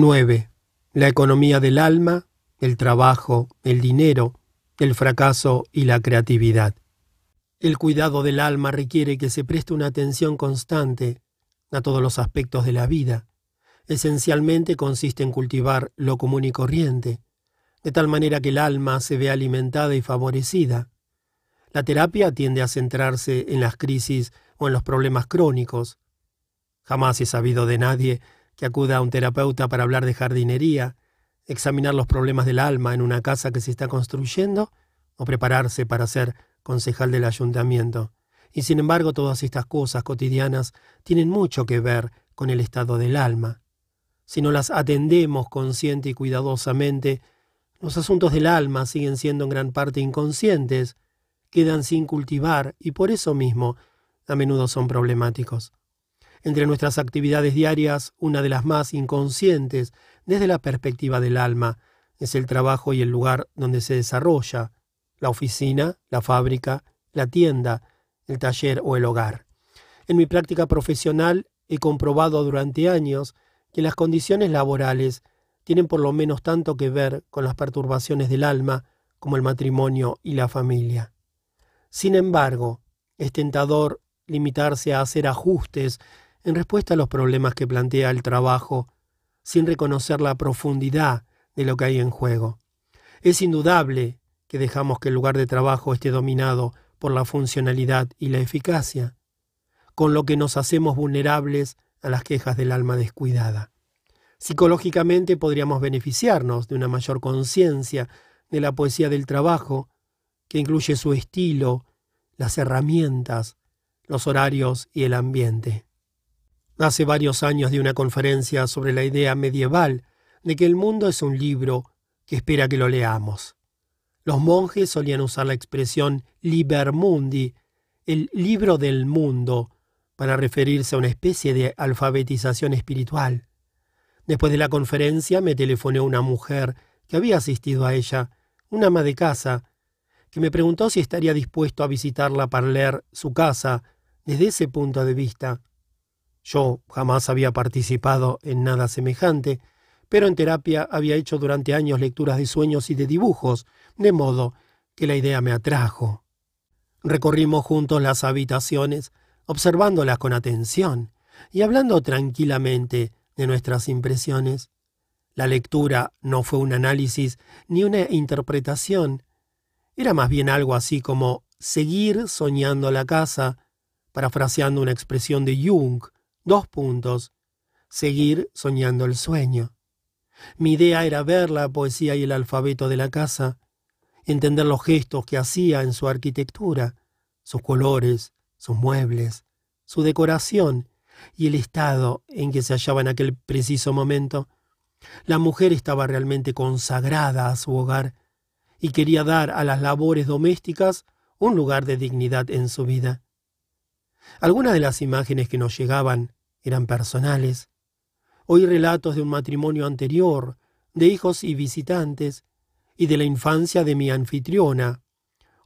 9. La economía del alma, el trabajo, el dinero, el fracaso y la creatividad. El cuidado del alma requiere que se preste una atención constante a todos los aspectos de la vida. Esencialmente consiste en cultivar lo común y corriente, de tal manera que el alma se vea alimentada y favorecida. La terapia tiende a centrarse en las crisis o en los problemas crónicos. Jamás he sabido de nadie que acuda a un terapeuta para hablar de jardinería, examinar los problemas del alma en una casa que se está construyendo o prepararse para ser concejal del ayuntamiento. Y sin embargo todas estas cosas cotidianas tienen mucho que ver con el estado del alma. Si no las atendemos consciente y cuidadosamente, los asuntos del alma siguen siendo en gran parte inconscientes, quedan sin cultivar y por eso mismo a menudo son problemáticos. Entre nuestras actividades diarias, una de las más inconscientes desde la perspectiva del alma es el trabajo y el lugar donde se desarrolla, la oficina, la fábrica, la tienda, el taller o el hogar. En mi práctica profesional he comprobado durante años que las condiciones laborales tienen por lo menos tanto que ver con las perturbaciones del alma como el matrimonio y la familia. Sin embargo, es tentador limitarse a hacer ajustes en respuesta a los problemas que plantea el trabajo, sin reconocer la profundidad de lo que hay en juego. Es indudable que dejamos que el lugar de trabajo esté dominado por la funcionalidad y la eficacia, con lo que nos hacemos vulnerables a las quejas del alma descuidada. Psicológicamente podríamos beneficiarnos de una mayor conciencia de la poesía del trabajo, que incluye su estilo, las herramientas, los horarios y el ambiente. Hace varios años di una conferencia sobre la idea medieval de que el mundo es un libro que espera que lo leamos. Los monjes solían usar la expresión liber mundi, el libro del mundo, para referirse a una especie de alfabetización espiritual. Después de la conferencia me telefonó una mujer que había asistido a ella, una ama de casa, que me preguntó si estaría dispuesto a visitarla para leer su casa desde ese punto de vista. Yo jamás había participado en nada semejante, pero en terapia había hecho durante años lecturas de sueños y de dibujos, de modo que la idea me atrajo. Recorrimos juntos las habitaciones, observándolas con atención y hablando tranquilamente de nuestras impresiones. La lectura no fue un análisis ni una interpretación, era más bien algo así como seguir soñando la casa, parafraseando una expresión de Jung, dos puntos, seguir soñando el sueño. Mi idea era ver la poesía y el alfabeto de la casa, entender los gestos que hacía en su arquitectura, sus colores, sus muebles, su decoración y el estado en que se hallaba en aquel preciso momento. La mujer estaba realmente consagrada a su hogar y quería dar a las labores domésticas un lugar de dignidad en su vida. Algunas de las imágenes que nos llegaban eran personales. Oí relatos de un matrimonio anterior, de hijos y visitantes, y de la infancia de mi anfitriona.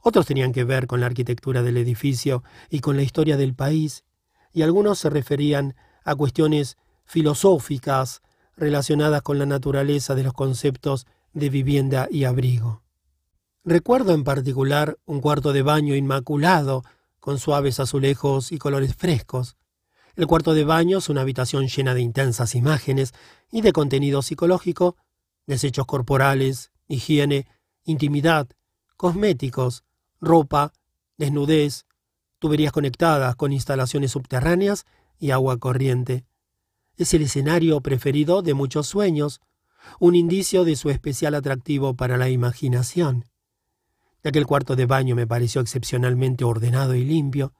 Otros tenían que ver con la arquitectura del edificio y con la historia del país, y algunos se referían a cuestiones filosóficas relacionadas con la naturaleza de los conceptos de vivienda y abrigo. Recuerdo en particular un cuarto de baño inmaculado, con suaves azulejos y colores frescos. El cuarto de baño es una habitación llena de intensas imágenes y de contenido psicológico, desechos corporales, higiene, intimidad, cosméticos, ropa, desnudez, tuberías conectadas con instalaciones subterráneas y agua corriente. Es el escenario preferido de muchos sueños, un indicio de su especial atractivo para la imaginación. Aquel cuarto de baño me pareció excepcionalmente ordenado y limpio,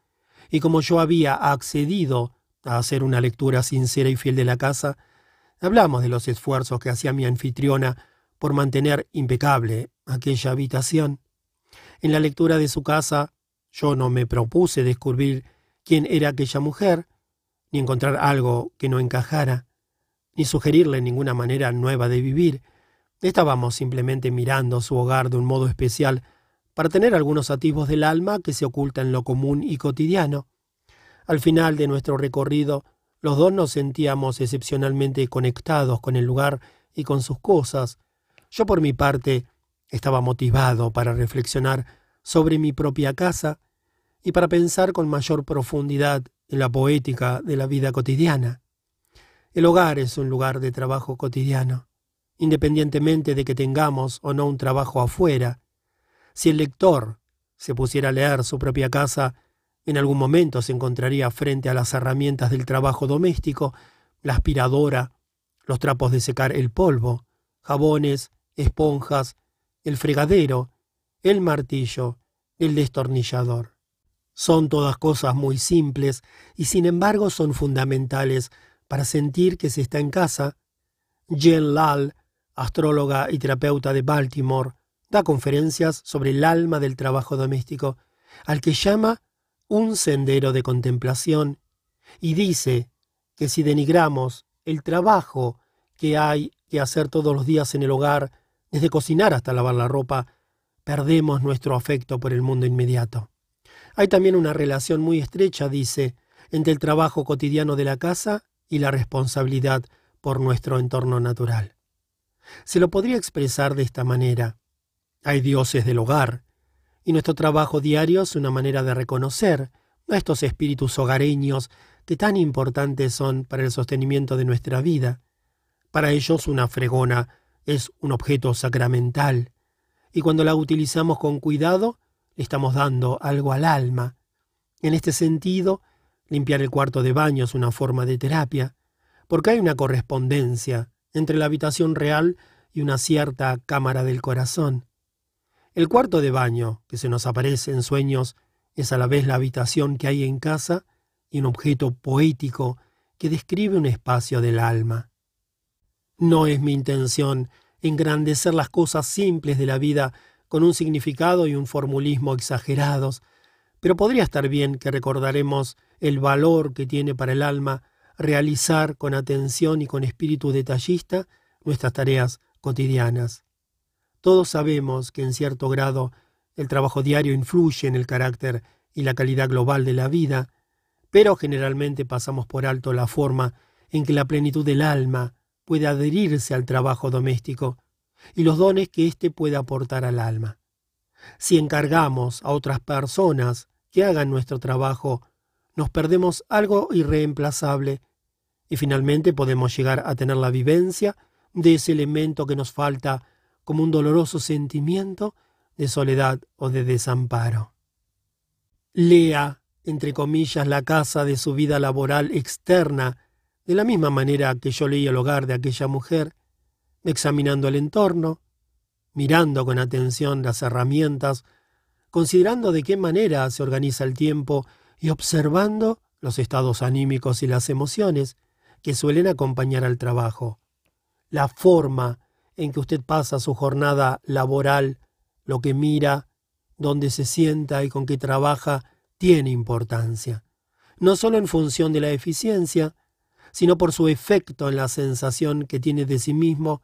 y como yo había accedido a hacer una lectura sincera y fiel de la casa, hablamos de los esfuerzos que hacía mi anfitriona por mantener impecable aquella habitación. En la lectura de su casa yo no me propuse descubrir quién era aquella mujer, ni encontrar algo que no encajara, ni sugerirle ninguna manera nueva de vivir. Estábamos simplemente mirando su hogar de un modo especial para tener algunos atisbos del alma que se ocultan en lo común y cotidiano. Al final de nuestro recorrido, Los dos nos sentíamos excepcionalmente conectados con el lugar y con sus cosas. Yo por mi parte estaba motivado para reflexionar sobre mi propia casa y para pensar con mayor profundidad en la poética de la vida cotidiana. El hogar es un lugar de trabajo cotidiano, independientemente de que tengamos o no un trabajo afuera. Si el lector se pusiera a leer su propia casa, en algún momento se encontraría frente a las herramientas del trabajo doméstico, la aspiradora, los trapos de secar el polvo, jabones, esponjas, el fregadero, el martillo, el destornillador. Son todas cosas muy simples y sin embargo son fundamentales para sentir que se está en casa. Jen Lal, astróloga y terapeuta de Baltimore, da conferencias sobre el alma del trabajo doméstico, al que llama un sendero de contemplación, y dice que si denigramos el trabajo que hay que hacer todos los días en el hogar, desde cocinar hasta lavar la ropa, perdemos nuestro afecto por el mundo inmediato. Hay también una relación muy estrecha, dice, entre el trabajo cotidiano de la casa y la responsabilidad por nuestro entorno natural. Se lo podría expresar de esta manera. Hay dioses del hogar, y nuestro trabajo diario es una manera de reconocer a estos espíritus hogareños que tan importantes son para el sostenimiento de nuestra vida. Para ellos una fregona es un objeto sacramental, y cuando la utilizamos con cuidado, le estamos dando algo al alma. En este sentido, limpiar el cuarto de baño es una forma de terapia, porque hay una correspondencia entre la habitación real y una cierta cámara del corazón. El cuarto de baño, que se nos aparece en sueños, es a la vez la habitación que hay en casa y un objeto poético que describe un espacio del alma. No es mi intención engrandecer las cosas simples de la vida con un significado y un formulismo exagerados, pero podría estar bien que recordaremos el valor que tiene para el alma realizar con atención y con espíritu detallista nuestras tareas cotidianas. Todos sabemos que en cierto grado el trabajo diario influye en el carácter y la calidad global de la vida, pero generalmente pasamos por alto la forma en que la plenitud del alma puede adherirse al trabajo doméstico y los dones que éste puede aportar al alma. Si encargamos a otras personas que hagan nuestro trabajo, nos perdemos algo irreemplazable y finalmente podemos llegar a tener la vivencia de ese elemento que nos falta como un doloroso sentimiento de soledad o de desamparo. Lea, entre comillas, la casa de su vida laboral externa, de la misma manera que yo leí el hogar de aquella mujer, examinando el entorno, mirando con atención las herramientas, considerando de qué manera se organiza el tiempo y observando los estados anímicos y las emociones que suelen acompañar al trabajo. La forma en que usted pasa su jornada laboral, lo que mira, dónde se sienta y con qué trabaja, tiene importancia, no solo en función de la eficiencia, sino por su efecto en la sensación que tiene de sí mismo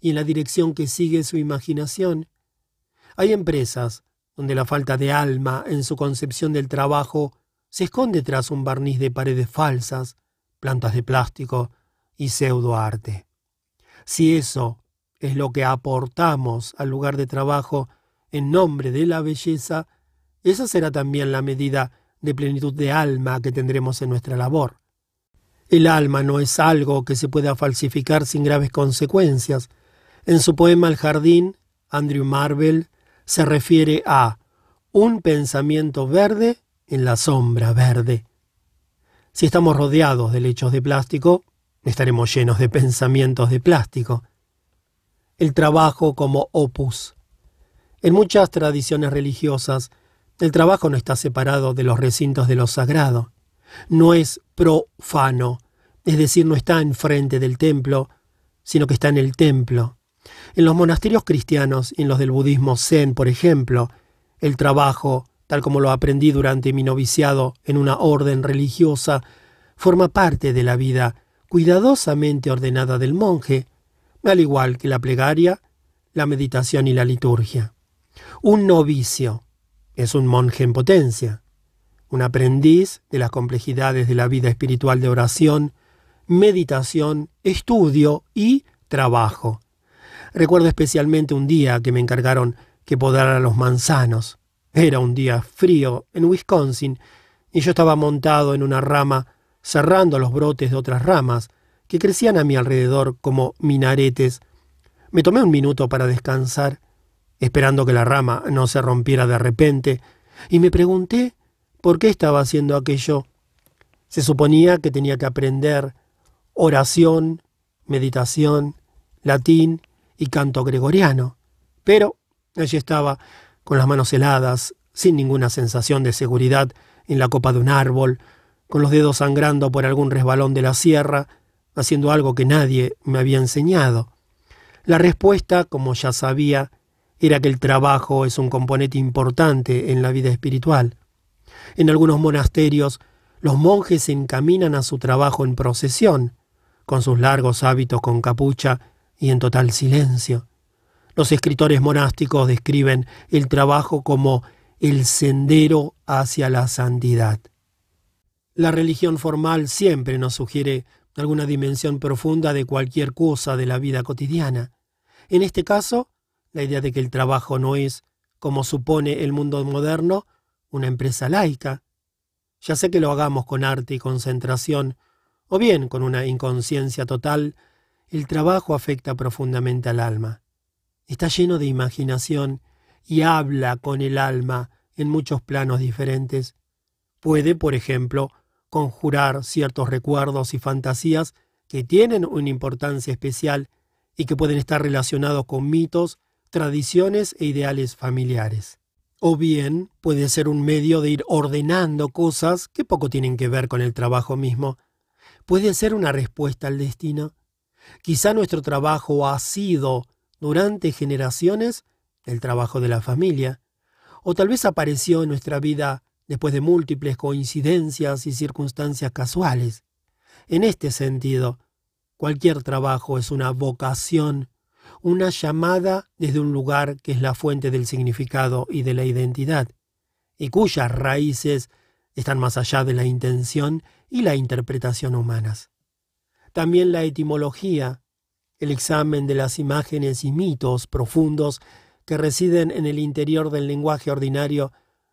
y en la dirección que sigue su imaginación. Hay empresas donde la falta de alma en su concepción del trabajo se esconde tras un barniz de paredes falsas, plantas de plástico y pseudoarte. Si eso es lo que aportamos al lugar de trabajo en nombre de la belleza, esa será también la medida de plenitud de alma que tendremos en nuestra labor. El alma no es algo que se pueda falsificar sin graves consecuencias. En su poema El jardín, Andrew Marvell se refiere a un pensamiento verde en la sombra verde. Si estamos rodeados de lechos de plástico, estaremos llenos de pensamientos de plástico el trabajo como opus. En muchas tradiciones religiosas, el trabajo no está separado de los recintos de lo sagrado. No es profano, es decir, no está enfrente del templo, sino que está en el templo. En los monasterios cristianos y en los del budismo zen, por ejemplo, el trabajo, tal como lo aprendí durante mi noviciado en una orden religiosa, forma parte de la vida cuidadosamente ordenada del monje, al igual que la plegaria, la meditación y la liturgia. Un novicio es un monje en potencia, un aprendiz de las complejidades de la vida espiritual de oración, meditación, estudio y trabajo. Recuerdo especialmente un día que me encargaron que podara los manzanos. Era un día frío en Wisconsin y yo estaba montado en una rama cerrando los brotes de otras ramas que crecían a mi alrededor como minaretes. Me tomé un minuto para descansar, esperando que la rama no se rompiera de repente, y me pregunté por qué estaba haciendo aquello. Se suponía que tenía que aprender oración, meditación, latín y canto gregoriano, pero allí estaba, con las manos heladas, sin ninguna sensación de seguridad, en la copa de un árbol, con los dedos sangrando por algún resbalón de la sierra, haciendo algo que nadie me había enseñado. La respuesta, como ya sabía, era que el trabajo es un componente importante en la vida espiritual. En algunos monasterios, los monjes se encaminan a su trabajo en procesión, con sus largos hábitos con capucha y en total silencio. Los escritores monásticos describen el trabajo como el sendero hacia la santidad. La religión formal siempre nos sugiere alguna dimensión profunda de cualquier cosa de la vida cotidiana. En este caso, la idea de que el trabajo no es, como supone el mundo moderno, una empresa laica. Ya sé que lo hagamos con arte y concentración, o bien con una inconsciencia total, el trabajo afecta profundamente al alma. Está lleno de imaginación y habla con el alma en muchos planos diferentes. Puede, por ejemplo, conjurar ciertos recuerdos y fantasías que tienen una importancia especial y que pueden estar relacionados con mitos, tradiciones e ideales familiares. O bien puede ser un medio de ir ordenando cosas que poco tienen que ver con el trabajo mismo. Puede ser una respuesta al destino. Quizá nuestro trabajo ha sido, durante generaciones, el trabajo de la familia. O tal vez apareció en nuestra vida después de múltiples coincidencias y circunstancias casuales. En este sentido, cualquier trabajo es una vocación, una llamada desde un lugar que es la fuente del significado y de la identidad, y cuyas raíces están más allá de la intención y la interpretación humanas. También la etimología, el examen de las imágenes y mitos profundos que residen en el interior del lenguaje ordinario,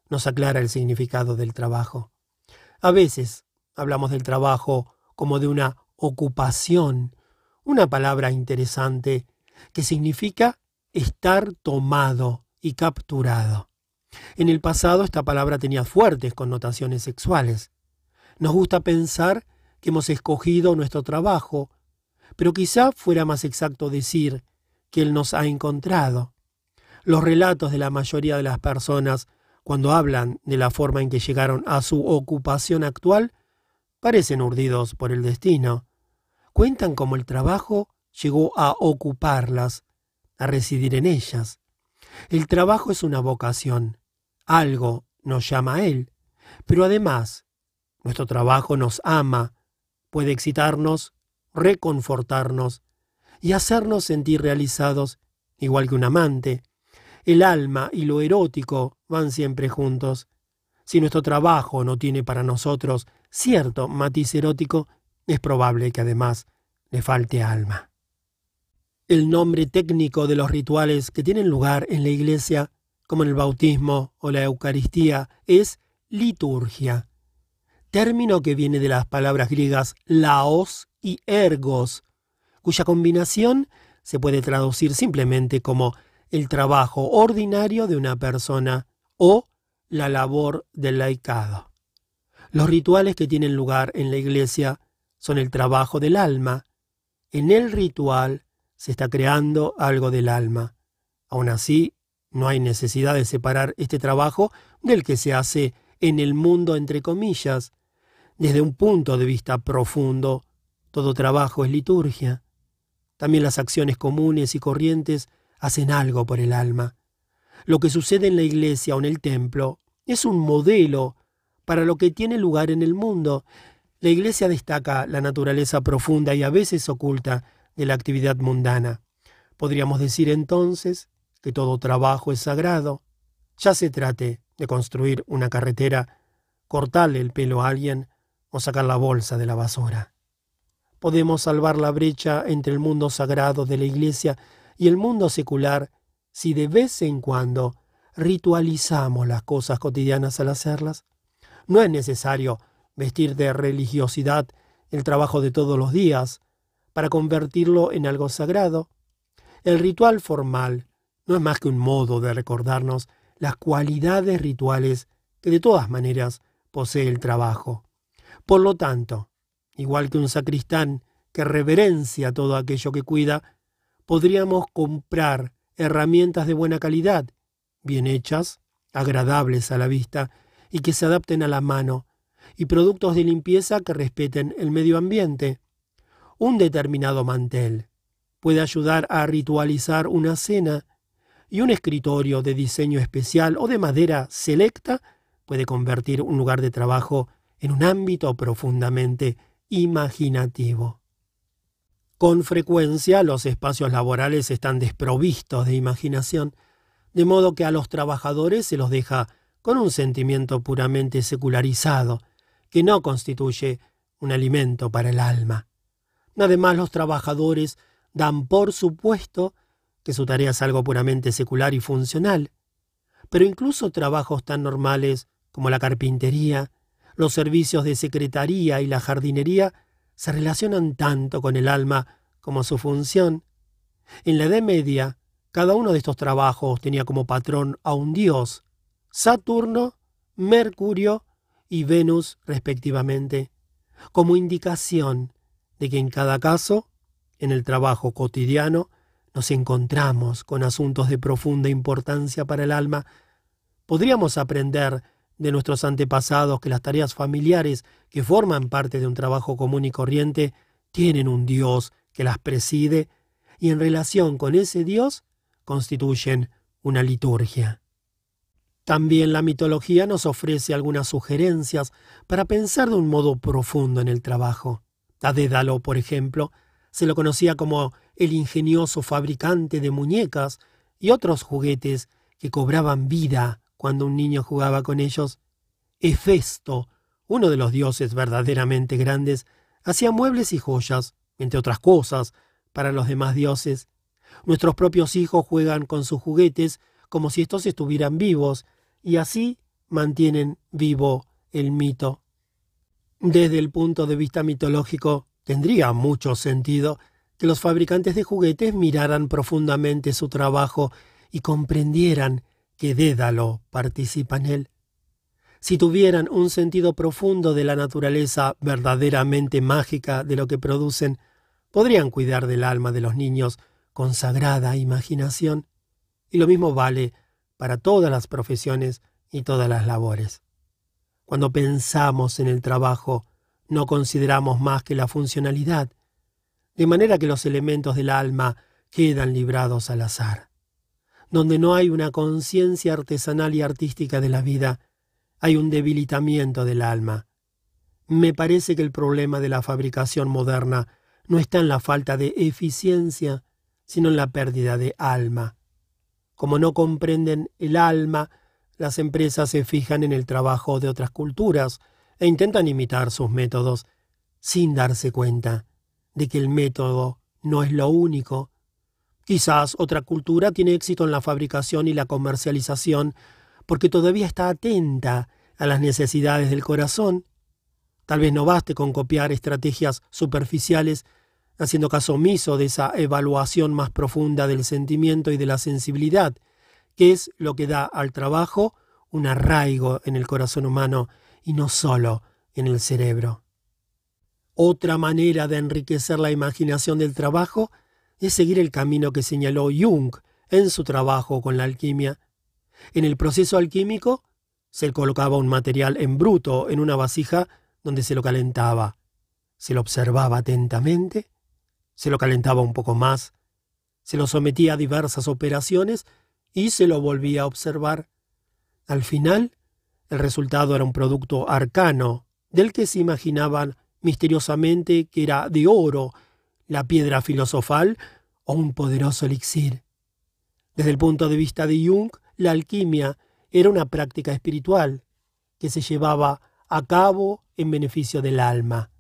nos aclara el significado del trabajo. A veces hablamos del trabajo como de una ocupación, una palabra interesante que significa estar tomado y capturado. En el pasado esta palabra tenía fuertes connotaciones sexuales. Nos gusta pensar que hemos escogido nuestro trabajo, pero quizá fuera más exacto decir que Él nos ha encontrado. Los relatos de la mayoría de las personas cuando hablan de la forma en que llegaron a su ocupación actual, parecen urdidos por el destino. Cuentan cómo el trabajo llegó a ocuparlas, a residir en ellas. El trabajo es una vocación, algo nos llama a él, pero además nuestro trabajo nos ama, puede excitarnos, reconfortarnos y hacernos sentir realizados, igual que un amante, el alma y lo erótico van siempre juntos. Si nuestro trabajo no tiene para nosotros cierto matiz erótico, es probable que además le falte alma. El nombre técnico de los rituales que tienen lugar en la iglesia, como en el bautismo o la Eucaristía, es liturgia, término que viene de las palabras griegas laos y ergos, cuya combinación se puede traducir simplemente como el trabajo ordinario de una persona o la labor del laicado. Los rituales que tienen lugar en la iglesia son el trabajo del alma. En el ritual se está creando algo del alma. Aún así, no hay necesidad de separar este trabajo del que se hace en el mundo entre comillas. Desde un punto de vista profundo, todo trabajo es liturgia. También las acciones comunes y corrientes hacen algo por el alma. Lo que sucede en la iglesia o en el templo es un modelo para lo que tiene lugar en el mundo. La iglesia destaca la naturaleza profunda y a veces oculta de la actividad mundana. Podríamos decir entonces que todo trabajo es sagrado, ya se trate de construir una carretera, cortarle el pelo a alguien o sacar la bolsa de la basura. podemos salvar la brecha entre el mundo sagrado de la Iglesia y el mundo secular si de vez en cuando ritualizamos las cosas cotidianas al hacerlas. No es necesario vestir de religiosidad el trabajo de todos los días para convertirlo en algo sagrado. El ritual formal no es más que un modo de recordarnos las cualidades rituales que de todas maneras posee el trabajo. Por lo tanto, igual que un sacristán que reverencia todo aquello que cuida, podríamos comprar herramientas de buena calidad, bien hechas, agradables a la vista y que se adapten a la mano, y productos de limpieza que respeten el medio ambiente. Un determinado mantel puede ayudar a ritualizar una cena y un escritorio de diseño especial o de madera selecta puede convertir un lugar de trabajo en un ámbito profundamente imaginativo. Con frecuencia los espacios laborales están desprovistos de imaginación, de modo que a los trabajadores se los deja con un sentimiento puramente secularizado, que no constituye un alimento para el alma. Además, los trabajadores dan por supuesto que su tarea es algo puramente secular y funcional. Pero incluso trabajos tan normales como la carpintería, los servicios de secretaría y la jardinería se relacionan tanto con el alma como su función. En la Edad Media, cada uno de estos trabajos tenía como patrón a un dios, Saturno, Mercurio y Venus respectivamente, como indicación de que en cada caso, en el trabajo cotidiano, nos encontramos con asuntos de profunda importancia para el alma, podríamos aprender de nuestros antepasados que las tareas familiares que forman parte de un trabajo común y corriente tienen un Dios que las preside y en relación con ese Dios constituyen una liturgia. También la mitología nos ofrece algunas sugerencias para pensar de un modo profundo en el trabajo. A Dédalo, por ejemplo, se lo conocía como el ingenioso fabricante de muñecas y otros juguetes que cobraban vida cuando un niño jugaba con ellos. Hefesto, uno de los dioses verdaderamente grandes, hacía muebles y joyas, entre otras cosas, para los demás dioses. Nuestros propios hijos juegan con sus juguetes como si estos estuvieran vivos, y así mantienen vivo el mito. Desde el punto de vista mitológico, tendría mucho sentido que los fabricantes de juguetes miraran profundamente su trabajo y comprendieran que Dédalo participa en él. Si tuvieran un sentido profundo de la naturaleza verdaderamente mágica de lo que producen, podrían cuidar del alma de los niños con sagrada imaginación. Y lo mismo vale para todas las profesiones y todas las labores. Cuando pensamos en el trabajo, no consideramos más que la funcionalidad, de manera que los elementos del alma quedan librados al azar. Donde no hay una conciencia artesanal y artística de la vida, hay un debilitamiento del alma. Me parece que el problema de la fabricación moderna no está en la falta de eficiencia, sino en la pérdida de alma. Como no comprenden el alma, las empresas se fijan en el trabajo de otras culturas e intentan imitar sus métodos sin darse cuenta de que el método no es lo único. Quizás otra cultura tiene éxito en la fabricación y la comercialización porque todavía está atenta a las necesidades del corazón. Tal vez no baste con copiar estrategias superficiales haciendo caso omiso de esa evaluación más profunda del sentimiento y de la sensibilidad, que es lo que da al trabajo un arraigo en el corazón humano y no solo en el cerebro. Otra manera de enriquecer la imaginación del trabajo es seguir el camino que señaló Jung en su trabajo con la alquimia. En el proceso alquímico se colocaba un material en bruto en una vasija donde se lo calentaba. Se lo observaba atentamente se lo calentaba un poco más, se lo sometía a diversas operaciones y se lo volvía a observar. Al final, el resultado era un producto arcano, del que se imaginaban misteriosamente que era de oro, la piedra filosofal o un poderoso elixir. Desde el punto de vista de Jung, la alquimia era una práctica espiritual que se llevaba a cabo en beneficio del alma.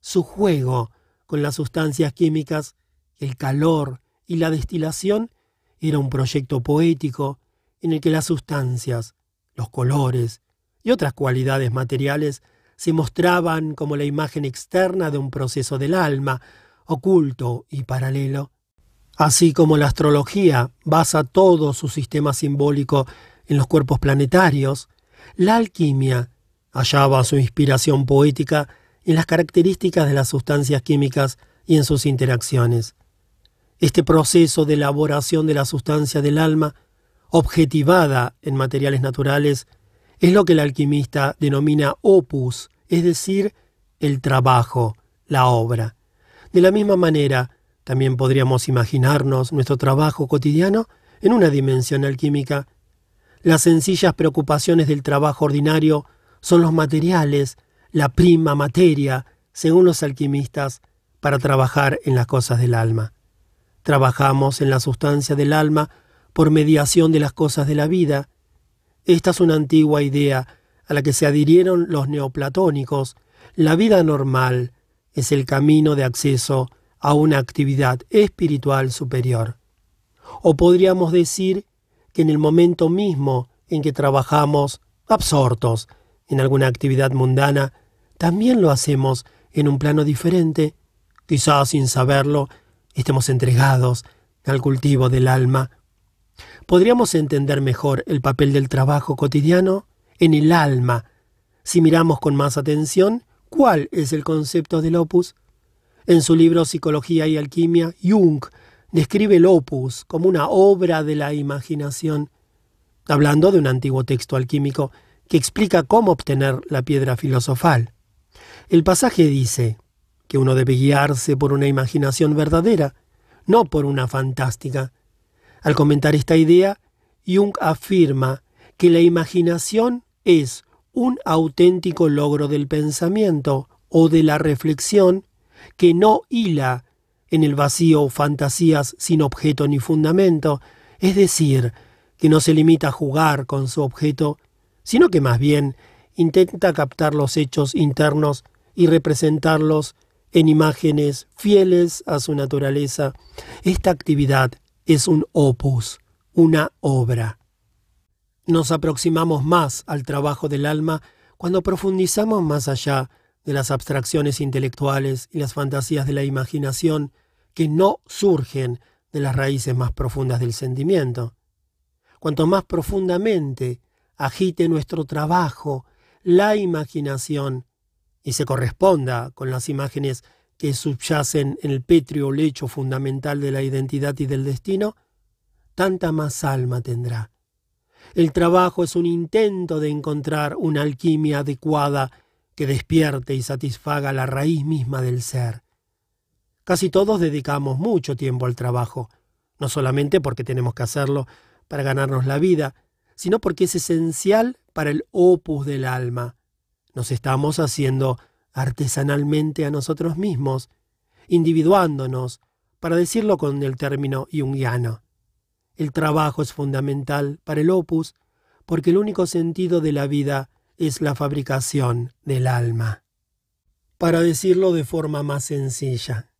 Su juego con las sustancias químicas, el calor y la destilación era un proyecto poético en el que las sustancias, los colores y otras cualidades materiales se mostraban como la imagen externa de un proceso del alma, oculto y paralelo. Así como la astrología basa todo su sistema simbólico en los cuerpos planetarios, la alquimia hallaba su inspiración poética en las características de las sustancias químicas y en sus interacciones. Este proceso de elaboración de la sustancia del alma, objetivada en materiales naturales, es lo que el alquimista denomina opus, es decir, el trabajo, la obra. De la misma manera, también podríamos imaginarnos nuestro trabajo cotidiano en una dimensión alquímica. Las sencillas preocupaciones del trabajo ordinario son los materiales, la prima materia, según los alquimistas, para trabajar en las cosas del alma. Trabajamos en la sustancia del alma por mediación de las cosas de la vida. Esta es una antigua idea a la que se adhirieron los neoplatónicos. La vida normal es el camino de acceso a una actividad espiritual superior. O podríamos decir que en el momento mismo en que trabajamos absortos en alguna actividad mundana, también lo hacemos en un plano diferente, quizás sin saberlo, estemos entregados al cultivo del alma. Podríamos entender mejor el papel del trabajo cotidiano en el alma si miramos con más atención cuál es el concepto del opus. En su libro Psicología y Alquimia, Jung describe el opus como una obra de la imaginación, hablando de un antiguo texto alquímico que explica cómo obtener la piedra filosofal. El pasaje dice, que uno debe guiarse por una imaginación verdadera, no por una fantástica. Al comentar esta idea, Jung afirma que la imaginación es un auténtico logro del pensamiento o de la reflexión que no hila en el vacío fantasías sin objeto ni fundamento, es decir, que no se limita a jugar con su objeto, sino que más bien intenta captar los hechos internos y representarlos en imágenes fieles a su naturaleza. Esta actividad es un opus, una obra. Nos aproximamos más al trabajo del alma cuando profundizamos más allá de las abstracciones intelectuales y las fantasías de la imaginación que no surgen de las raíces más profundas del sentimiento. Cuanto más profundamente agite nuestro trabajo, la imaginación, y se corresponda con las imágenes que subyacen en el pétreo lecho fundamental de la identidad y del destino, tanta más alma tendrá. El trabajo es un intento de encontrar una alquimia adecuada que despierte y satisfaga la raíz misma del ser. Casi todos dedicamos mucho tiempo al trabajo, no solamente porque tenemos que hacerlo para ganarnos la vida, sino porque es esencial para el opus del alma, nos estamos haciendo artesanalmente a nosotros mismos, individuándonos, para decirlo con el término jungiano. El trabajo es fundamental para el opus porque el único sentido de la vida es la fabricación del alma. Para decirlo de forma más sencilla,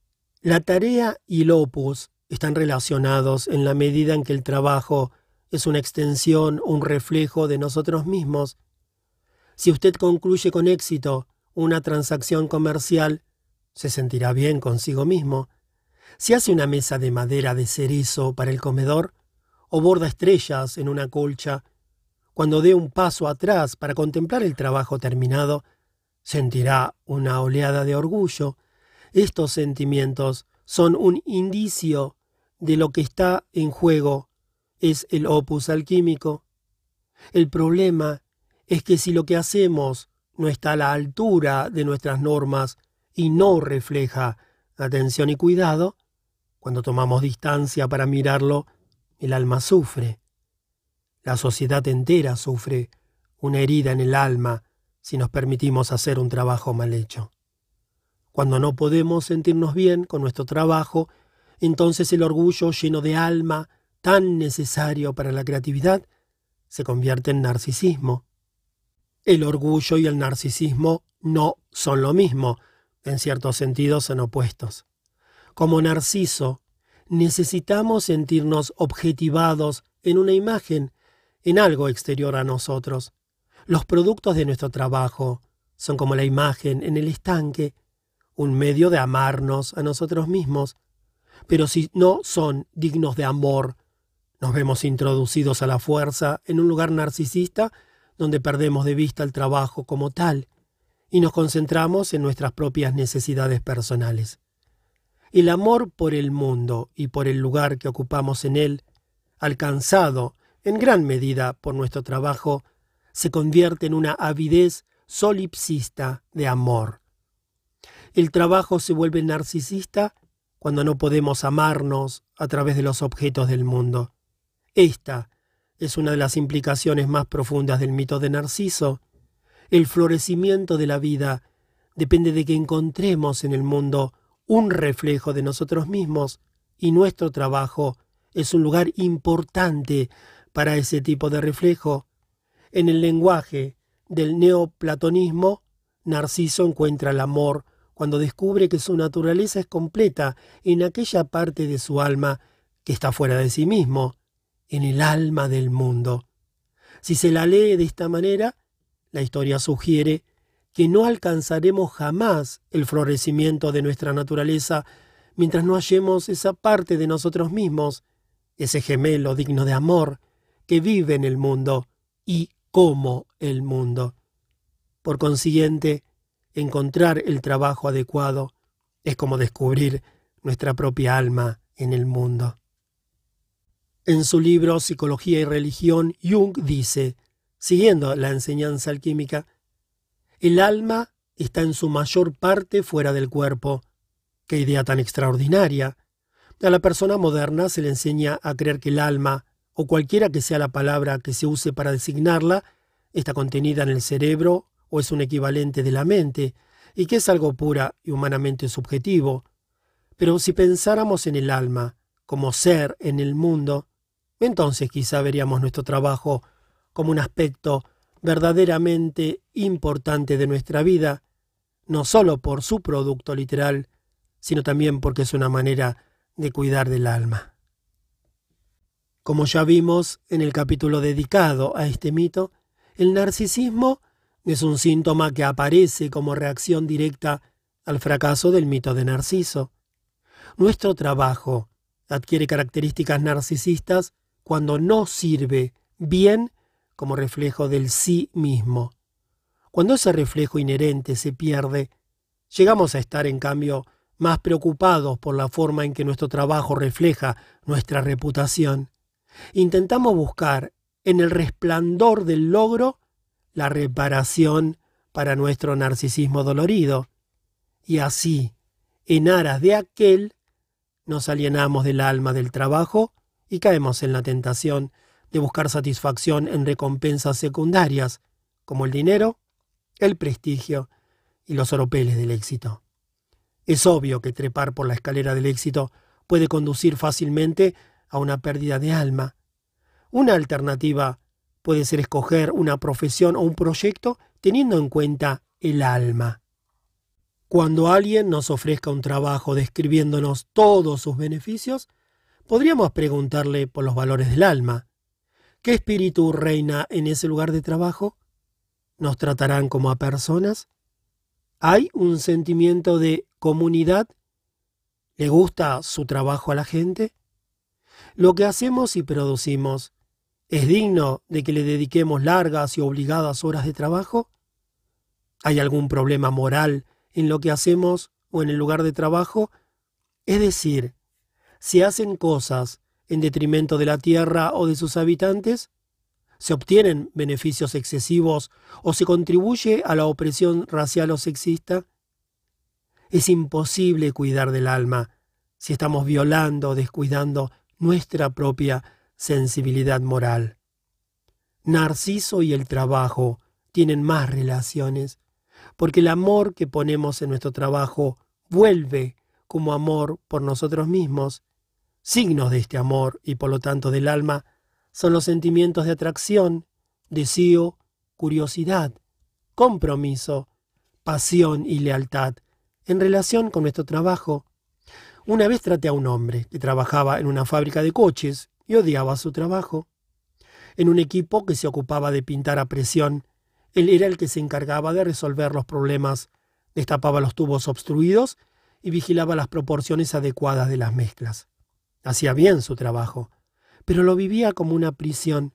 la tarea y el opus están relacionados en la medida en que el trabajo es una extensión, un reflejo de nosotros mismos si usted concluye con éxito una transacción comercial, se sentirá bien consigo mismo. Si hace una mesa de madera de cerezo para el comedor, o borda estrellas en una colcha, cuando dé un paso atrás para contemplar el trabajo terminado, sentirá una oleada de orgullo. Estos sentimientos son un indicio de lo que está en juego. Es el opus alquímico. El problema es que si lo que hacemos no está a la altura de nuestras normas y no refleja atención y cuidado, cuando tomamos distancia para mirarlo, el alma sufre. La sociedad entera sufre una herida en el alma si nos permitimos hacer un trabajo mal hecho. Cuando no podemos sentirnos bien con nuestro trabajo, entonces el orgullo lleno de alma, tan necesario para la creatividad, se convierte en narcisismo. El orgullo y el narcisismo no son lo mismo. En cierto sentido son opuestos. Como Narciso, necesitamos sentirnos objetivados en una imagen, en algo exterior a nosotros. Los productos de nuestro trabajo son como la imagen en el estanque, un medio de amarnos a nosotros mismos. Pero si no son dignos de amor, nos vemos introducidos a la fuerza en un lugar narcisista donde perdemos de vista el trabajo como tal y nos concentramos en nuestras propias necesidades personales. El amor por el mundo y por el lugar que ocupamos en él, alcanzado en gran medida por nuestro trabajo, se convierte en una avidez solipsista de amor. El trabajo se vuelve narcisista cuando no podemos amarnos a través de los objetos del mundo. Esta es una de las implicaciones más profundas del mito de Narciso. El florecimiento de la vida depende de que encontremos en el mundo un reflejo de nosotros mismos y nuestro trabajo es un lugar importante para ese tipo de reflejo. En el lenguaje del neoplatonismo, Narciso encuentra el amor cuando descubre que su naturaleza es completa en aquella parte de su alma que está fuera de sí mismo, en el alma del mundo. Si se la lee de esta manera, la historia sugiere que no alcanzaremos jamás el florecimiento de nuestra naturaleza mientras no hallemos esa parte de nosotros mismos, ese gemelo digno de amor, que vive en el mundo y como el mundo. Por consiguiente, encontrar el trabajo adecuado es como descubrir nuestra propia alma en el mundo. En su libro Psicología y Religión, Jung dice, siguiendo la enseñanza alquímica, el alma está en su mayor parte fuera del cuerpo. Qué idea tan extraordinaria. A la persona moderna se le enseña a creer que el alma, o cualquiera que sea la palabra que se use para designarla, está contenida en el cerebro o es un equivalente de la mente, y que es algo pura y humanamente subjetivo. Pero si pensáramos en el alma como ser en el mundo, entonces quizá veríamos nuestro trabajo como un aspecto verdaderamente importante de nuestra vida, no solo por su producto literal, sino también porque es una manera de cuidar del alma. Como ya vimos en el capítulo dedicado a este mito, el narcisismo es un síntoma que aparece como reacción directa al fracaso del mito de Narciso. Nuestro trabajo adquiere características narcisistas cuando no sirve bien como reflejo del sí mismo. Cuando ese reflejo inherente se pierde, llegamos a estar, en cambio, más preocupados por la forma en que nuestro trabajo refleja nuestra reputación. Intentamos buscar en el resplandor del logro la reparación para nuestro narcisismo dolorido. Y así, en aras de aquel, nos alienamos del alma del trabajo y caemos en la tentación de buscar satisfacción en recompensas secundarias, como el dinero, el prestigio y los oropeles del éxito. Es obvio que trepar por la escalera del éxito puede conducir fácilmente a una pérdida de alma. Una alternativa puede ser escoger una profesión o un proyecto teniendo en cuenta el alma. Cuando alguien nos ofrezca un trabajo describiéndonos todos sus beneficios, Podríamos preguntarle por los valores del alma. ¿Qué espíritu reina en ese lugar de trabajo? ¿Nos tratarán como a personas? ¿Hay un sentimiento de comunidad? ¿Le gusta su trabajo a la gente? ¿Lo que hacemos y producimos es digno de que le dediquemos largas y obligadas horas de trabajo? ¿Hay algún problema moral en lo que hacemos o en el lugar de trabajo? Es decir, se hacen cosas en detrimento de la tierra o de sus habitantes? ¿Se obtienen beneficios excesivos o se contribuye a la opresión racial o sexista? Es imposible cuidar del alma si estamos violando o descuidando nuestra propia sensibilidad moral. Narciso y el trabajo tienen más relaciones, porque el amor que ponemos en nuestro trabajo vuelve como amor por nosotros mismos. Signos de este amor y por lo tanto del alma son los sentimientos de atracción, deseo, curiosidad, compromiso, pasión y lealtad, en relación con nuestro trabajo. Una vez traté a un hombre que trabajaba en una fábrica de coches y odiaba su trabajo. En un equipo que se ocupaba de pintar a presión, él era el que se encargaba de resolver los problemas, destapaba los tubos obstruidos y vigilaba las proporciones adecuadas de las mezclas. Hacía bien su trabajo, pero lo vivía como una prisión.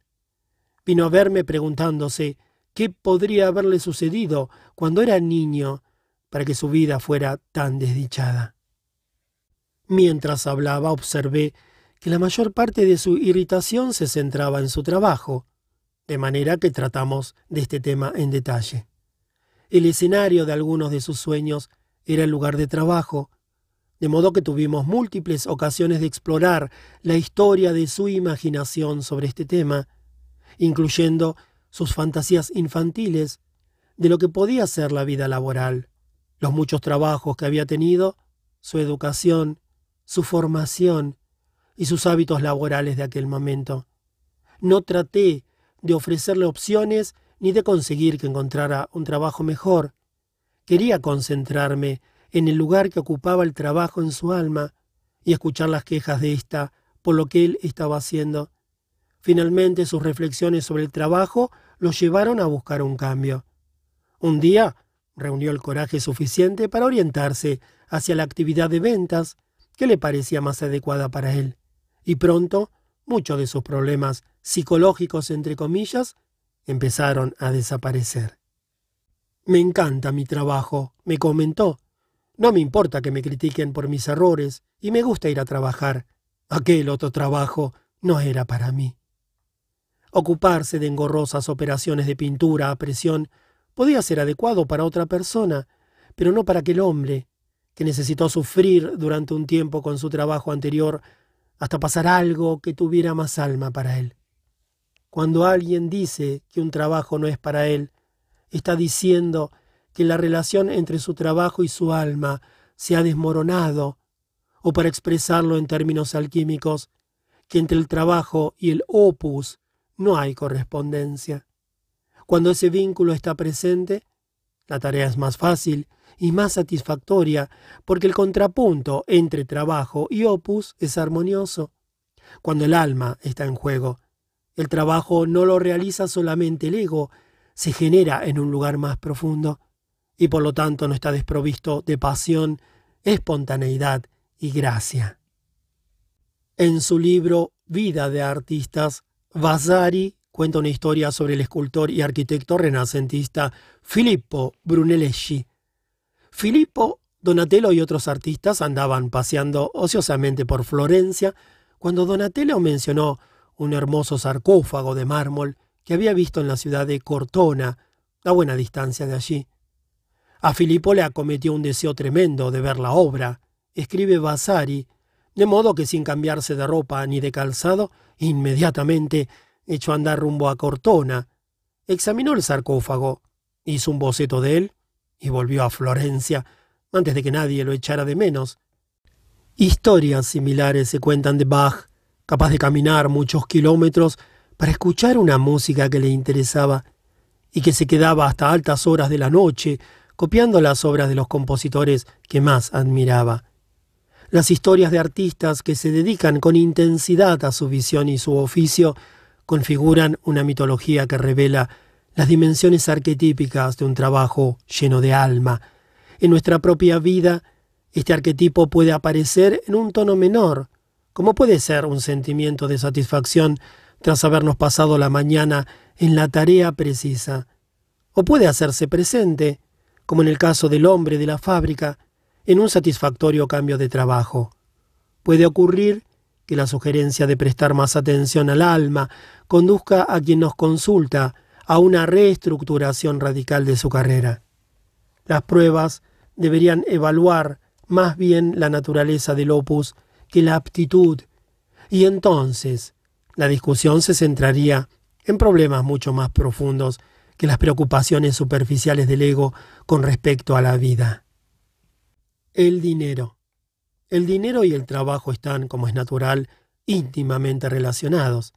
Vino a verme preguntándose qué podría haberle sucedido cuando era niño para que su vida fuera tan desdichada. Mientras hablaba observé que la mayor parte de su irritación se centraba en su trabajo, de manera que tratamos de este tema en detalle. El escenario de algunos de sus sueños era el lugar de trabajo, de modo que tuvimos múltiples ocasiones de explorar la historia de su imaginación sobre este tema, incluyendo sus fantasías infantiles de lo que podía ser la vida laboral, los muchos trabajos que había tenido, su educación, su formación y sus hábitos laborales de aquel momento. No traté de ofrecerle opciones ni de conseguir que encontrara un trabajo mejor. Quería concentrarme en el lugar que ocupaba el trabajo en su alma y escuchar las quejas de ésta por lo que él estaba haciendo. Finalmente sus reflexiones sobre el trabajo lo llevaron a buscar un cambio. Un día reunió el coraje suficiente para orientarse hacia la actividad de ventas que le parecía más adecuada para él, y pronto muchos de sus problemas psicológicos, entre comillas, empezaron a desaparecer. Me encanta mi trabajo, me comentó, no me importa que me critiquen por mis errores y me gusta ir a trabajar. Aquel otro trabajo no era para mí. Ocuparse de engorrosas operaciones de pintura a presión podía ser adecuado para otra persona, pero no para aquel hombre, que necesitó sufrir durante un tiempo con su trabajo anterior hasta pasar algo que tuviera más alma para él. Cuando alguien dice que un trabajo no es para él, está diciendo que la relación entre su trabajo y su alma se ha desmoronado, o para expresarlo en términos alquímicos, que entre el trabajo y el opus no hay correspondencia. Cuando ese vínculo está presente, la tarea es más fácil y más satisfactoria porque el contrapunto entre trabajo y opus es armonioso. Cuando el alma está en juego, el trabajo no lo realiza solamente el ego, se genera en un lugar más profundo y por lo tanto no está desprovisto de pasión, espontaneidad y gracia. En su libro Vida de Artistas, Vasari cuenta una historia sobre el escultor y arquitecto renacentista Filippo Brunelleschi. Filippo, Donatello y otros artistas andaban paseando ociosamente por Florencia cuando Donatello mencionó un hermoso sarcófago de mármol que había visto en la ciudad de Cortona, a buena distancia de allí. A Filipo le acometió un deseo tremendo de ver la obra, escribe Vasari, de modo que sin cambiarse de ropa ni de calzado, inmediatamente echó a andar rumbo a Cortona, examinó el sarcófago, hizo un boceto de él y volvió a Florencia antes de que nadie lo echara de menos. Historias similares se cuentan de Bach, capaz de caminar muchos kilómetros para escuchar una música que le interesaba y que se quedaba hasta altas horas de la noche copiando las obras de los compositores que más admiraba. Las historias de artistas que se dedican con intensidad a su visión y su oficio configuran una mitología que revela las dimensiones arquetípicas de un trabajo lleno de alma. En nuestra propia vida, este arquetipo puede aparecer en un tono menor, como puede ser un sentimiento de satisfacción tras habernos pasado la mañana en la tarea precisa, o puede hacerse presente como en el caso del hombre de la fábrica, en un satisfactorio cambio de trabajo. Puede ocurrir que la sugerencia de prestar más atención al alma conduzca a quien nos consulta a una reestructuración radical de su carrera. Las pruebas deberían evaluar más bien la naturaleza del opus que la aptitud, y entonces la discusión se centraría en problemas mucho más profundos que las preocupaciones superficiales del ego con respecto a la vida. El dinero. El dinero y el trabajo están, como es natural, íntimamente relacionados.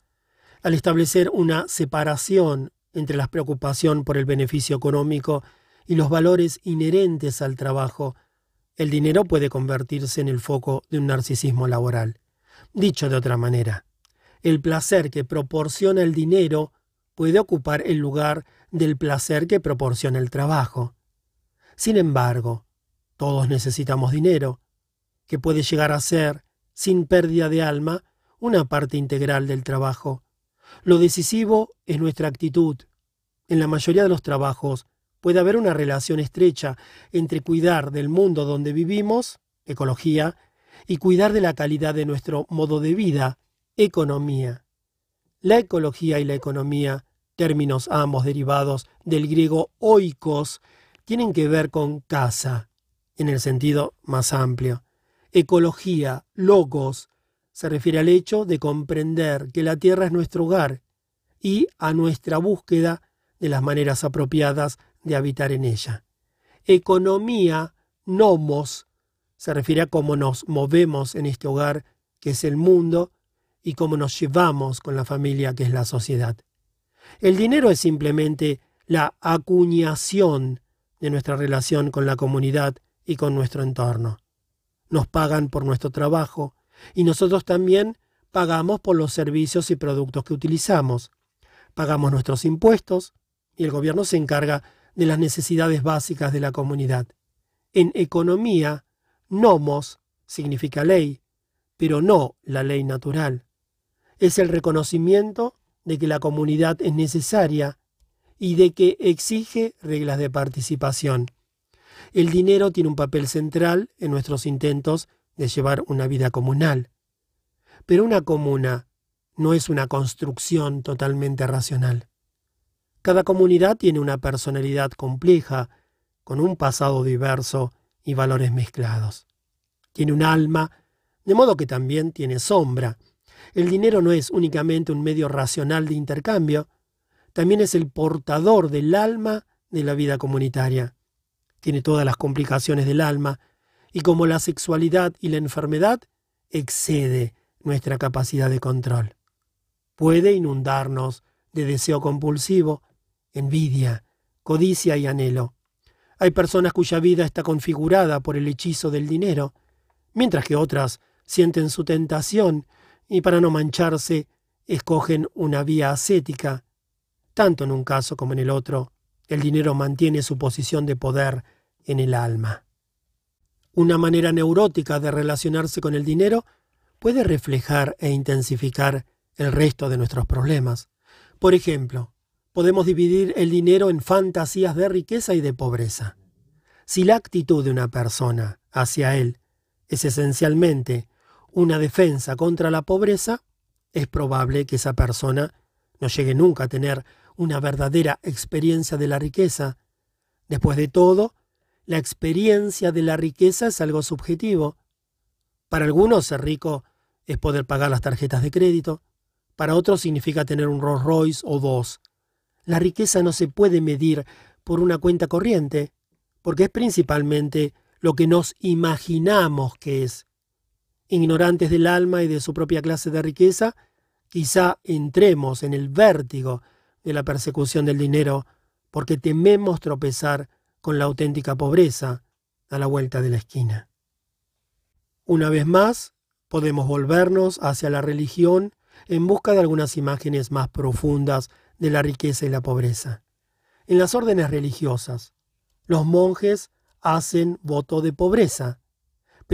Al establecer una separación entre la preocupación por el beneficio económico y los valores inherentes al trabajo, el dinero puede convertirse en el foco de un narcisismo laboral. Dicho de otra manera, el placer que proporciona el dinero puede ocupar el lugar del placer que proporciona el trabajo. Sin embargo, todos necesitamos dinero, que puede llegar a ser, sin pérdida de alma, una parte integral del trabajo. Lo decisivo es nuestra actitud. En la mayoría de los trabajos puede haber una relación estrecha entre cuidar del mundo donde vivimos, ecología, y cuidar de la calidad de nuestro modo de vida, economía. La ecología y la economía, términos ambos derivados del griego oikos, tienen que ver con casa, en el sentido más amplio. Ecología, logos, se refiere al hecho de comprender que la tierra es nuestro hogar y a nuestra búsqueda de las maneras apropiadas de habitar en ella. Economía, nomos, se refiere a cómo nos movemos en este hogar que es el mundo y cómo nos llevamos con la familia que es la sociedad. El dinero es simplemente la acuñación de nuestra relación con la comunidad y con nuestro entorno. Nos pagan por nuestro trabajo y nosotros también pagamos por los servicios y productos que utilizamos. Pagamos nuestros impuestos y el gobierno se encarga de las necesidades básicas de la comunidad. En economía, nomos significa ley, pero no la ley natural. Es el reconocimiento de que la comunidad es necesaria y de que exige reglas de participación. El dinero tiene un papel central en nuestros intentos de llevar una vida comunal. Pero una comuna no es una construcción totalmente racional. Cada comunidad tiene una personalidad compleja, con un pasado diverso y valores mezclados. Tiene un alma, de modo que también tiene sombra. El dinero no es únicamente un medio racional de intercambio, también es el portador del alma de la vida comunitaria. Tiene todas las complicaciones del alma, y como la sexualidad y la enfermedad, excede nuestra capacidad de control. Puede inundarnos de deseo compulsivo, envidia, codicia y anhelo. Hay personas cuya vida está configurada por el hechizo del dinero, mientras que otras sienten su tentación y para no mancharse escogen una vía ascética. Tanto en un caso como en el otro, el dinero mantiene su posición de poder en el alma. Una manera neurótica de relacionarse con el dinero puede reflejar e intensificar el resto de nuestros problemas. Por ejemplo, podemos dividir el dinero en fantasías de riqueza y de pobreza. Si la actitud de una persona hacia él es esencialmente una defensa contra la pobreza, es probable que esa persona no llegue nunca a tener una verdadera experiencia de la riqueza. Después de todo, la experiencia de la riqueza es algo subjetivo. Para algunos ser rico es poder pagar las tarjetas de crédito, para otros significa tener un Rolls Royce o dos. La riqueza no se puede medir por una cuenta corriente, porque es principalmente lo que nos imaginamos que es. Ignorantes del alma y de su propia clase de riqueza, quizá entremos en el vértigo de la persecución del dinero, porque tememos tropezar con la auténtica pobreza a la vuelta de la esquina. Una vez más, podemos volvernos hacia la religión en busca de algunas imágenes más profundas de la riqueza y la pobreza. En las órdenes religiosas, los monjes hacen voto de pobreza,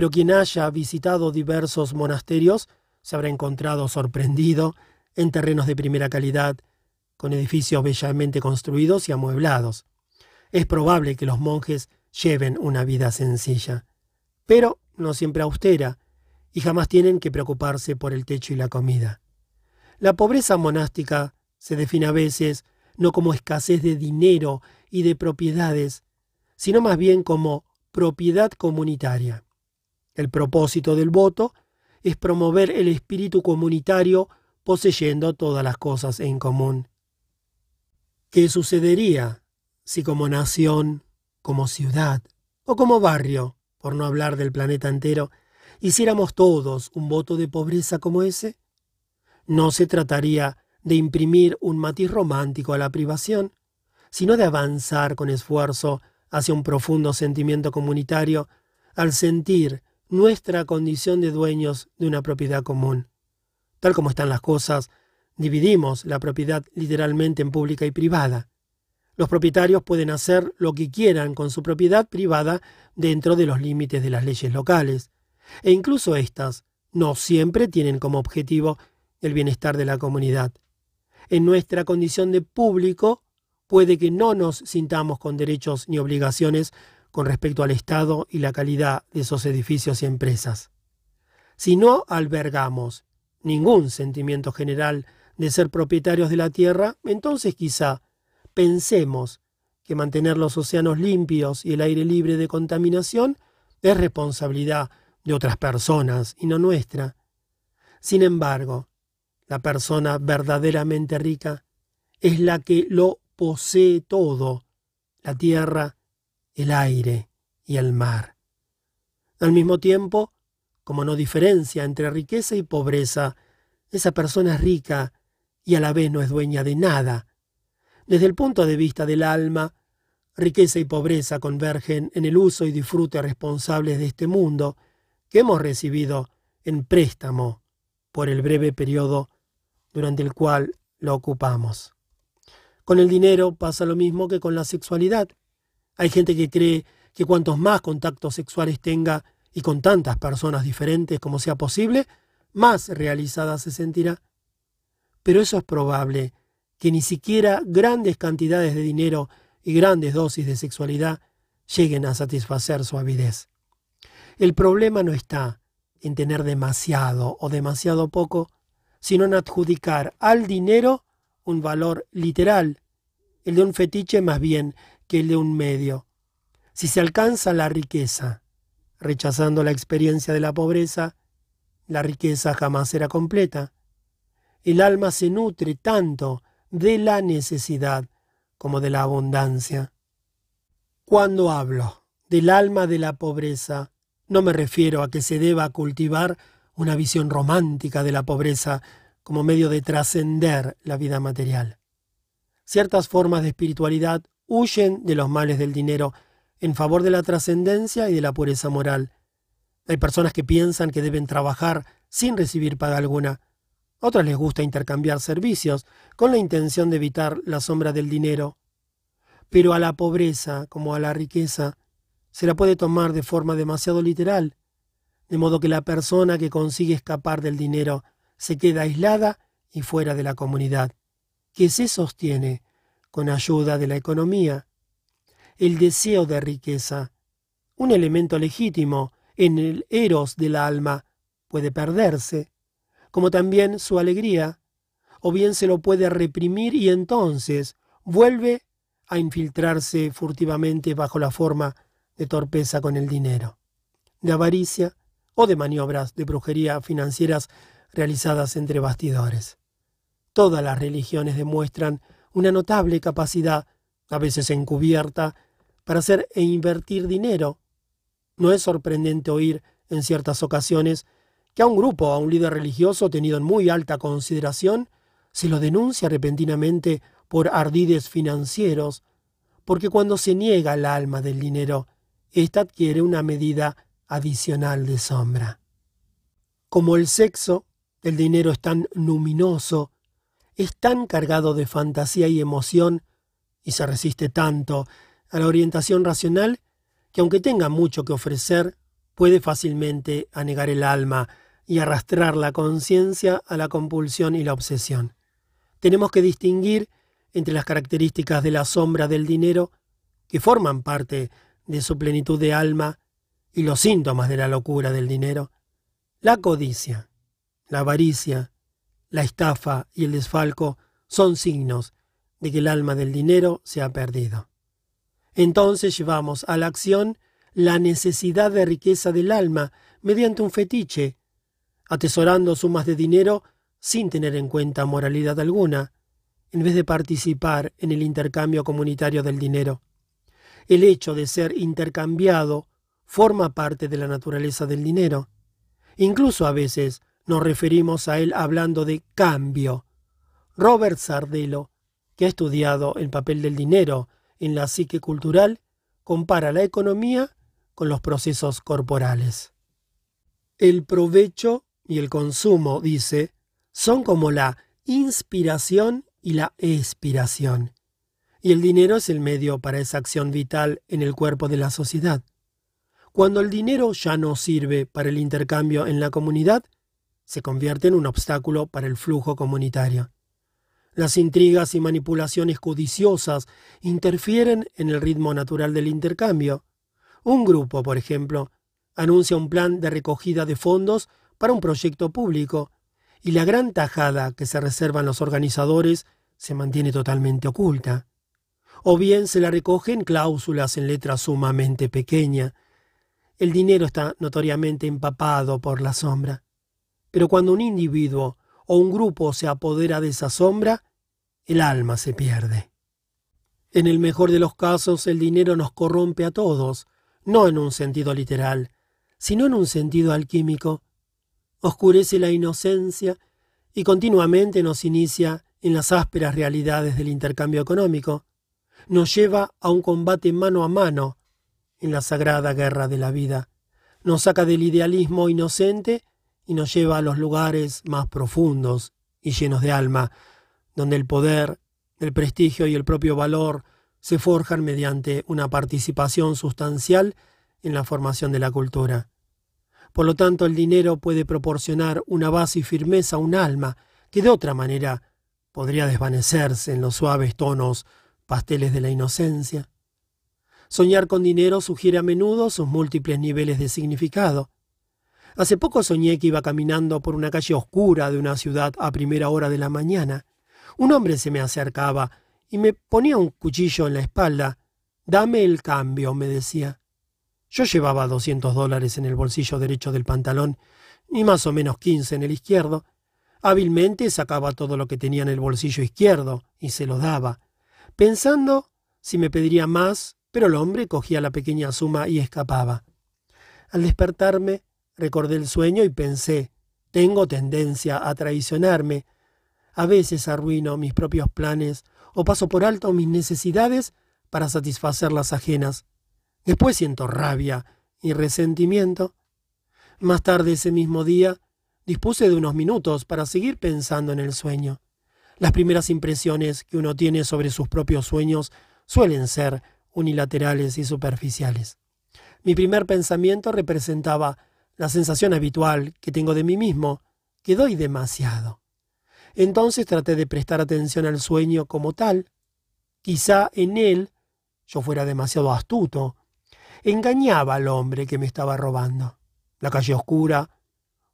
pero quien haya visitado diversos monasterios se habrá encontrado sorprendido en terrenos de primera calidad, con edificios bellamente construidos y amueblados. Es probable que los monjes lleven una vida sencilla, pero no siempre austera, y jamás tienen que preocuparse por el techo y la comida. La pobreza monástica se define a veces no como escasez de dinero y de propiedades, sino más bien como propiedad comunitaria. El propósito del voto es promover el espíritu comunitario poseyendo todas las cosas en común. ¿Qué sucedería si como nación, como ciudad o como barrio, por no hablar del planeta entero, hiciéramos todos un voto de pobreza como ese? No se trataría de imprimir un matiz romántico a la privación, sino de avanzar con esfuerzo hacia un profundo sentimiento comunitario al sentir nuestra condición de dueños de una propiedad común. Tal como están las cosas, dividimos la propiedad literalmente en pública y privada. Los propietarios pueden hacer lo que quieran con su propiedad privada dentro de los límites de las leyes locales, e incluso éstas no siempre tienen como objetivo el bienestar de la comunidad. En nuestra condición de público puede que no nos sintamos con derechos ni obligaciones con respecto al estado y la calidad de esos edificios y empresas. Si no albergamos ningún sentimiento general de ser propietarios de la tierra, entonces quizá pensemos que mantener los océanos limpios y el aire libre de contaminación es responsabilidad de otras personas y no nuestra. Sin embargo, la persona verdaderamente rica es la que lo posee todo, la tierra, el aire y el mar. Al mismo tiempo, como no diferencia entre riqueza y pobreza, esa persona es rica y a la vez no es dueña de nada. Desde el punto de vista del alma, riqueza y pobreza convergen en el uso y disfrute responsables de este mundo que hemos recibido en préstamo por el breve periodo durante el cual lo ocupamos. Con el dinero pasa lo mismo que con la sexualidad. Hay gente que cree que cuantos más contactos sexuales tenga y con tantas personas diferentes como sea posible, más realizada se sentirá. Pero eso es probable, que ni siquiera grandes cantidades de dinero y grandes dosis de sexualidad lleguen a satisfacer su avidez. El problema no está en tener demasiado o demasiado poco, sino en adjudicar al dinero un valor literal, el de un fetiche más bien que el de un medio. Si se alcanza la riqueza, rechazando la experiencia de la pobreza, la riqueza jamás será completa. El alma se nutre tanto de la necesidad como de la abundancia. Cuando hablo del alma de la pobreza, no me refiero a que se deba cultivar una visión romántica de la pobreza como medio de trascender la vida material. Ciertas formas de espiritualidad huyen de los males del dinero en favor de la trascendencia y de la pureza moral. Hay personas que piensan que deben trabajar sin recibir paga alguna. Otras les gusta intercambiar servicios con la intención de evitar la sombra del dinero. Pero a la pobreza, como a la riqueza, se la puede tomar de forma demasiado literal, de modo que la persona que consigue escapar del dinero se queda aislada y fuera de la comunidad, que se sostiene con ayuda de la economía. El deseo de riqueza, un elemento legítimo en el eros del alma, puede perderse, como también su alegría, o bien se lo puede reprimir y entonces vuelve a infiltrarse furtivamente bajo la forma de torpeza con el dinero, de avaricia o de maniobras de brujería financieras realizadas entre bastidores. Todas las religiones demuestran una notable capacidad, a veces encubierta, para hacer e invertir dinero. No es sorprendente oír, en ciertas ocasiones, que a un grupo a un líder religioso tenido en muy alta consideración se lo denuncia repentinamente por ardides financieros, porque cuando se niega el alma del dinero, ésta adquiere una medida adicional de sombra. Como el sexo, el dinero es tan luminoso es tan cargado de fantasía y emoción y se resiste tanto a la orientación racional que aunque tenga mucho que ofrecer, puede fácilmente anegar el alma y arrastrar la conciencia a la compulsión y la obsesión. Tenemos que distinguir entre las características de la sombra del dinero, que forman parte de su plenitud de alma, y los síntomas de la locura del dinero, la codicia, la avaricia, la estafa y el desfalco son signos de que el alma del dinero se ha perdido. Entonces llevamos a la acción la necesidad de riqueza del alma mediante un fetiche, atesorando sumas de dinero sin tener en cuenta moralidad alguna, en vez de participar en el intercambio comunitario del dinero. El hecho de ser intercambiado forma parte de la naturaleza del dinero. Incluso a veces nos referimos a él hablando de cambio. Robert Sardelo, que ha estudiado el papel del dinero en la psique cultural, compara la economía con los procesos corporales. El provecho y el consumo, dice, son como la inspiración y la expiración. Y el dinero es el medio para esa acción vital en el cuerpo de la sociedad. Cuando el dinero ya no sirve para el intercambio en la comunidad, se convierte en un obstáculo para el flujo comunitario. Las intrigas y manipulaciones codiciosas interfieren en el ritmo natural del intercambio. Un grupo, por ejemplo, anuncia un plan de recogida de fondos para un proyecto público, y la gran tajada que se reservan los organizadores se mantiene totalmente oculta. O bien se la recogen cláusulas en letra sumamente pequeña. El dinero está notoriamente empapado por la sombra. Pero cuando un individuo o un grupo se apodera de esa sombra, el alma se pierde. En el mejor de los casos, el dinero nos corrompe a todos, no en un sentido literal, sino en un sentido alquímico. Oscurece la inocencia y continuamente nos inicia en las ásperas realidades del intercambio económico. Nos lleva a un combate mano a mano en la sagrada guerra de la vida. Nos saca del idealismo inocente y nos lleva a los lugares más profundos y llenos de alma, donde el poder, el prestigio y el propio valor se forjan mediante una participación sustancial en la formación de la cultura. Por lo tanto, el dinero puede proporcionar una base y firmeza a un alma que de otra manera podría desvanecerse en los suaves tonos pasteles de la inocencia. Soñar con dinero sugiere a menudo sus múltiples niveles de significado. Hace poco soñé que iba caminando por una calle oscura de una ciudad a primera hora de la mañana. Un hombre se me acercaba y me ponía un cuchillo en la espalda. Dame el cambio, me decía. Yo llevaba doscientos dólares en el bolsillo derecho del pantalón y más o menos quince en el izquierdo. Hábilmente sacaba todo lo que tenía en el bolsillo izquierdo y se lo daba, pensando si me pediría más, pero el hombre cogía la pequeña suma y escapaba. Al despertarme, Recordé el sueño y pensé, tengo tendencia a traicionarme. A veces arruino mis propios planes o paso por alto mis necesidades para satisfacer las ajenas. Después siento rabia y resentimiento. Más tarde ese mismo día dispuse de unos minutos para seguir pensando en el sueño. Las primeras impresiones que uno tiene sobre sus propios sueños suelen ser unilaterales y superficiales. Mi primer pensamiento representaba la sensación habitual que tengo de mí mismo, que doy demasiado. Entonces traté de prestar atención al sueño como tal. Quizá en él yo fuera demasiado astuto. Engañaba al hombre que me estaba robando. La calle oscura,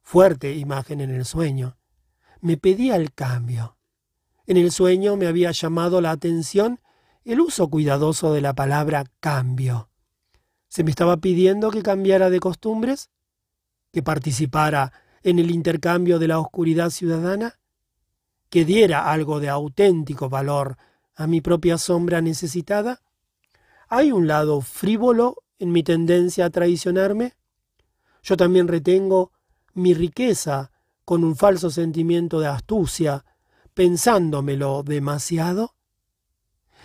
fuerte imagen en el sueño. Me pedía el cambio. En el sueño me había llamado la atención el uso cuidadoso de la palabra cambio. ¿Se me estaba pidiendo que cambiara de costumbres? Que participara en el intercambio de la oscuridad ciudadana, que diera algo de auténtico valor a mi propia sombra necesitada? ¿Hay un lado frívolo en mi tendencia a traicionarme? Yo también retengo mi riqueza con un falso sentimiento de astucia, pensándomelo demasiado.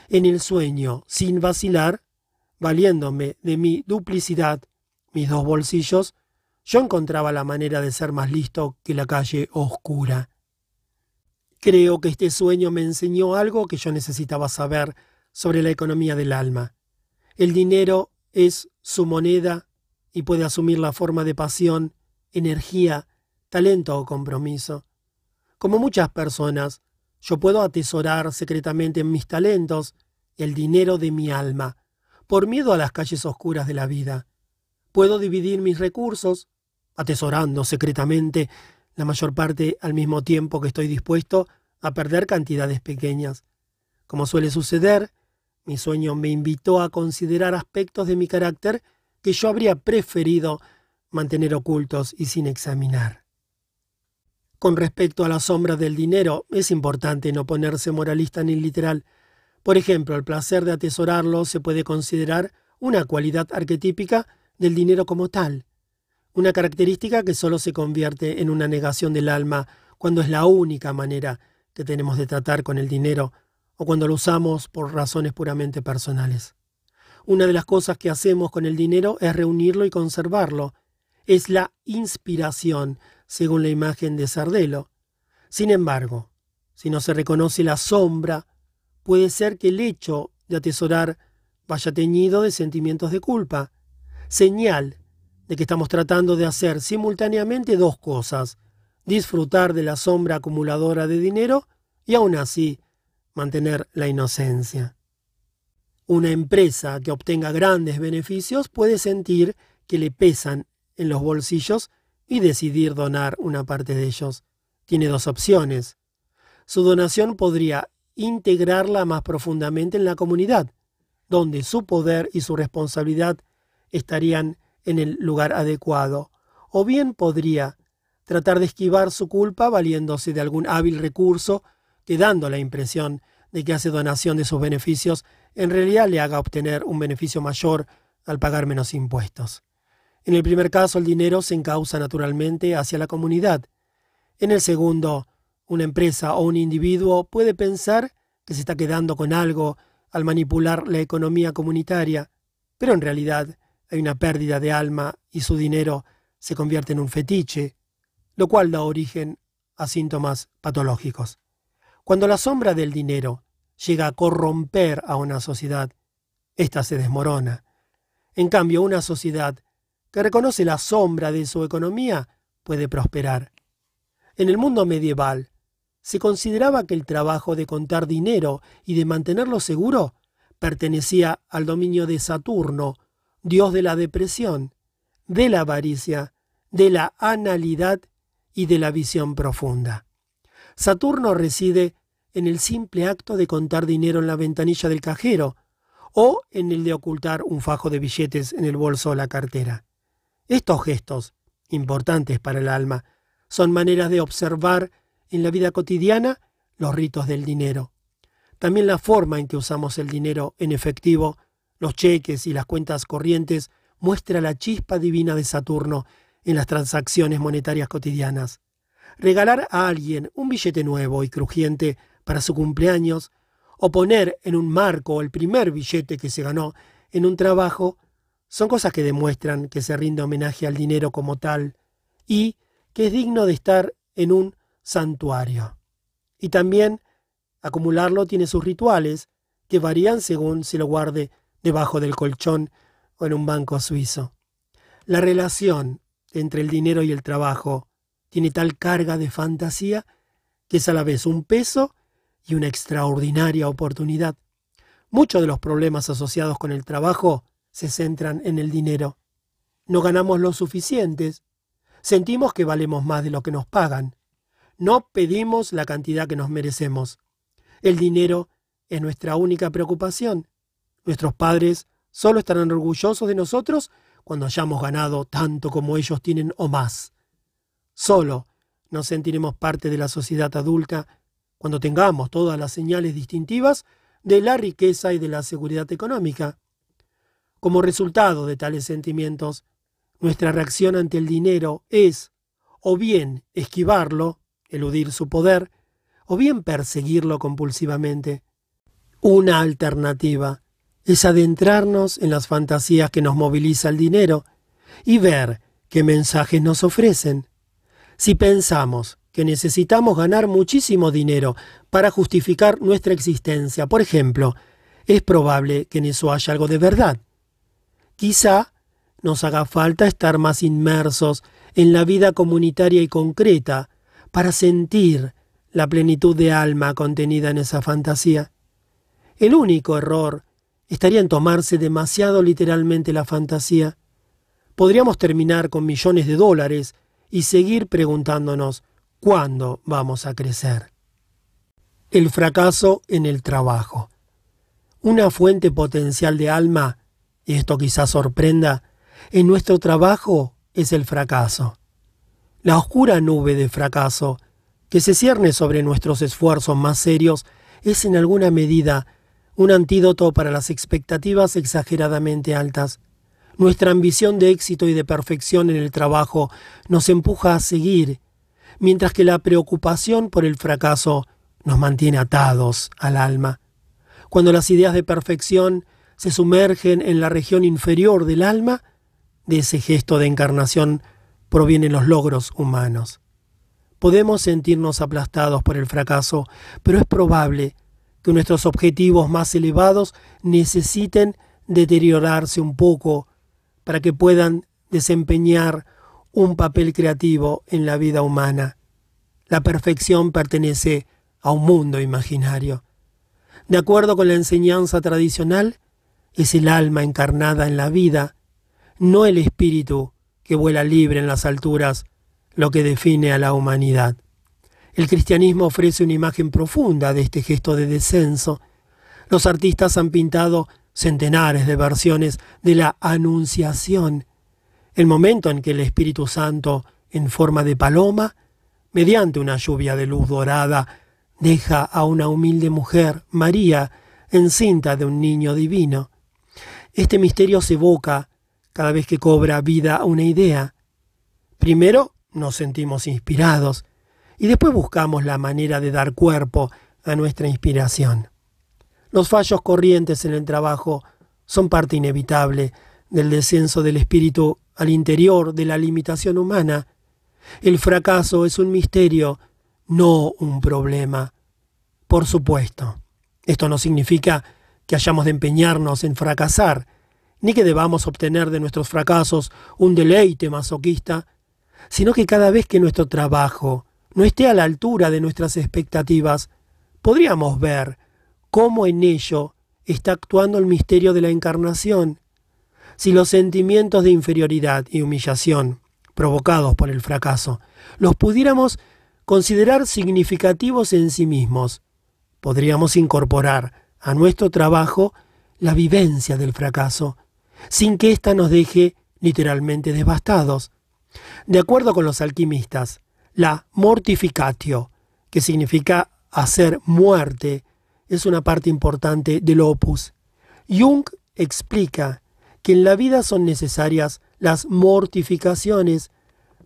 En el sueño, sin vacilar, valiéndome de mi duplicidad, mis dos bolsillos, yo encontraba la manera de ser más listo que la calle oscura. Creo que este sueño me enseñó algo que yo necesitaba saber sobre la economía del alma. El dinero es su moneda y puede asumir la forma de pasión, energía, talento o compromiso. Como muchas personas, yo puedo atesorar secretamente en mis talentos el dinero de mi alma, por miedo a las calles oscuras de la vida. Puedo dividir mis recursos atesorando secretamente la mayor parte al mismo tiempo que estoy dispuesto a perder cantidades pequeñas. Como suele suceder, mi sueño me invitó a considerar aspectos de mi carácter que yo habría preferido mantener ocultos y sin examinar. Con respecto a la sombra del dinero, es importante no ponerse moralista ni literal. Por ejemplo, el placer de atesorarlo se puede considerar una cualidad arquetípica del dinero como tal una característica que solo se convierte en una negación del alma cuando es la única manera que tenemos de tratar con el dinero o cuando lo usamos por razones puramente personales. Una de las cosas que hacemos con el dinero es reunirlo y conservarlo. Es la inspiración, según la imagen de Sardelo. Sin embargo, si no se reconoce la sombra, puede ser que el hecho de atesorar vaya teñido de sentimientos de culpa, señal de que estamos tratando de hacer simultáneamente dos cosas, disfrutar de la sombra acumuladora de dinero y aún así mantener la inocencia. Una empresa que obtenga grandes beneficios puede sentir que le pesan en los bolsillos y decidir donar una parte de ellos. Tiene dos opciones. Su donación podría integrarla más profundamente en la comunidad, donde su poder y su responsabilidad estarían en el lugar adecuado, o bien podría tratar de esquivar su culpa valiéndose de algún hábil recurso que dando la impresión de que hace donación de sus beneficios, en realidad le haga obtener un beneficio mayor al pagar menos impuestos. En el primer caso, el dinero se encausa naturalmente hacia la comunidad. En el segundo, una empresa o un individuo puede pensar que se está quedando con algo al manipular la economía comunitaria, pero en realidad hay una pérdida de alma y su dinero se convierte en un fetiche, lo cual da origen a síntomas patológicos. Cuando la sombra del dinero llega a corromper a una sociedad, ésta se desmorona. En cambio, una sociedad que reconoce la sombra de su economía puede prosperar. En el mundo medieval, se consideraba que el trabajo de contar dinero y de mantenerlo seguro pertenecía al dominio de Saturno, dios de la depresión, de la avaricia, de la analidad y de la visión profunda. Saturno reside en el simple acto de contar dinero en la ventanilla del cajero o en el de ocultar un fajo de billetes en el bolso o la cartera. Estos gestos, importantes para el alma, son maneras de observar en la vida cotidiana los ritos del dinero. También la forma en que usamos el dinero en efectivo, los cheques y las cuentas corrientes muestra la chispa divina de Saturno en las transacciones monetarias cotidianas. Regalar a alguien un billete nuevo y crujiente para su cumpleaños, o poner en un marco el primer billete que se ganó en un trabajo, son cosas que demuestran que se rinde homenaje al dinero como tal y que es digno de estar en un santuario. Y también acumularlo tiene sus rituales, que varían según si lo guarde debajo del colchón o en un banco suizo. La relación entre el dinero y el trabajo tiene tal carga de fantasía que es a la vez un peso y una extraordinaria oportunidad. Muchos de los problemas asociados con el trabajo se centran en el dinero. No ganamos lo suficientes. Sentimos que valemos más de lo que nos pagan. No pedimos la cantidad que nos merecemos. El dinero es nuestra única preocupación. Nuestros padres solo estarán orgullosos de nosotros cuando hayamos ganado tanto como ellos tienen o más. Solo nos sentiremos parte de la sociedad adulta cuando tengamos todas las señales distintivas de la riqueza y de la seguridad económica. Como resultado de tales sentimientos, nuestra reacción ante el dinero es o bien esquivarlo, eludir su poder, o bien perseguirlo compulsivamente. Una alternativa es adentrarnos en las fantasías que nos moviliza el dinero y ver qué mensajes nos ofrecen. Si pensamos que necesitamos ganar muchísimo dinero para justificar nuestra existencia. Por ejemplo, es probable que en eso haya algo de verdad. Quizá nos haga falta estar más inmersos en la vida comunitaria y concreta para sentir la plenitud de alma contenida en esa fantasía. El único error estaría en tomarse demasiado literalmente la fantasía. Podríamos terminar con millones de dólares y seguir preguntándonos ¿Cuándo vamos a crecer? El fracaso en el trabajo. Una fuente potencial de alma, y esto quizás sorprenda, en nuestro trabajo es el fracaso. La oscura nube de fracaso que se cierne sobre nuestros esfuerzos más serios es en alguna medida un antídoto para las expectativas exageradamente altas. Nuestra ambición de éxito y de perfección en el trabajo nos empuja a seguir mientras que la preocupación por el fracaso nos mantiene atados al alma. Cuando las ideas de perfección se sumergen en la región inferior del alma, de ese gesto de encarnación provienen los logros humanos. Podemos sentirnos aplastados por el fracaso, pero es probable que nuestros objetivos más elevados necesiten deteriorarse un poco para que puedan desempeñar un papel creativo en la vida humana. La perfección pertenece a un mundo imaginario. De acuerdo con la enseñanza tradicional, es el alma encarnada en la vida, no el espíritu que vuela libre en las alturas, lo que define a la humanidad. El cristianismo ofrece una imagen profunda de este gesto de descenso. Los artistas han pintado centenares de versiones de la Anunciación, el momento en que el Espíritu Santo, en forma de paloma, mediante una lluvia de luz dorada, deja a una humilde mujer, María, encinta de un niño divino. Este misterio se evoca cada vez que cobra vida una idea. Primero nos sentimos inspirados y después buscamos la manera de dar cuerpo a nuestra inspiración. Los fallos corrientes en el trabajo son parte inevitable del descenso del espíritu al interior de la limitación humana. El fracaso es un misterio, no un problema. Por supuesto, esto no significa que hayamos de empeñarnos en fracasar, ni que debamos obtener de nuestros fracasos un deleite masoquista, sino que cada vez que nuestro trabajo no esté a la altura de nuestras expectativas, podríamos ver cómo en ello está actuando el misterio de la encarnación. Si los sentimientos de inferioridad y humillación provocados por el fracaso los pudiéramos considerar significativos en sí mismos, podríamos incorporar a nuestro trabajo la vivencia del fracaso, sin que ésta nos deje literalmente devastados. De acuerdo con los alquimistas, la mortificatio, que significa hacer muerte, es una parte importante del opus. Jung explica que en la vida son necesarias las mortificaciones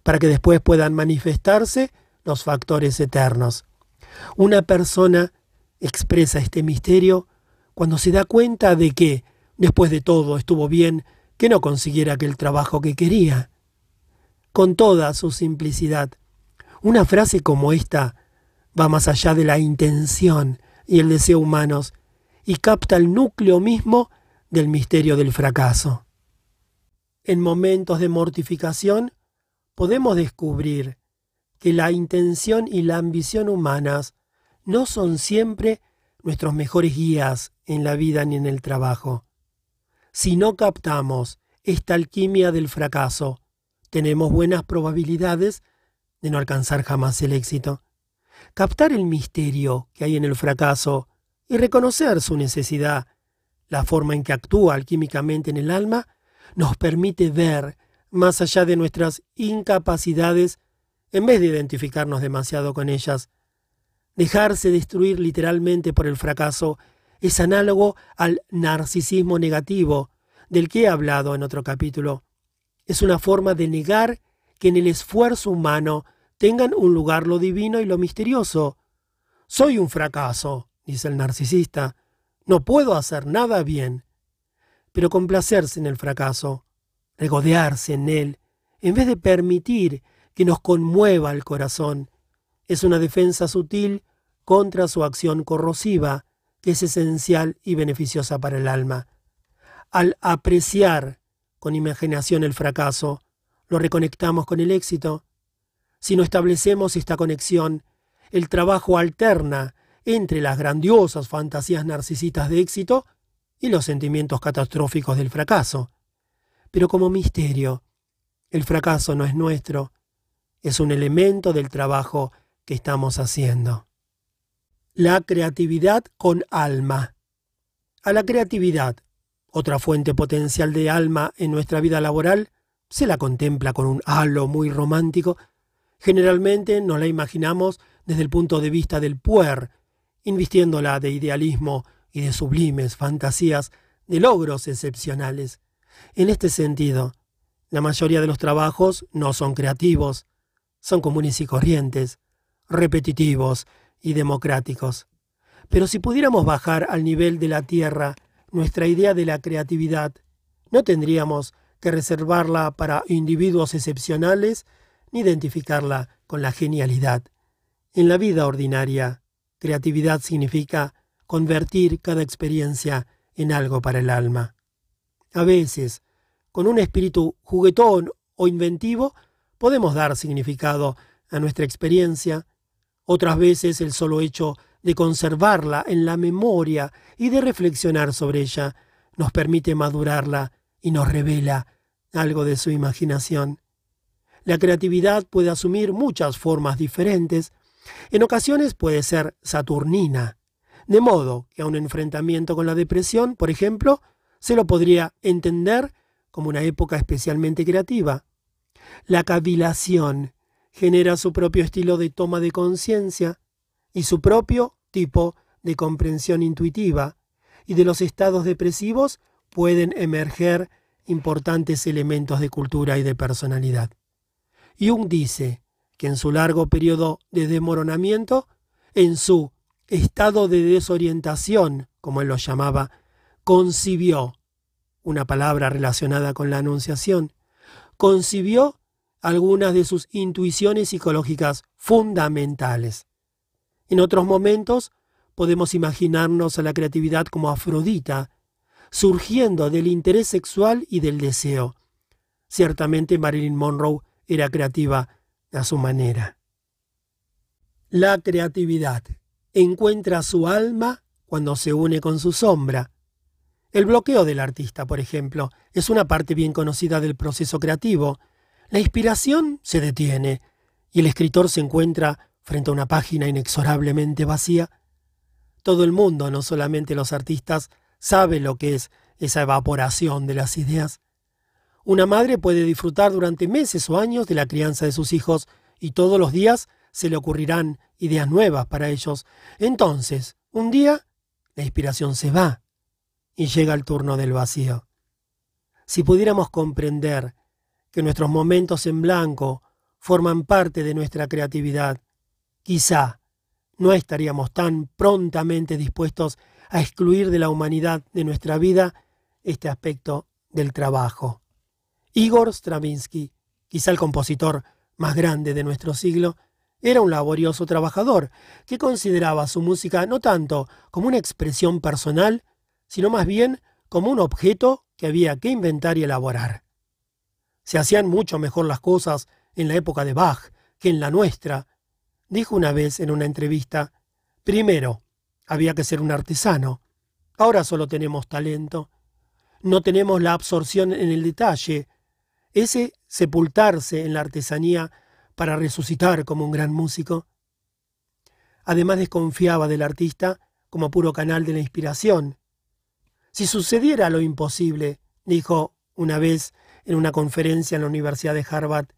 para que después puedan manifestarse los factores eternos. Una persona expresa este misterio cuando se da cuenta de que, después de todo, estuvo bien que no consiguiera aquel trabajo que quería. Con toda su simplicidad, una frase como esta va más allá de la intención y el deseo humanos y capta el núcleo mismo del misterio del fracaso. En momentos de mortificación podemos descubrir que la intención y la ambición humanas no son siempre nuestros mejores guías en la vida ni en el trabajo. Si no captamos esta alquimia del fracaso, tenemos buenas probabilidades de no alcanzar jamás el éxito captar el misterio que hay en el fracaso y reconocer su necesidad, la forma en que actúa alquímicamente en el alma, nos permite ver más allá de nuestras incapacidades en vez de identificarnos demasiado con ellas. Dejarse destruir literalmente por el fracaso es análogo al narcisismo negativo, del que he hablado en otro capítulo. Es una forma de negar que en el esfuerzo humano tengan un lugar lo divino y lo misterioso. Soy un fracaso, dice el narcisista. No puedo hacer nada bien. Pero complacerse en el fracaso, regodearse en él, en vez de permitir que nos conmueva el corazón, es una defensa sutil contra su acción corrosiva, que es esencial y beneficiosa para el alma. Al apreciar con imaginación el fracaso, lo reconectamos con el éxito si no establecemos esta conexión, el trabajo alterna entre las grandiosas fantasías narcisistas de éxito y los sentimientos catastróficos del fracaso. Pero como misterio, el fracaso no es nuestro, es un elemento del trabajo que estamos haciendo. La creatividad con alma. A la creatividad, otra fuente potencial de alma en nuestra vida laboral, se la contempla con un halo muy romántico Generalmente nos la imaginamos desde el punto de vista del puer, invistiéndola de idealismo y de sublimes fantasías de logros excepcionales. En este sentido, la mayoría de los trabajos no son creativos, son comunes y corrientes, repetitivos y democráticos. Pero si pudiéramos bajar al nivel de la tierra nuestra idea de la creatividad, no tendríamos que reservarla para individuos excepcionales ni identificarla con la genialidad. En la vida ordinaria, creatividad significa convertir cada experiencia en algo para el alma. A veces, con un espíritu juguetón o inventivo, podemos dar significado a nuestra experiencia. Otras veces el solo hecho de conservarla en la memoria y de reflexionar sobre ella nos permite madurarla y nos revela algo de su imaginación. La creatividad puede asumir muchas formas diferentes. En ocasiones puede ser saturnina, de modo que a un enfrentamiento con la depresión, por ejemplo, se lo podría entender como una época especialmente creativa. La cavilación genera su propio estilo de toma de conciencia y su propio tipo de comprensión intuitiva, y de los estados depresivos pueden emerger importantes elementos de cultura y de personalidad. Jung dice que en su largo periodo de desmoronamiento, en su estado de desorientación, como él lo llamaba, concibió, una palabra relacionada con la anunciación, concibió algunas de sus intuiciones psicológicas fundamentales. En otros momentos podemos imaginarnos a la creatividad como Afrodita, surgiendo del interés sexual y del deseo. Ciertamente Marilyn Monroe era creativa a su manera. La creatividad encuentra su alma cuando se une con su sombra. El bloqueo del artista, por ejemplo, es una parte bien conocida del proceso creativo. La inspiración se detiene y el escritor se encuentra frente a una página inexorablemente vacía. Todo el mundo, no solamente los artistas, sabe lo que es esa evaporación de las ideas. Una madre puede disfrutar durante meses o años de la crianza de sus hijos y todos los días se le ocurrirán ideas nuevas para ellos. Entonces, un día, la inspiración se va y llega el turno del vacío. Si pudiéramos comprender que nuestros momentos en blanco forman parte de nuestra creatividad, quizá no estaríamos tan prontamente dispuestos a excluir de la humanidad de nuestra vida este aspecto del trabajo. Igor Stravinsky, quizá el compositor más grande de nuestro siglo, era un laborioso trabajador que consideraba su música no tanto como una expresión personal, sino más bien como un objeto que había que inventar y elaborar. Se hacían mucho mejor las cosas en la época de Bach que en la nuestra, dijo una vez en una entrevista. Primero, había que ser un artesano. Ahora solo tenemos talento. No tenemos la absorción en el detalle, ese sepultarse en la artesanía para resucitar como un gran músico. Además desconfiaba del artista como puro canal de la inspiración. Si sucediera lo imposible, dijo una vez en una conferencia en la Universidad de Harvard,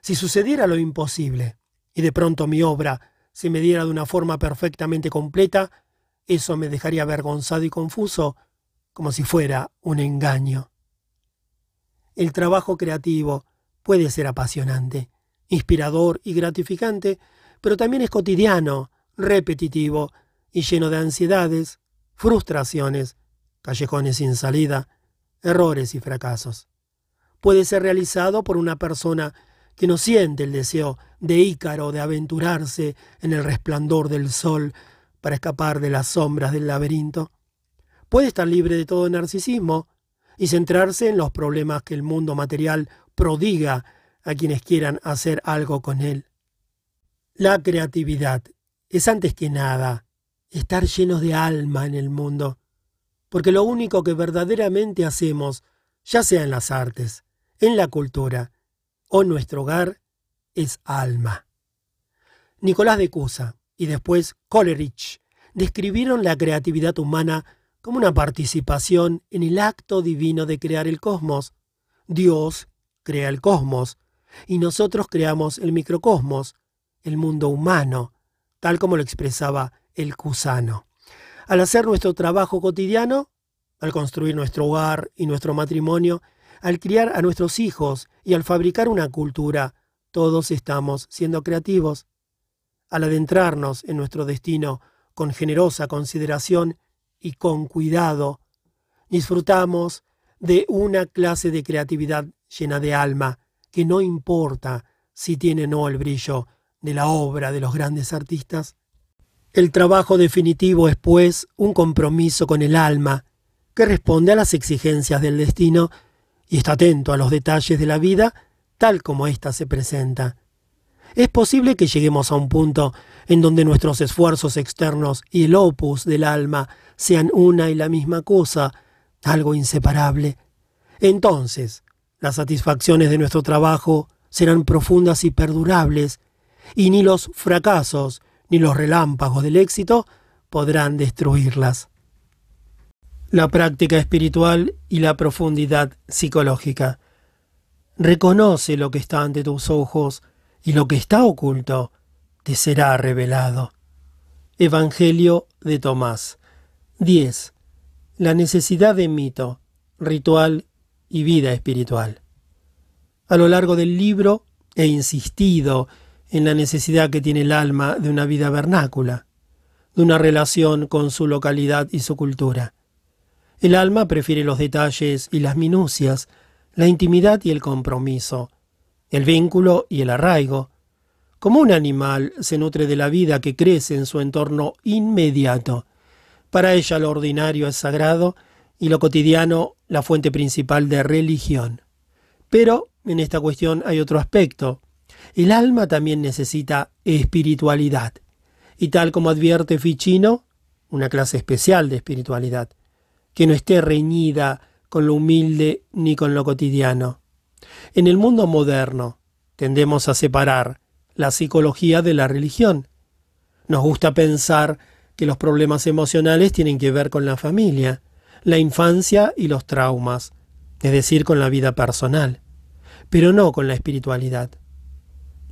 si sucediera lo imposible y de pronto mi obra se me diera de una forma perfectamente completa, eso me dejaría avergonzado y confuso, como si fuera un engaño. El trabajo creativo puede ser apasionante, inspirador y gratificante, pero también es cotidiano, repetitivo y lleno de ansiedades, frustraciones, callejones sin salida, errores y fracasos. Puede ser realizado por una persona que no siente el deseo de Ícaro de aventurarse en el resplandor del sol para escapar de las sombras del laberinto. Puede estar libre de todo narcisismo y centrarse en los problemas que el mundo material prodiga a quienes quieran hacer algo con él. La creatividad es antes que nada estar llenos de alma en el mundo, porque lo único que verdaderamente hacemos, ya sea en las artes, en la cultura o en nuestro hogar, es alma. Nicolás de Cusa y después Coleridge describieron la creatividad humana como una participación en el acto divino de crear el cosmos. Dios crea el cosmos y nosotros creamos el microcosmos, el mundo humano, tal como lo expresaba el Cusano. Al hacer nuestro trabajo cotidiano, al construir nuestro hogar y nuestro matrimonio, al criar a nuestros hijos y al fabricar una cultura, todos estamos siendo creativos al adentrarnos en nuestro destino con generosa consideración y con cuidado, Disfrutamos de una clase de creatividad llena de alma, que no importa si tiene o no el brillo de la obra de los grandes artistas. El trabajo definitivo es, pues, un compromiso con el alma, que responde a las exigencias del destino y está atento a los detalles de la vida tal como ésta se presenta. Es posible que lleguemos a un punto en donde nuestros esfuerzos externos y el opus del alma sean una y la misma cosa, algo inseparable. Entonces, las satisfacciones de nuestro trabajo serán profundas y perdurables, y ni los fracasos ni los relámpagos del éxito podrán destruirlas. La práctica espiritual y la profundidad psicológica. Reconoce lo que está ante tus ojos y lo que está oculto te será revelado. Evangelio de Tomás. 10. La necesidad de mito, ritual y vida espiritual. A lo largo del libro he insistido en la necesidad que tiene el alma de una vida vernácula, de una relación con su localidad y su cultura. El alma prefiere los detalles y las minucias, la intimidad y el compromiso, el vínculo y el arraigo. Como un animal se nutre de la vida que crece en su entorno inmediato. Para ella lo ordinario es sagrado y lo cotidiano la fuente principal de religión. Pero en esta cuestión hay otro aspecto. El alma también necesita espiritualidad. Y tal como advierte Ficino, una clase especial de espiritualidad, que no esté reñida con lo humilde ni con lo cotidiano. En el mundo moderno tendemos a separar la psicología de la religión. Nos gusta pensar que los problemas emocionales tienen que ver con la familia, la infancia y los traumas, es decir, con la vida personal, pero no con la espiritualidad.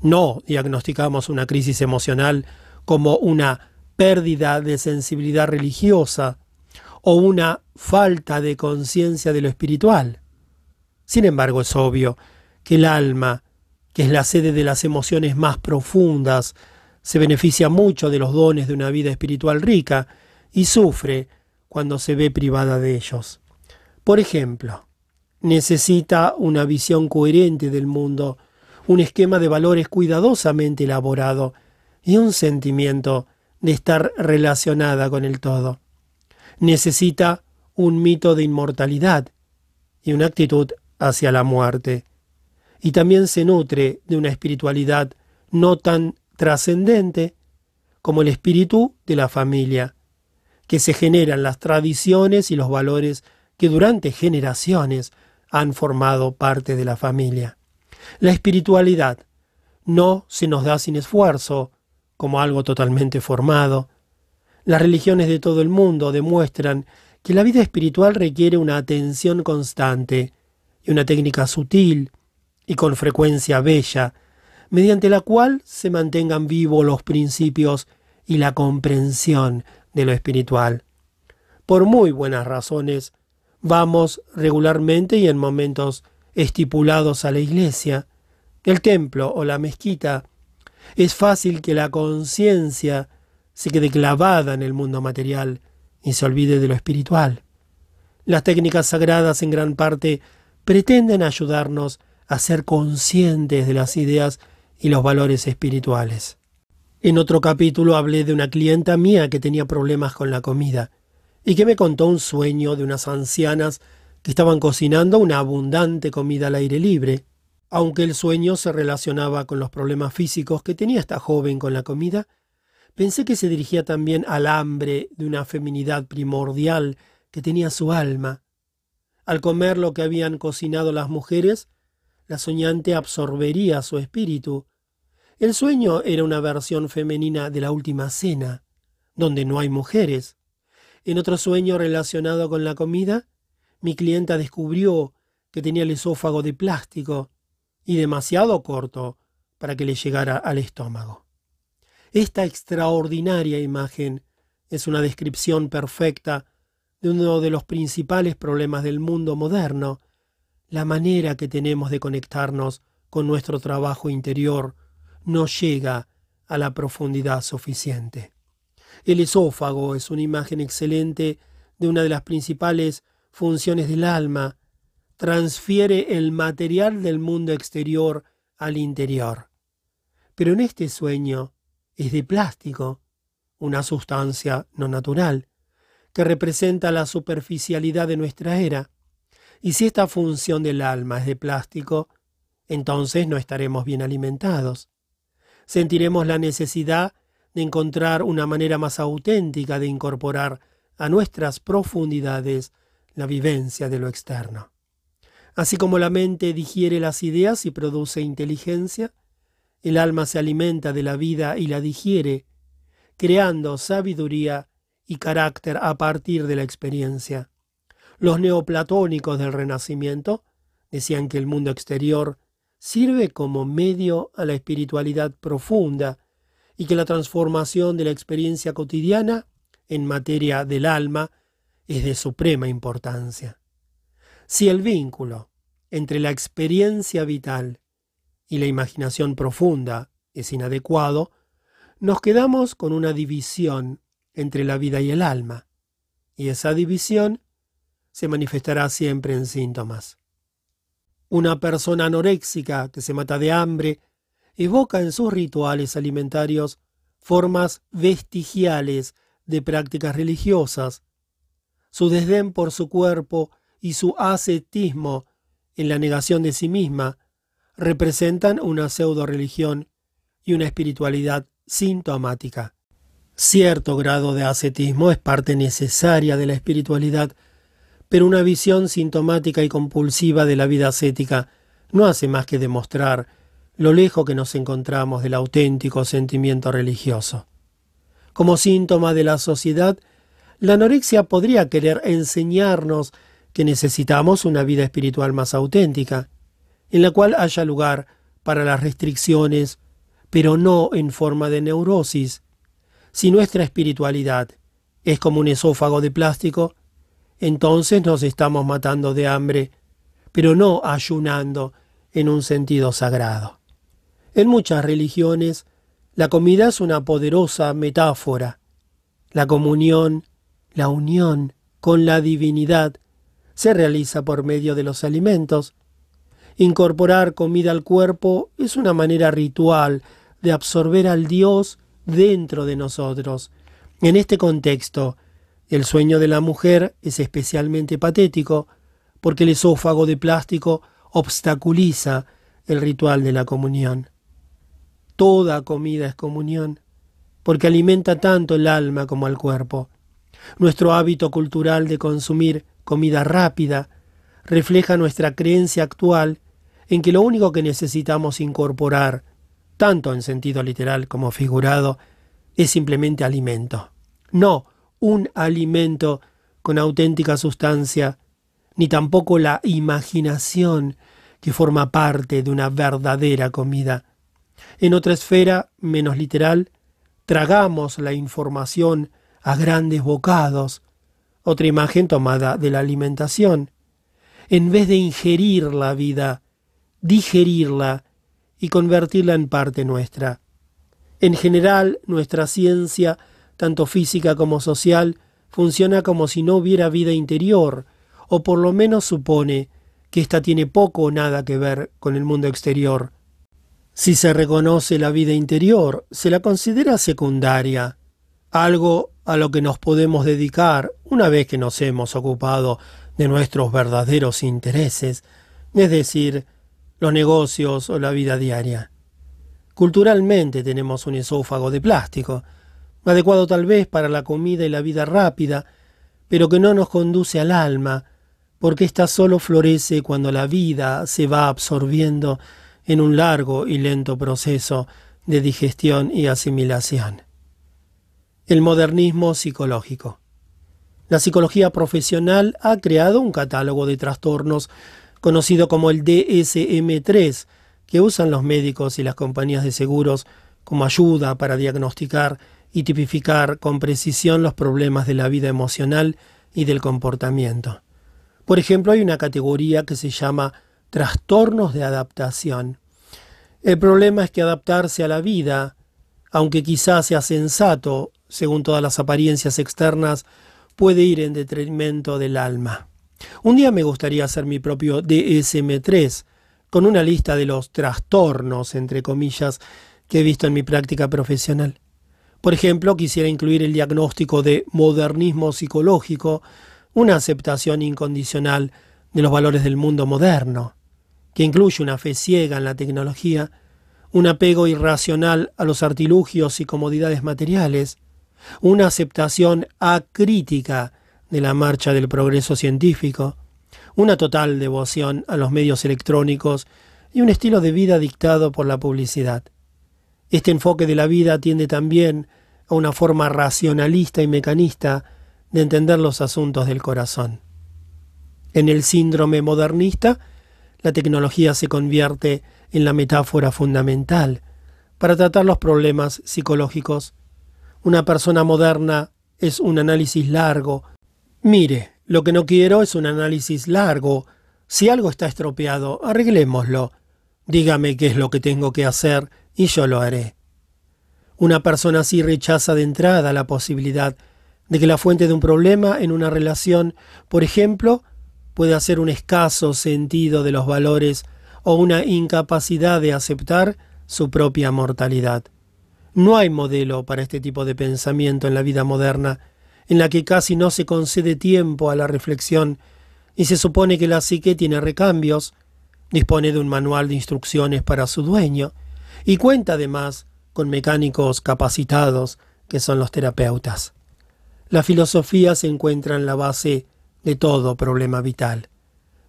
No diagnosticamos una crisis emocional como una pérdida de sensibilidad religiosa o una falta de conciencia de lo espiritual. Sin embargo, es obvio que el alma, que es la sede de las emociones más profundas, se beneficia mucho de los dones de una vida espiritual rica y sufre cuando se ve privada de ellos. Por ejemplo, necesita una visión coherente del mundo, un esquema de valores cuidadosamente elaborado y un sentimiento de estar relacionada con el todo necesita un mito de inmortalidad y una actitud hacia la muerte. Y también se nutre de una espiritualidad no tan trascendente como el espíritu de la familia, que se generan las tradiciones y los valores que durante generaciones han formado parte de la familia. La espiritualidad no se nos da sin esfuerzo, como algo totalmente formado, las religiones de todo el mundo demuestran que la vida espiritual requiere una atención constante una técnica sutil y con frecuencia bella, mediante la cual se mantengan vivos los principios y la comprensión de lo espiritual. Por muy buenas razones, vamos regularmente y en momentos estipulados a la iglesia, el templo o la mezquita. Es fácil que la conciencia se quede clavada en el mundo material y se olvide de lo espiritual. Las técnicas sagradas en gran parte pretenden ayudarnos a ser conscientes de las ideas y los valores espirituales. En otro capítulo hablé de una clienta mía que tenía problemas con la comida y que me contó un sueño de unas ancianas que estaban cocinando una abundante comida al aire libre. Aunque el sueño se relacionaba con los problemas físicos que tenía esta joven con la comida, Pensé que se dirigía también al hambre de una feminidad primordial que tenía su alma. Al comer lo que habían cocinado las mujeres, la soñante absorbería su espíritu. El sueño era una versión femenina de la última cena, donde no hay mujeres. En otro sueño relacionado con la comida, mi clienta descubrió que tenía el esófago de plástico y demasiado corto para que le llegara al estómago. Esta extraordinaria imagen es una descripción perfecta de uno de los principales problemas del mundo moderno, la manera que tenemos de conectarnos con nuestro trabajo interior no llega a la profundidad suficiente. El esófago es una imagen excelente de una de las principales funciones del alma, transfiere el material del mundo exterior al interior. Pero en este sueño es de plástico, una sustancia no natural, que representa la superficialidad de nuestra era. Y si esta función del alma es de plástico, entonces no estaremos bien alimentados. Sentiremos la necesidad de encontrar una manera más auténtica de incorporar a nuestras profundidades la vivencia de lo externo. Así como la mente digiere las ideas y produce inteligencia, el alma se alimenta de la vida y la digiere, creando sabiduría y carácter a partir de la experiencia. Los neoplatónicos del Renacimiento decían que el mundo exterior sirve como medio a la espiritualidad profunda y que la transformación de la experiencia cotidiana en materia del alma es de suprema importancia. Si el vínculo entre la experiencia vital y la imaginación profunda es inadecuado, nos quedamos con una división entre la vida y el alma, y esa división se manifestará siempre en síntomas. Una persona anoréxica que se mata de hambre evoca en sus rituales alimentarios formas vestigiales de prácticas religiosas. Su desdén por su cuerpo y su ascetismo en la negación de sí misma representan una pseudo religión y una espiritualidad sintomática. Cierto grado de ascetismo es parte necesaria de la espiritualidad, pero una visión sintomática y compulsiva de la vida ascética no hace más que demostrar lo lejos que nos encontramos del auténtico sentimiento religioso. Como síntoma de la sociedad, la anorexia podría querer enseñarnos que necesitamos una vida espiritual más auténtica, en la cual haya lugar para las restricciones, pero no en forma de neurosis. Si nuestra espiritualidad es como un esófago de plástico, entonces nos estamos matando de hambre, pero no ayunando en un sentido sagrado. En muchas religiones, la comida es una poderosa metáfora. La comunión, la unión con la divinidad, se realiza por medio de los alimentos. Incorporar comida al cuerpo es una manera ritual de absorber al Dios dentro de nosotros. En este contexto, el sueño de la mujer es especialmente patético porque el esófago de plástico obstaculiza el ritual de la comunión. Toda comida es comunión, porque alimenta tanto el alma como al cuerpo. Nuestro hábito cultural de consumir comida rápida refleja nuestra creencia actual en que lo único que necesitamos incorporar, tanto en sentido literal como figurado, es simplemente alimento. No un alimento con auténtica sustancia, ni tampoco la imaginación que forma parte de una verdadera comida. En otra esfera, menos literal, tragamos la información a grandes bocados, otra imagen tomada de la alimentación. En vez de ingerir la vida, digerirla y convertirla en parte nuestra. En general, nuestra ciencia, tanto física como social, funciona como si no hubiera vida interior, o por lo menos supone que ésta tiene poco o nada que ver con el mundo exterior. Si se reconoce la vida interior, se la considera secundaria, algo a lo que nos podemos dedicar una vez que nos hemos ocupado de nuestros verdaderos intereses, es decir, los negocios o la vida diaria. Culturalmente tenemos un esófago de plástico, adecuado tal vez para la comida y la vida rápida, pero que no nos conduce al alma, porque ésta solo florece cuando la vida se va absorbiendo en un largo y lento proceso de digestión y asimilación. El modernismo psicológico. La psicología profesional ha creado un catálogo de trastornos conocido como el DSM-3, que usan los médicos y las compañías de seguros como ayuda para diagnosticar y tipificar con precisión los problemas de la vida emocional y del comportamiento. Por ejemplo, hay una categoría que se llama trastornos de adaptación. El problema es que adaptarse a la vida, aunque quizás sea sensato, según todas las apariencias externas, puede ir en detrimento del alma. Un día me gustaría hacer mi propio DSM3, con una lista de los trastornos, entre comillas, que he visto en mi práctica profesional. Por ejemplo, quisiera incluir el diagnóstico de modernismo psicológico, una aceptación incondicional de los valores del mundo moderno, que incluye una fe ciega en la tecnología, un apego irracional a los artilugios y comodidades materiales, una aceptación acrítica de la marcha del progreso científico, una total devoción a los medios electrónicos y un estilo de vida dictado por la publicidad. Este enfoque de la vida tiende también a una forma racionalista y mecanista de entender los asuntos del corazón. En el síndrome modernista, la tecnología se convierte en la metáfora fundamental para tratar los problemas psicológicos. Una persona moderna es un análisis largo. Mire, lo que no quiero es un análisis largo. Si algo está estropeado, arreglémoslo. Dígame qué es lo que tengo que hacer y yo lo haré. Una persona así rechaza de entrada la posibilidad de que la fuente de un problema en una relación, por ejemplo, pueda ser un escaso sentido de los valores o una incapacidad de aceptar su propia mortalidad. No hay modelo para este tipo de pensamiento en la vida moderna, en la que casi no se concede tiempo a la reflexión y se supone que la psique tiene recambios, dispone de un manual de instrucciones para su dueño y cuenta además con mecánicos capacitados que son los terapeutas. La filosofía se encuentra en la base de todo problema vital.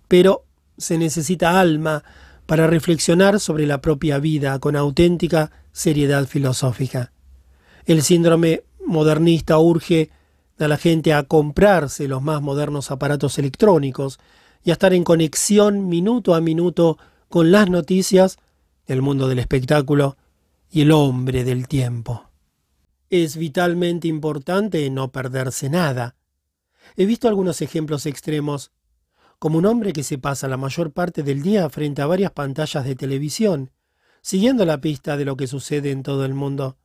Pero se necesita alma para reflexionar sobre la propia vida con auténtica seriedad filosófica. El síndrome modernista urge a la gente a comprarse los más modernos aparatos electrónicos y a estar en conexión minuto a minuto con las noticias, el mundo del espectáculo y el hombre del tiempo. Es vitalmente importante no perderse nada. He visto algunos ejemplos extremos como un hombre que se pasa la mayor parte del día frente a varias pantallas de televisión, siguiendo la pista de lo que sucede en todo el mundo.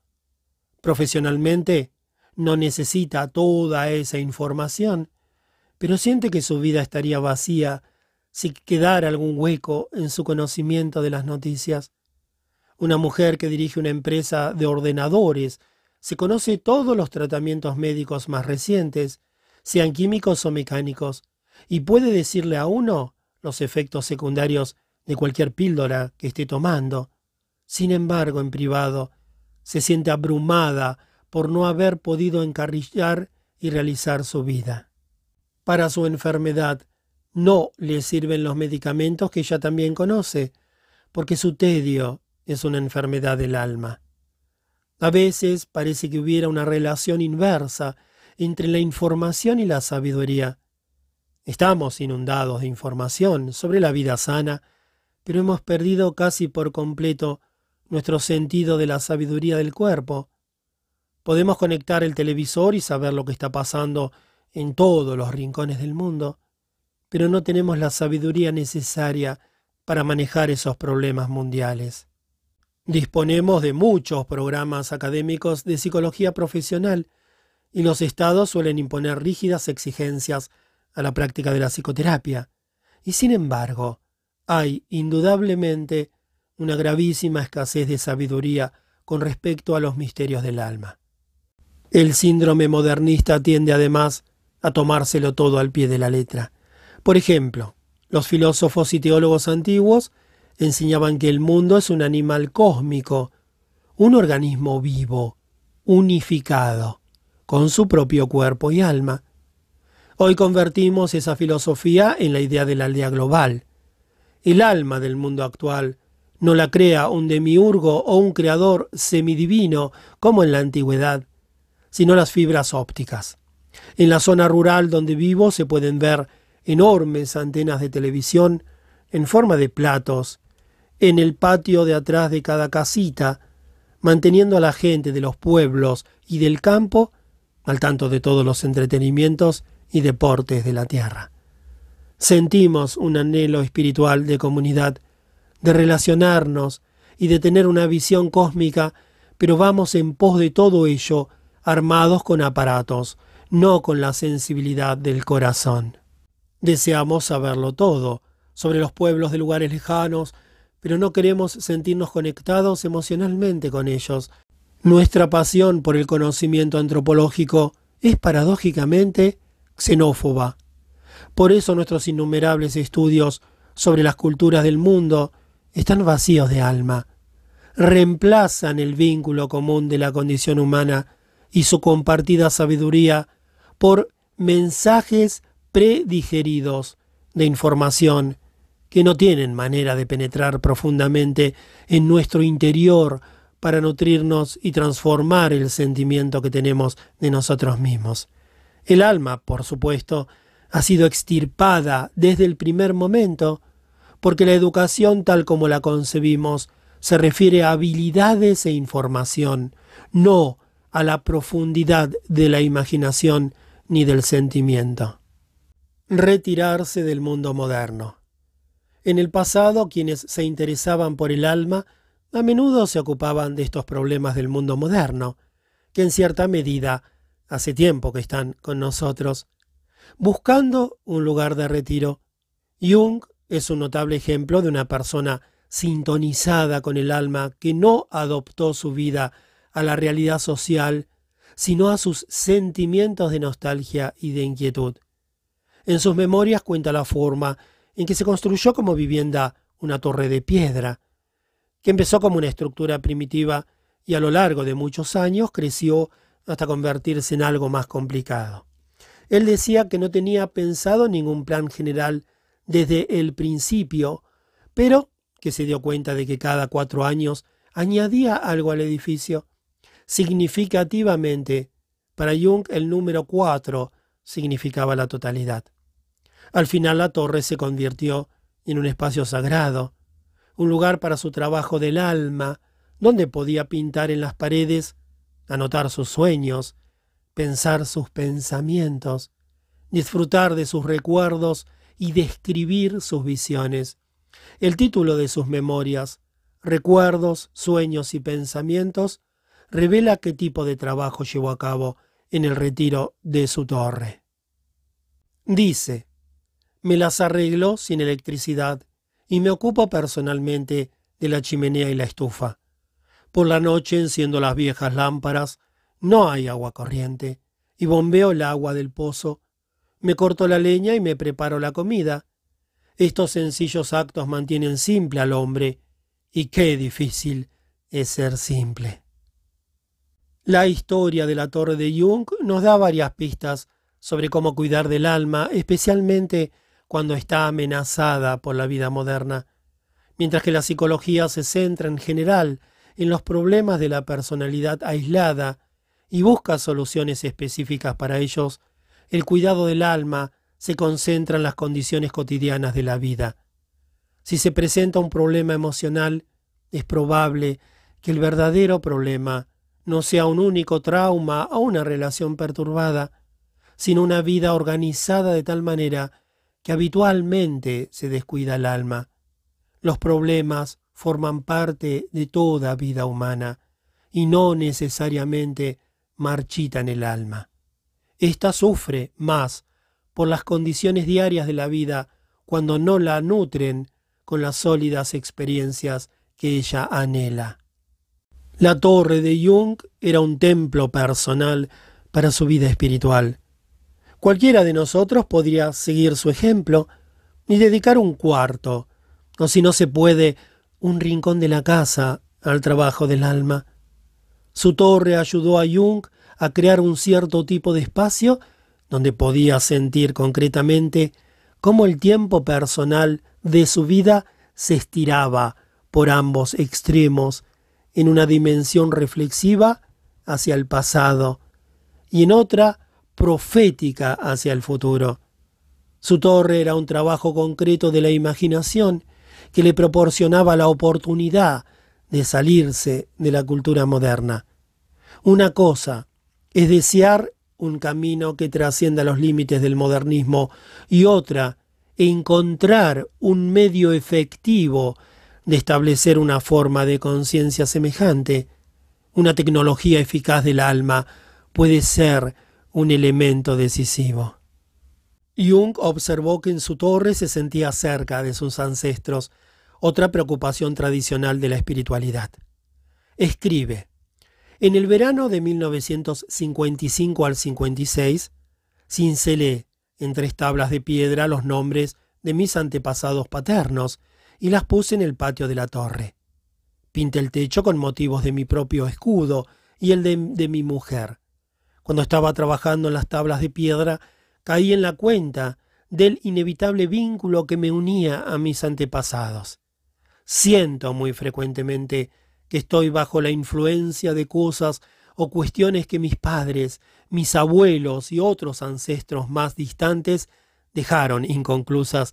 Profesionalmente, no necesita toda esa información, pero siente que su vida estaría vacía si quedara algún hueco en su conocimiento de las noticias. Una mujer que dirige una empresa de ordenadores se conoce todos los tratamientos médicos más recientes, sean químicos o mecánicos, y puede decirle a uno los efectos secundarios de cualquier píldora que esté tomando. Sin embargo, en privado, se siente abrumada por no haber podido encarrillar y realizar su vida. Para su enfermedad no le sirven los medicamentos que ella también conoce, porque su tedio es una enfermedad del alma. A veces parece que hubiera una relación inversa entre la información y la sabiduría. Estamos inundados de información sobre la vida sana, pero hemos perdido casi por completo nuestro sentido de la sabiduría del cuerpo. Podemos conectar el televisor y saber lo que está pasando en todos los rincones del mundo, pero no tenemos la sabiduría necesaria para manejar esos problemas mundiales. Disponemos de muchos programas académicos de psicología profesional y los estados suelen imponer rígidas exigencias a la práctica de la psicoterapia. Y sin embargo, hay indudablemente una gravísima escasez de sabiduría con respecto a los misterios del alma. El síndrome modernista tiende además a tomárselo todo al pie de la letra. Por ejemplo, los filósofos y teólogos antiguos enseñaban que el mundo es un animal cósmico, un organismo vivo, unificado, con su propio cuerpo y alma, Hoy convertimos esa filosofía en la idea de la aldea global. El alma del mundo actual no la crea un demiurgo o un creador semidivino como en la antigüedad, sino las fibras ópticas. En la zona rural donde vivo se pueden ver enormes antenas de televisión en forma de platos, en el patio de atrás de cada casita, manteniendo a la gente de los pueblos y del campo al tanto de todos los entretenimientos y deportes de la tierra. Sentimos un anhelo espiritual de comunidad, de relacionarnos y de tener una visión cósmica, pero vamos en pos de todo ello armados con aparatos, no con la sensibilidad del corazón. Deseamos saberlo todo sobre los pueblos de lugares lejanos, pero no queremos sentirnos conectados emocionalmente con ellos. Nuestra pasión por el conocimiento antropológico es paradójicamente xenófoba. Por eso nuestros innumerables estudios sobre las culturas del mundo están vacíos de alma. Reemplazan el vínculo común de la condición humana y su compartida sabiduría por mensajes predigeridos de información que no tienen manera de penetrar profundamente en nuestro interior para nutrirnos y transformar el sentimiento que tenemos de nosotros mismos. El alma, por supuesto, ha sido extirpada desde el primer momento, porque la educación tal como la concebimos se refiere a habilidades e información, no a la profundidad de la imaginación ni del sentimiento. Retirarse del mundo moderno. En el pasado, quienes se interesaban por el alma a menudo se ocupaban de estos problemas del mundo moderno, que en cierta medida hace tiempo que están con nosotros, buscando un lugar de retiro. Jung es un notable ejemplo de una persona sintonizada con el alma que no adoptó su vida a la realidad social, sino a sus sentimientos de nostalgia y de inquietud. En sus memorias cuenta la forma en que se construyó como vivienda una torre de piedra, que empezó como una estructura primitiva y a lo largo de muchos años creció hasta convertirse en algo más complicado. Él decía que no tenía pensado ningún plan general desde el principio, pero que se dio cuenta de que cada cuatro años añadía algo al edificio. Significativamente, para Jung el número cuatro significaba la totalidad. Al final la torre se convirtió en un espacio sagrado, un lugar para su trabajo del alma, donde podía pintar en las paredes, anotar sus sueños, pensar sus pensamientos, disfrutar de sus recuerdos y describir sus visiones. El título de sus memorias, Recuerdos, Sueños y Pensamientos, revela qué tipo de trabajo llevó a cabo en el retiro de su torre. Dice, me las arreglo sin electricidad y me ocupo personalmente de la chimenea y la estufa. Por la noche enciendo las viejas lámparas, no hay agua corriente, y bombeo el agua del pozo. Me corto la leña y me preparo la comida. Estos sencillos actos mantienen simple al hombre, y qué difícil es ser simple. La historia de la torre de Jung nos da varias pistas sobre cómo cuidar del alma, especialmente cuando está amenazada por la vida moderna, mientras que la psicología se centra en general en los problemas de la personalidad aislada y busca soluciones específicas para ellos, el cuidado del alma se concentra en las condiciones cotidianas de la vida. Si se presenta un problema emocional, es probable que el verdadero problema no sea un único trauma o una relación perturbada, sino una vida organizada de tal manera que habitualmente se descuida el alma. Los problemas forman parte de toda vida humana y no necesariamente marchitan el alma. Esta sufre más por las condiciones diarias de la vida cuando no la nutren con las sólidas experiencias que ella anhela. La torre de Jung era un templo personal para su vida espiritual. Cualquiera de nosotros podría seguir su ejemplo y dedicar un cuarto, o si no se puede, un rincón de la casa al trabajo del alma. Su torre ayudó a Jung a crear un cierto tipo de espacio donde podía sentir concretamente cómo el tiempo personal de su vida se estiraba por ambos extremos en una dimensión reflexiva hacia el pasado y en otra profética hacia el futuro. Su torre era un trabajo concreto de la imaginación que le proporcionaba la oportunidad de salirse de la cultura moderna. Una cosa es desear un camino que trascienda los límites del modernismo y otra, encontrar un medio efectivo de establecer una forma de conciencia semejante. Una tecnología eficaz del alma puede ser un elemento decisivo. Jung observó que en su torre se sentía cerca de sus ancestros, otra preocupación tradicional de la espiritualidad. Escribe, en el verano de 1955 al 56, cincelé en tres tablas de piedra los nombres de mis antepasados paternos y las puse en el patio de la torre. Pinté el techo con motivos de mi propio escudo y el de, de mi mujer. Cuando estaba trabajando en las tablas de piedra, caí en la cuenta del inevitable vínculo que me unía a mis antepasados. Siento muy frecuentemente que estoy bajo la influencia de cosas o cuestiones que mis padres, mis abuelos y otros ancestros más distantes dejaron inconclusas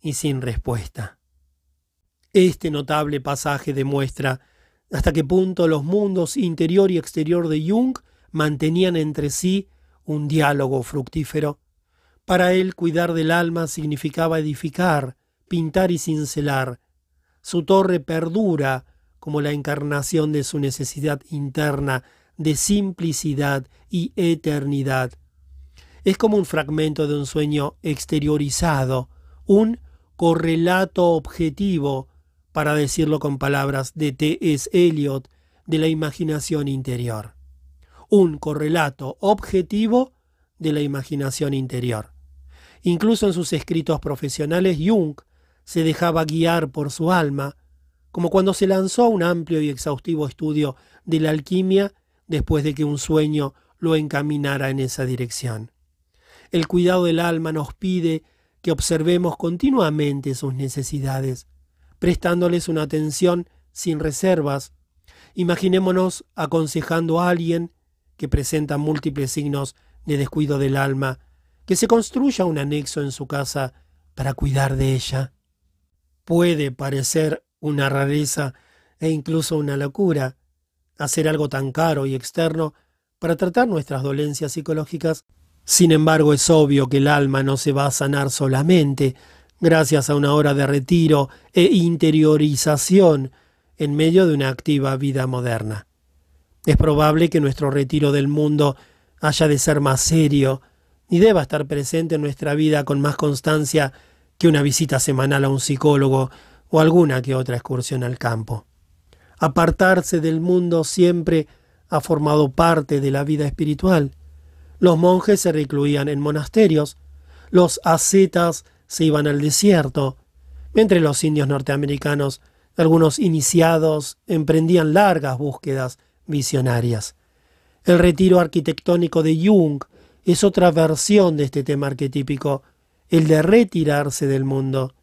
y sin respuesta. Este notable pasaje demuestra hasta qué punto los mundos interior y exterior de Jung mantenían entre sí un diálogo fructífero para él cuidar del alma significaba edificar, pintar y cincelar. Su torre perdura como la encarnación de su necesidad interna de simplicidad y eternidad. Es como un fragmento de un sueño exteriorizado, un correlato objetivo, para decirlo con palabras de T.S. Eliot, de la imaginación interior. Un correlato objetivo de la imaginación interior. Incluso en sus escritos profesionales, Jung se dejaba guiar por su alma, como cuando se lanzó a un amplio y exhaustivo estudio de la alquimia después de que un sueño lo encaminara en esa dirección. El cuidado del alma nos pide que observemos continuamente sus necesidades, prestándoles una atención sin reservas. Imaginémonos aconsejando a alguien que presenta múltiples signos de descuido del alma que se construya un anexo en su casa para cuidar de ella. Puede parecer una rareza e incluso una locura hacer algo tan caro y externo para tratar nuestras dolencias psicológicas. Sin embargo, es obvio que el alma no se va a sanar solamente gracias a una hora de retiro e interiorización en medio de una activa vida moderna. Es probable que nuestro retiro del mundo haya de ser más serio, y deba estar presente en nuestra vida con más constancia que una visita semanal a un psicólogo o alguna que otra excursión al campo. Apartarse del mundo siempre ha formado parte de la vida espiritual. Los monjes se recluían en monasterios, los ascetas se iban al desierto, mientras los indios norteamericanos, algunos iniciados, emprendían largas búsquedas visionarias. El retiro arquitectónico de Jung es otra versión de este tema arquetípico, el de retirarse del mundo.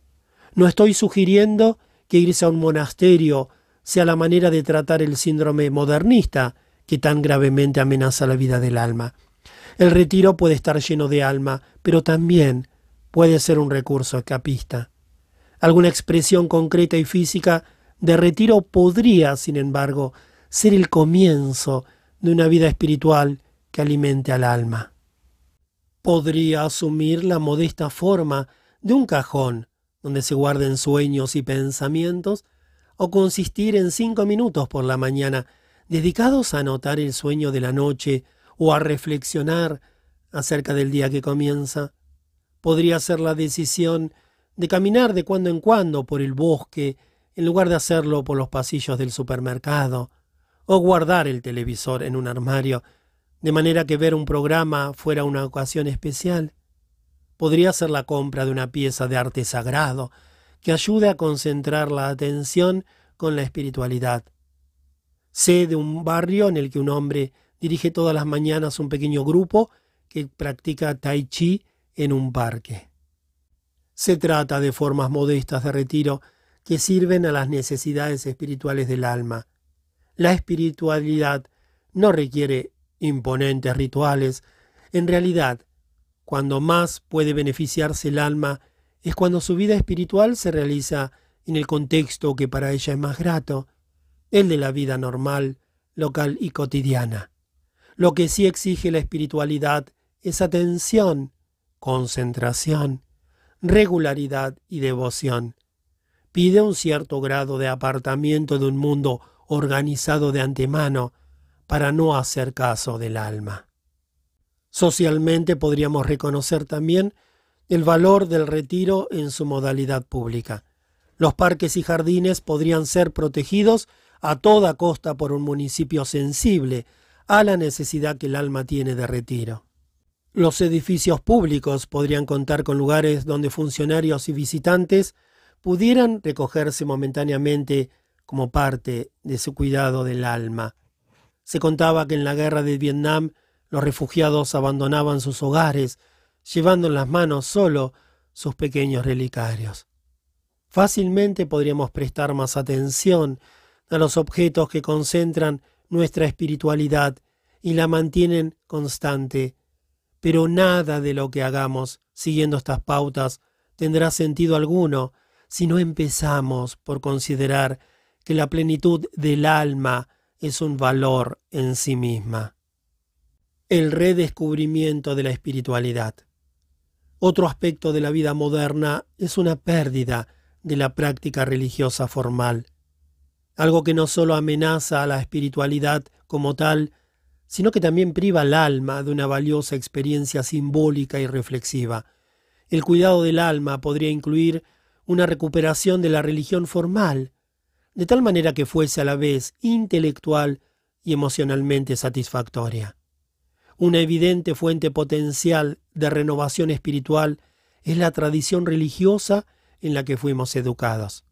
No estoy sugiriendo que irse a un monasterio sea la manera de tratar el síndrome modernista que tan gravemente amenaza la vida del alma. El retiro puede estar lleno de alma, pero también puede ser un recurso escapista. Alguna expresión concreta y física de retiro podría, sin embargo, ser el comienzo de una vida espiritual que alimente al alma podría asumir la modesta forma de un cajón donde se guarden sueños y pensamientos, o consistir en cinco minutos por la mañana dedicados a anotar el sueño de la noche o a reflexionar acerca del día que comienza. Podría ser la decisión de caminar de cuando en cuando por el bosque en lugar de hacerlo por los pasillos del supermercado, o guardar el televisor en un armario de manera que ver un programa fuera una ocasión especial. Podría ser la compra de una pieza de arte sagrado que ayude a concentrar la atención con la espiritualidad. Sé de un barrio en el que un hombre dirige todas las mañanas un pequeño grupo que practica tai chi en un parque. Se trata de formas modestas de retiro que sirven a las necesidades espirituales del alma. La espiritualidad no requiere imponentes rituales. En realidad, cuando más puede beneficiarse el alma es cuando su vida espiritual se realiza en el contexto que para ella es más grato, el de la vida normal, local y cotidiana. Lo que sí exige la espiritualidad es atención, concentración, regularidad y devoción. Pide un cierto grado de apartamiento de un mundo organizado de antemano, para no hacer caso del alma. Socialmente podríamos reconocer también El valor del retiro en su modalidad pública. Los parques y jardines podrían ser protegidos a toda costa por un municipio sensible a la necesidad que el alma tiene de retiro. Los edificios públicos podrían contar con lugares donde funcionarios y visitantes pudieran recogerse momentáneamente como parte de su cuidado del alma. Se contaba que en la guerra de Vietnam los refugiados abandonaban sus hogares, llevando en las manos solo sus pequeños relicarios. Fácilmente podríamos prestar más atención a los objetos que concentran nuestra espiritualidad y la mantienen constante, pero nada de lo que hagamos siguiendo estas pautas tendrá sentido alguno si no empezamos por considerar que la plenitud del alma es un valor en sí misma. El redescubrimiento de la espiritualidad. Otro aspecto de la vida moderna es una pérdida de la práctica religiosa formal, algo que no solo amenaza a la espiritualidad como tal, sino que también priva al alma de una valiosa experiencia simbólica y reflexiva. El cuidado del alma podría incluir una recuperación de la religión formal, de tal manera que fuese a la vez intelectual y emocionalmente satisfactoria. Una evidente fuente potencial de renovación espiritual es la tradición religiosa en la que fuimos educados.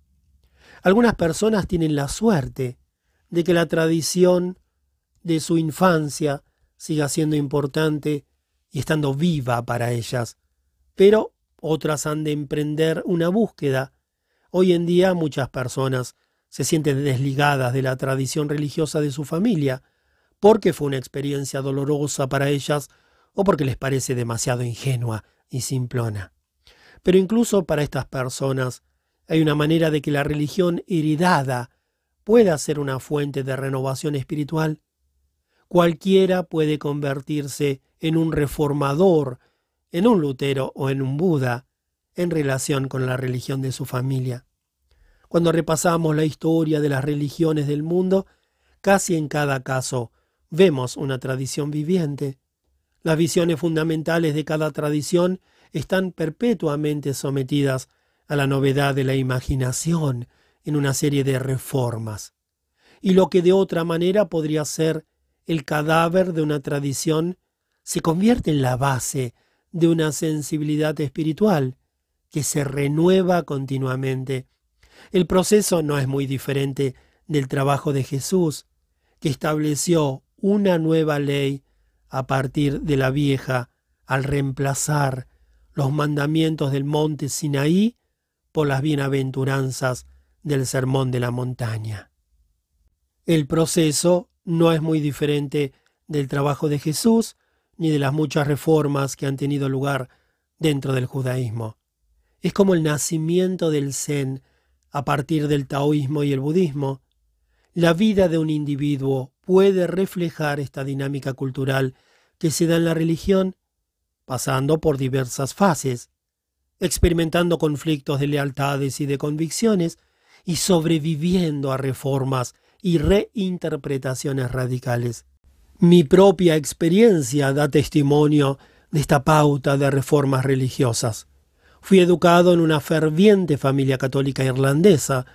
Algunas personas tienen la suerte de que la tradición de su infancia siga siendo importante y estando viva para ellas, pero otras han de emprender una búsqueda. Hoy en día muchas personas se sienten desligadas de la tradición religiosa de su familia, porque fue una experiencia dolorosa para ellas o porque les parece demasiado ingenua y simplona. Pero incluso para estas personas hay una manera de que la religión heredada pueda ser una fuente de renovación espiritual. Cualquiera puede convertirse en un reformador en un Lutero o en un Buda en relación con la religión de su familia. Cuando repasamos la historia de las religiones del mundo, casi en cada caso vemos una tradición viviente. Las visiones fundamentales de cada tradición están perpetuamente sometidas a la novedad de la imaginación en una serie de reformas. Y lo que de otra manera podría ser el cadáver de una tradición se convierte en la base de una sensibilidad espiritual que se renueva continuamente. El proceso no es muy diferente del trabajo de Jesús, que estableció una nueva ley a partir de la vieja al reemplazar los mandamientos del monte Sinaí por las bienaventuranzas del sermón de la montaña. El proceso no es muy diferente del trabajo de Jesús, ni de las muchas reformas que han tenido lugar dentro del judaísmo. Es como el nacimiento del Zen a partir del taoísmo y el budismo. La vida de un individuo puede reflejar esta dinámica cultural que se da en la religión, pasando por diversas fases, experimentando conflictos de lealtades y de convicciones, y sobreviviendo a reformas y reinterpretaciones radicales. Mi propia experiencia da testimonio de esta pauta de reformas religiosas. Fui educado en una ferviente familia católica irlandesa.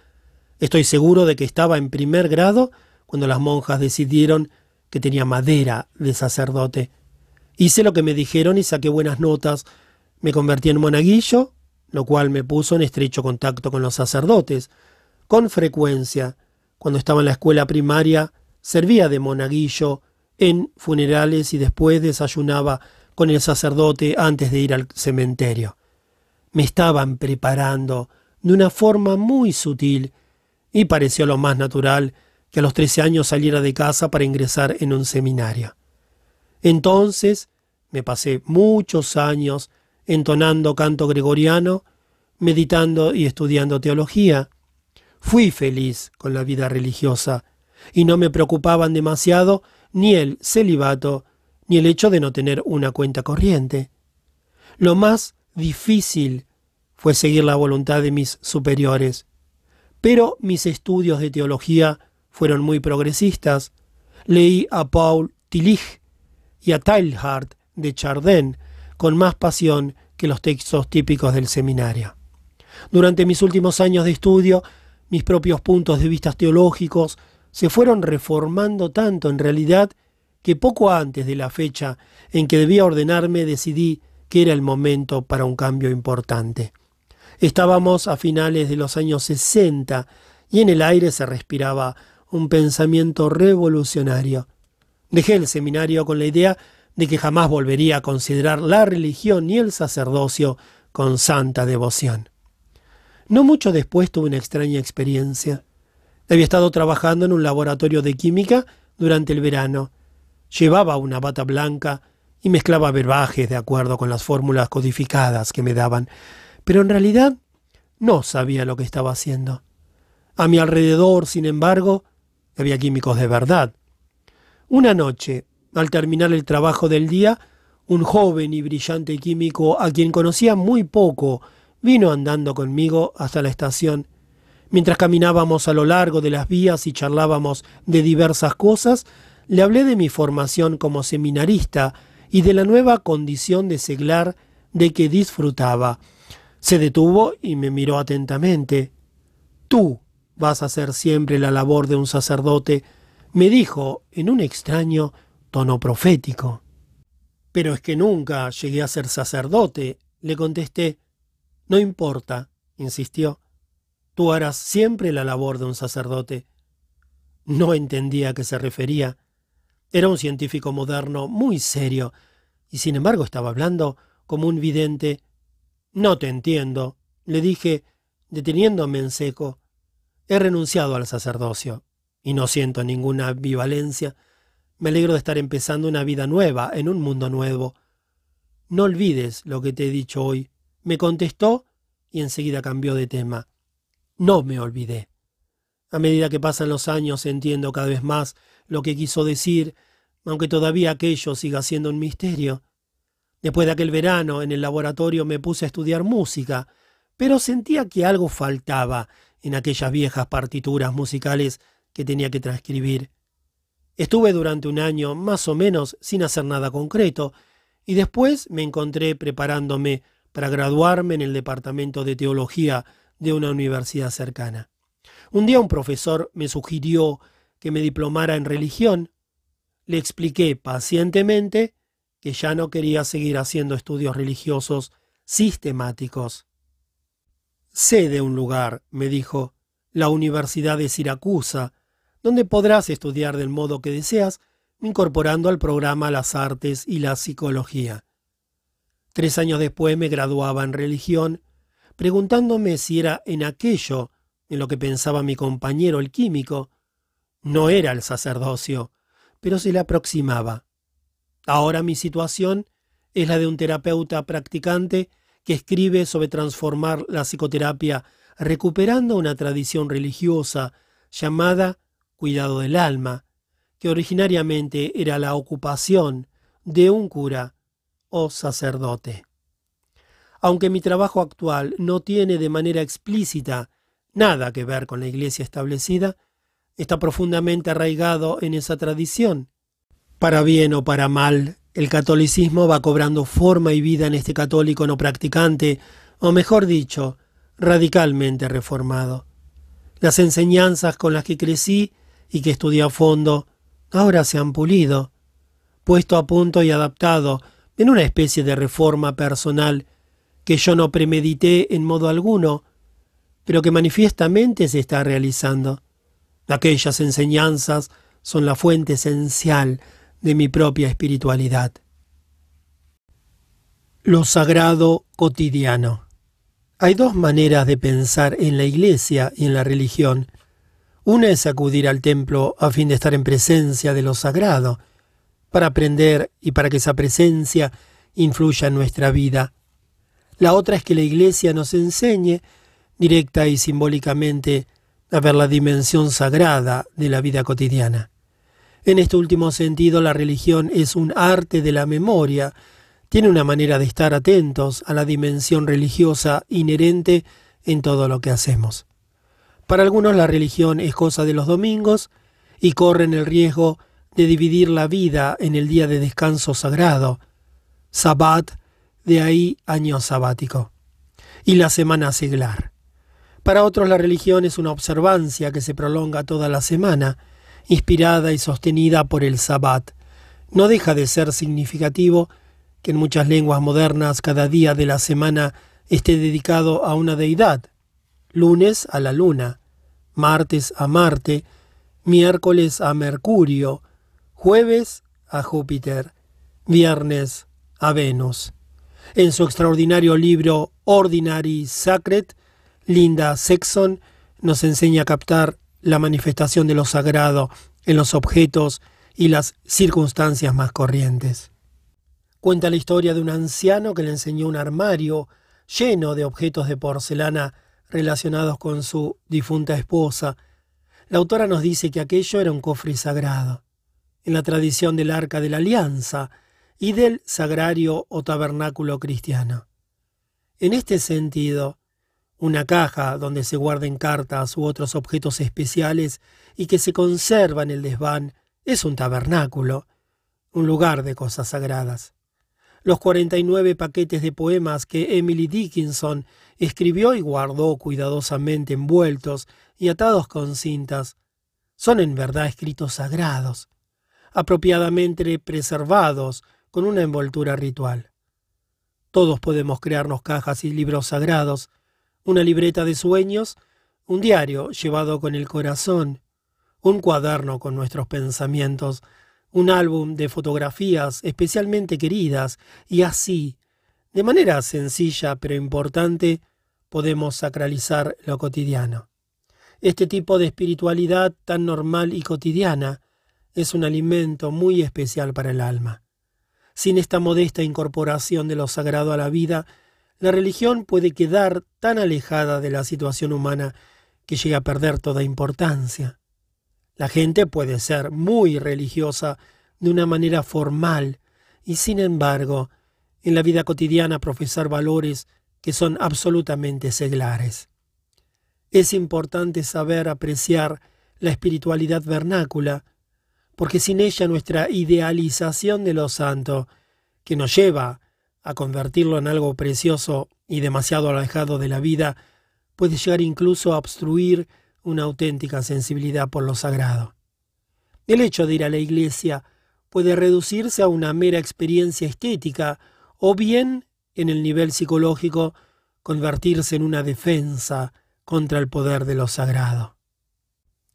Estoy seguro de que estaba en primer grado cuando las monjas decidieron que tenía madera de sacerdote. Hice lo que me dijeron y saqué buenas notas. Me convertí en monaguillo, lo cual me puso en estrecho contacto con los sacerdotes. Con frecuencia, cuando estaba en la escuela primaria, servía de monaguillo en funerales y después desayunaba con el sacerdote antes de ir al cementerio. Me estaban preparando de una forma muy sutil y pareció lo más natural que a los trece años saliera de casa para ingresar en un seminario. Entonces me pasé muchos años entonando canto gregoriano, meditando y estudiando teología. Fui feliz con la vida religiosa y no me preocupaban demasiado ni el celibato, ni el hecho de no tener una cuenta corriente. Lo más difícil fue seguir la voluntad de mis superiores. Pero mis estudios de teología fueron muy progresistas. Leí a Paul Tillich y a Teilhard de Chardin con más pasión que los textos típicos del seminario. Durante mis últimos años de estudio, mis propios puntos de vista teológicos se fueron reformando tanto en realidad que poco antes de la fecha en que debía ordenarme decidí que era el momento para un cambio importante. Estábamos a finales de los años 60 y en el aire se respiraba un pensamiento revolucionario. Dejé el seminario con la idea de que jamás volvería a considerar la religión ni el sacerdocio con santa devoción. No mucho después tuve una extraña experiencia. Había estado trabajando en un laboratorio de química durante el verano. Llevaba una bata blanca y mezclaba verbajes de acuerdo con las fórmulas codificadas que me daban, pero en realidad no sabía lo que estaba haciendo. A mi alrededor, sin embargo, había químicos de verdad. Una noche, al terminar el trabajo del día, un joven y brillante químico a quien conocía muy poco vino andando conmigo hasta la estación. Mientras caminábamos a lo largo de las vías y charlábamos de diversas cosas, le hablé de mi formación como seminarista y de la nueva condición de seglar de que disfrutaba. Se detuvo y me miró atentamente. Tú vas a hacer siempre la labor de un sacerdote, me dijo en un extraño tono profético. Pero es que nunca llegué a ser sacerdote, le contesté. No importa, insistió. Tú harás siempre la labor de un sacerdote. No entendía a qué se refería. Era un científico moderno muy serio, y sin embargo estaba hablando como un vidente. No te entiendo, le dije, deteniéndome en seco. He renunciado al sacerdocio, y no siento ninguna ambivalencia. Me alegro de estar empezando una vida nueva en un mundo nuevo. No olvides lo que te he dicho hoy. Me contestó y enseguida cambió de tema. No me olvidé. A medida que pasan los años entiendo cada vez más lo que quiso decir, aunque todavía aquello siga siendo un misterio. Después de aquel verano en el laboratorio me puse a estudiar música, pero sentía que algo faltaba en aquellas viejas partituras musicales que tenía que transcribir. Estuve durante un año más o menos sin hacer nada concreto, y después me encontré preparándome para graduarme en el departamento de teología de una universidad cercana. Un día un profesor me sugirió que me diplomara en religión. Le expliqué pacientemente que ya no quería seguir haciendo estudios religiosos sistemáticos. Sé de un lugar, me dijo, la Universidad de Siracusa, donde podrás estudiar del modo que deseas, incorporando al programa las artes y la psicología. Tres años después me graduaba en religión, preguntándome si era en aquello en lo que pensaba mi compañero el químico. No era el sacerdocio, pero se le aproximaba. Ahora mi situación es la de un terapeuta practicante que escribe sobre transformar la psicoterapia recuperando una tradición religiosa llamada cuidado del alma, que originariamente era la ocupación de un cura sacerdote. Aunque mi trabajo actual no tiene de manera explícita nada que ver con la iglesia establecida, está profundamente arraigado en esa tradición. Para bien o para mal, el catolicismo va cobrando forma y vida en este católico no practicante, o mejor dicho, radicalmente reformado. Las enseñanzas con las que crecí y que estudié a fondo ahora se han pulido, puesto a punto y adaptado en una especie de reforma personal que yo no premedité en modo alguno, pero que manifiestamente se está realizando. Aquellas enseñanzas son la fuente esencial de mi propia espiritualidad. Lo sagrado cotidiano. Hay dos maneras de pensar en la iglesia y en la religión. Una es acudir al templo a fin de estar en presencia de lo sagrado, para aprender y para que esa presencia influya en nuestra vida. La otra es que la Iglesia nos enseñe, directa y simbólicamente, a ver la dimensión sagrada de la vida cotidiana. En este último sentido, la religión es un arte de la memoria, tiene una manera de estar atentos a la dimensión religiosa inherente en todo lo que hacemos. Para algunos la religión es cosa de los domingos y corren el riesgo de dividir la vida en el día de descanso sagrado, Sabbat, de ahí año sabático. Y la semana seglar. Para otros la religión es una observancia que se prolonga toda la semana, inspirada y sostenida por el sabbat. No deja de ser significativo que en muchas lenguas modernas cada día de la semana esté dedicado a una deidad. Lunes a la luna, martes a Marte, miércoles a Mercurio, jueves a Júpiter, viernes a Venus. En su extraordinario libro Ordinary Sacred, Linda Sexton nos enseña a captar la manifestación de lo sagrado en los objetos y las circunstancias más corrientes. Cuenta la historia de un anciano que le enseñó un armario lleno de objetos de porcelana relacionados con su difunta esposa. La autora nos dice que aquello era un cofre sagrado. En la tradición del Arca de la Alianza, y del sagrario o tabernáculo cristiano. En este sentido, una caja donde se guarden cartas u otros objetos especiales y que se conserva en el desván es un tabernáculo, un lugar de cosas sagradas. Los 49 paquetes de poemas que Emily Dickinson escribió y guardó cuidadosamente envueltos y atados con cintas son en verdad escritos sagrados, apropiadamente preservados con una envoltura ritual. Todos podemos crearnos cajas y libros sagrados, una libreta de sueños, un diario llevado con el corazón, un cuaderno con nuestros pensamientos, un álbum de fotografías especialmente queridas, y así, de manera sencilla pero importante, podemos sacralizar lo cotidiano. Este tipo de espiritualidad tan normal y cotidiana es un alimento muy especial para el alma. Sin esta modesta incorporación de lo sagrado a la vida, la religión puede quedar tan alejada de la situación humana que llega a perder toda importancia. La gente puede ser muy religiosa de una manera formal y sin embargo en la vida cotidiana profesar valores que son absolutamente seglares. Es importante saber apreciar la espiritualidad vernácula porque sin ella nuestra idealización de lo santo, que nos lleva a convertirlo en algo precioso y demasiado alejado de la vida, puede llegar incluso a obstruir una auténtica sensibilidad por lo sagrado. El hecho de ir a la iglesia puede reducirse a una mera experiencia estética o bien, en el nivel psicológico, convertirse en una defensa contra el poder de lo sagrado.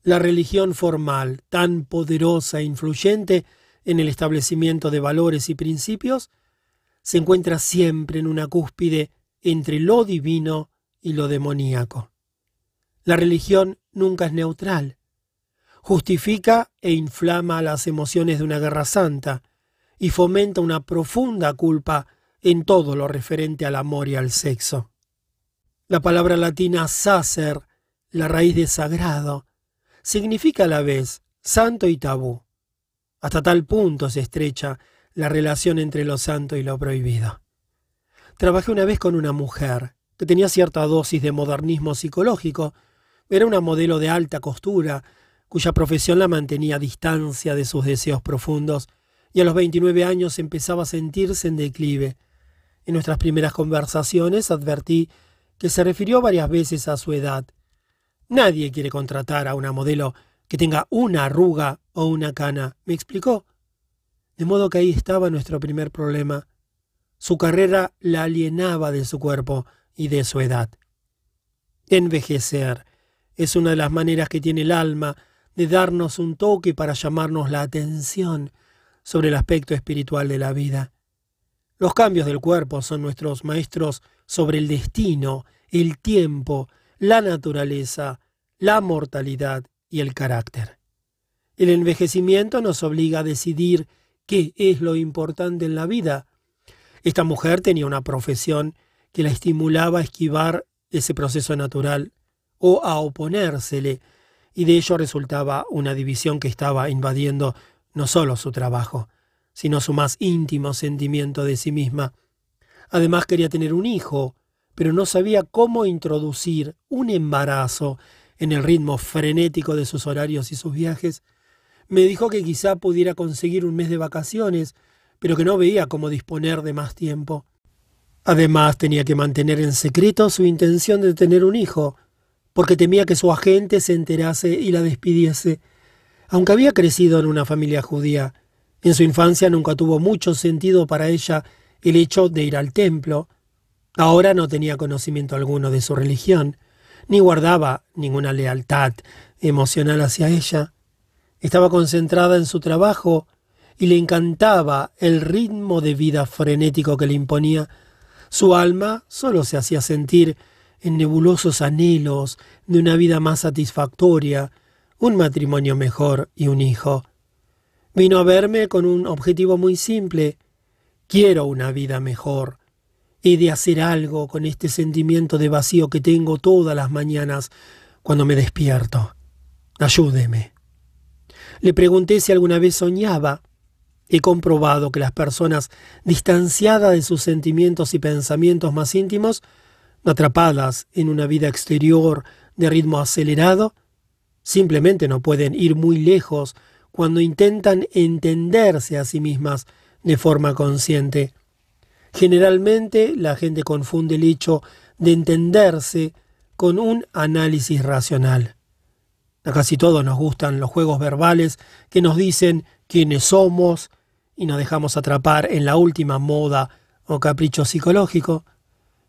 La religión formal, tan poderosa e influyente en el establecimiento de valores y principios, se encuentra siempre en una cúspide entre lo divino y lo demoníaco. La religión nunca es neutral. Justifica e inflama las emociones de una guerra santa y fomenta una profunda culpa en todo lo referente al amor y al sexo. La palabra latina sacer, la raíz de sagrado, significa a la vez santo y tabú. Hasta tal punto se estrecha la relación entre lo santo y lo prohibido. Trabajé una vez con una mujer que tenía cierta dosis de modernismo psicológico. Era una modelo de alta costura, cuya profesión la mantenía a distancia de sus deseos profundos, y a los 29 años empezaba a sentirse en declive. En nuestras primeras conversaciones advertí que se refirió varias veces a su edad. Nadie quiere contratar a una modelo que tenga una arruga o una cana. ¿Me explicó? De modo que ahí estaba nuestro primer problema. Su carrera la alienaba de su cuerpo y de su edad. Envejecer es una de las maneras que tiene el alma de darnos un toque para llamarnos la atención sobre el aspecto espiritual de la vida. Los cambios del cuerpo son nuestros maestros sobre el destino, el tiempo, la naturaleza, la mortalidad y el carácter. El envejecimiento nos obliga a decidir qué es lo importante en la vida. Esta mujer tenía una profesión que la estimulaba a esquivar ese proceso natural o a oponérsele, y de ello resultaba una división que estaba invadiendo no solo su trabajo, sino su más íntimo sentimiento de sí misma. Además quería tener un hijo, pero no sabía cómo introducir un embarazo en el ritmo frenético de sus horarios y sus viajes. Me dijo que quizá pudiera conseguir un mes de vacaciones, pero que no veía cómo disponer de más tiempo. Además tenía que mantener en secreto su intención de tener un hijo, porque temía que su agente se enterase y la despidiese. Aunque había crecido en una familia judía, en su infancia nunca tuvo mucho sentido para ella el hecho de ir al templo. Ahora no tenía conocimiento alguno de su religión, ni guardaba ninguna lealtad emocional hacia ella. Estaba concentrada en su trabajo y le encantaba el ritmo de vida frenético que le imponía. Su alma solo se hacía sentir en nebulosos anhelos de una vida más satisfactoria, un matrimonio mejor y un hijo. Vino a verme con un objetivo muy simple. Quiero una vida mejor. He de hacer algo con este sentimiento de vacío que tengo todas las mañanas cuando me despierto. Ayúdeme. Le pregunté si alguna vez soñaba. He comprobado que las personas distanciadas de sus sentimientos y pensamientos más íntimos, atrapadas en una vida exterior de ritmo acelerado, simplemente no pueden ir muy lejos cuando intentan entenderse a sí mismas de forma consciente. Generalmente la gente confunde el hecho de entenderse con un análisis racional. A casi todos nos gustan los juegos verbales que nos dicen quiénes somos y nos dejamos atrapar en la última moda o capricho psicológico,